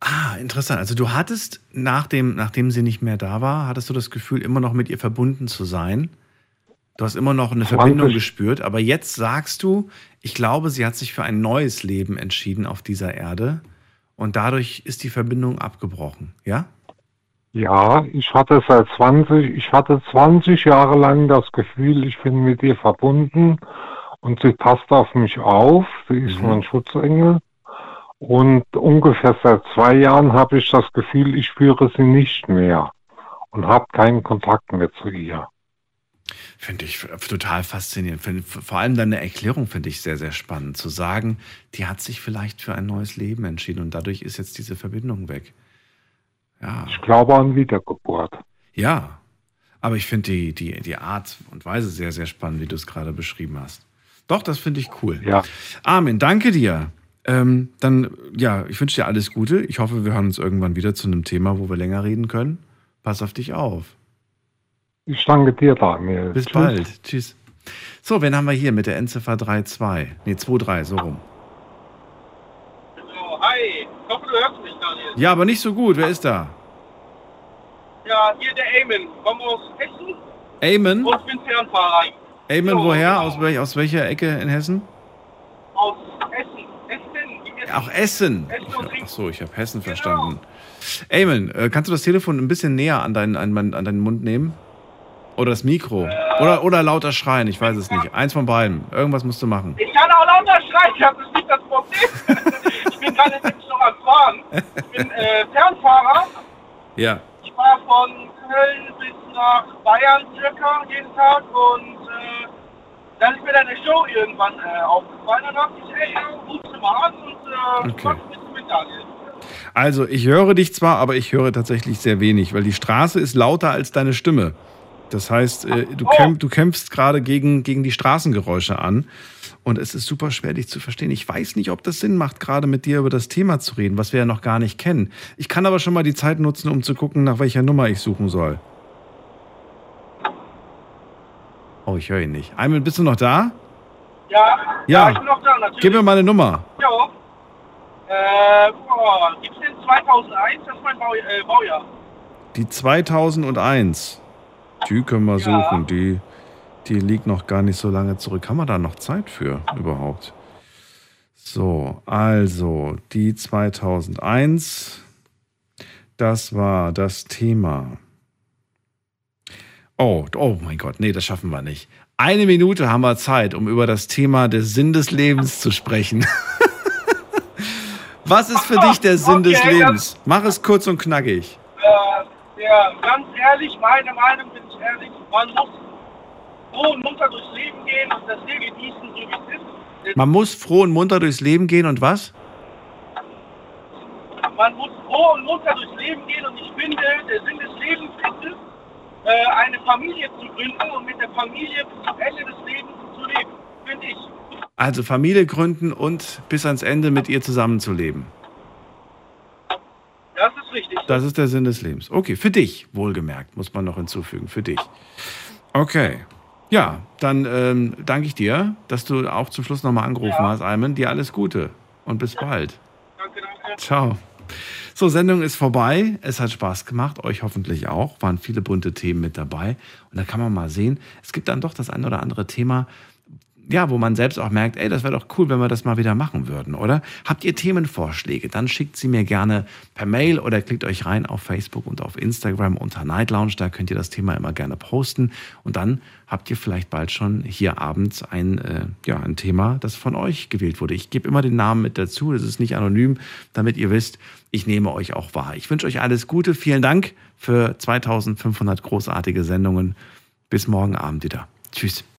Ah, interessant. Also du hattest, nachdem, nachdem sie nicht mehr da war, hattest du das Gefühl, immer noch mit ihr verbunden zu sein. Du hast immer noch eine 20 Verbindung gespürt, aber jetzt sagst du, ich glaube, sie hat sich für ein neues Leben entschieden auf dieser Erde und dadurch ist die Verbindung abgebrochen, ja? Ja, ich hatte seit 20, ich hatte 20 Jahre lang das Gefühl, ich bin mit ihr verbunden und sie passt auf mich auf. Sie ist mein Schutzengel. Und ungefähr seit zwei Jahren habe ich das Gefühl, ich spüre sie nicht mehr und habe keinen Kontakt mehr zu ihr. Finde ich total faszinierend. Find, vor allem deine Erklärung finde ich sehr, sehr spannend. Zu sagen, die hat sich vielleicht für ein neues Leben entschieden und dadurch ist jetzt diese Verbindung weg. Ja. Ich glaube an Wiedergeburt. Ja, aber ich finde die, die, die Art und Weise sehr, sehr spannend, wie du es gerade beschrieben hast. Doch, das finde ich cool. Ja. Armin, danke dir. Ähm, dann, ja, ich wünsche dir alles Gute. Ich hoffe, wir hören uns irgendwann wieder zu einem Thema, wo wir länger reden können. Pass auf dich auf. Ich danke dir, Daniel. Bis Tschüss. bald. Tschüss. So, wen haben wir hier mit der Endziffer 32? Nee, 23, so rum. So, hi. Ich hoffe, du hörst mich, Daniel. Ja, aber nicht so gut. Wer ist da? Ja, hier der Eamon. Komm aus Hessen Eamon? und bin Fernfahrer. Eamon, Jo, woher? genau. Aus, welch, aus welcher Ecke in Hessen? Aus Essen. Auch Essen. Essen und Ach so, ich habe Hessen verstanden. Eamon, äh, kannst du das Telefon ein bisschen näher an deinen, an, an deinen Mund nehmen? Oder das Mikro? Oder, oder lauter schreien, ich weiß es nicht. Eins von beiden. Irgendwas musst du machen. Ich kann auch lauter schreien, das ist nicht das Problem. ich bin jetzt noch am Fahren. Ich bin äh, Fernfahrer. Ja. Ich fahre von Köln bis nach Bayern circa jeden Tag und äh, dann ist mir deine Show irgendwann äh, aufgefallen. Dann dachte ich, ey, ja, rufst du mal an und äh, Okay. ein bisschen mit Daniel. Also, ich höre dich zwar, aber ich höre tatsächlich sehr wenig, weil die Straße ist lauter als deine Stimme. Das heißt, äh, du, kämpf, du kämpfst gerade gegen, gegen die Straßengeräusche an. Und es ist super schwer, dich zu verstehen. Ich weiß nicht, ob das Sinn macht, gerade mit dir über das Thema zu reden, was wir ja noch gar nicht kennen. Ich kann aber schon mal die Zeit nutzen, um zu gucken, nach welcher Nummer ich suchen soll. Oh, ich höre ihn nicht. Einmal, bist du noch da? Ja, Ja. ich bin noch da, natürlich. Gib mir mal eine Nummer. Ja. Äh, boah, gibt's denn 2001? Das ist mein Bau, äh, Baujahr. Die 2001. Die können wir suchen. Die, die liegt noch gar nicht so lange zurück. Haben wir da noch Zeit für überhaupt? So, also die 2001. Das war das Thema. Oh, oh mein Gott, nee, das schaffen wir nicht. Eine Minute haben wir Zeit, um über das Thema der Sinn des Lebens zu sprechen. Was ist für dich der Sinn des Okay, Lebens? Mach es kurz und knackig. Äh, ja, ganz ehrlich, meine Meinung bin ich ehrlich, man muss froh und munter durchs Leben gehen und das Leben genießen, so wie es ist. Man muss froh und munter durchs Leben gehen und was? Man muss froh und munter durchs Leben gehen und ich finde, der Sinn des Lebens ist es, äh, eine Familie zu gründen und mit der Familie bis zum Ende des Lebens zu leben, finde ich. Also Familie gründen und bis ans Ende mit ihr zusammenzuleben. Das ist richtig. Das ist der Sinn des Lebens. Okay, für dich, wohlgemerkt, muss man noch hinzufügen, für dich. Okay. Ja, dann ähm, danke ich dir, dass du auch zum Schluss nochmal angerufen Ja. hast, Ayman. Dir alles Gute und bis bald. Ciao. So, Sendung ist vorbei. Es hat Spaß gemacht, euch hoffentlich auch. Waren viele bunte Themen mit dabei. Und da kann man mal sehen, es gibt dann doch das ein oder andere Thema, ja, wo man selbst auch merkt, ey, das wäre doch cool, wenn wir das mal wieder machen würden, oder? Habt ihr Themenvorschläge? Dann schickt sie mir gerne per Mail oder klickt euch rein auf Facebook und auf Instagram unter Night Lounge. Da könnt ihr das Thema immer gerne posten. Und dann habt ihr vielleicht bald schon hier abends ein, äh, ja, ein Thema, das von euch gewählt wurde. Ich gebe immer den Namen mit dazu. Das ist nicht anonym, damit ihr wisst, ich nehme euch auch wahr. Ich wünsche euch alles Gute. Vielen Dank für 2500 großartige Sendungen. Bis morgen Abend wieder. Tschüss.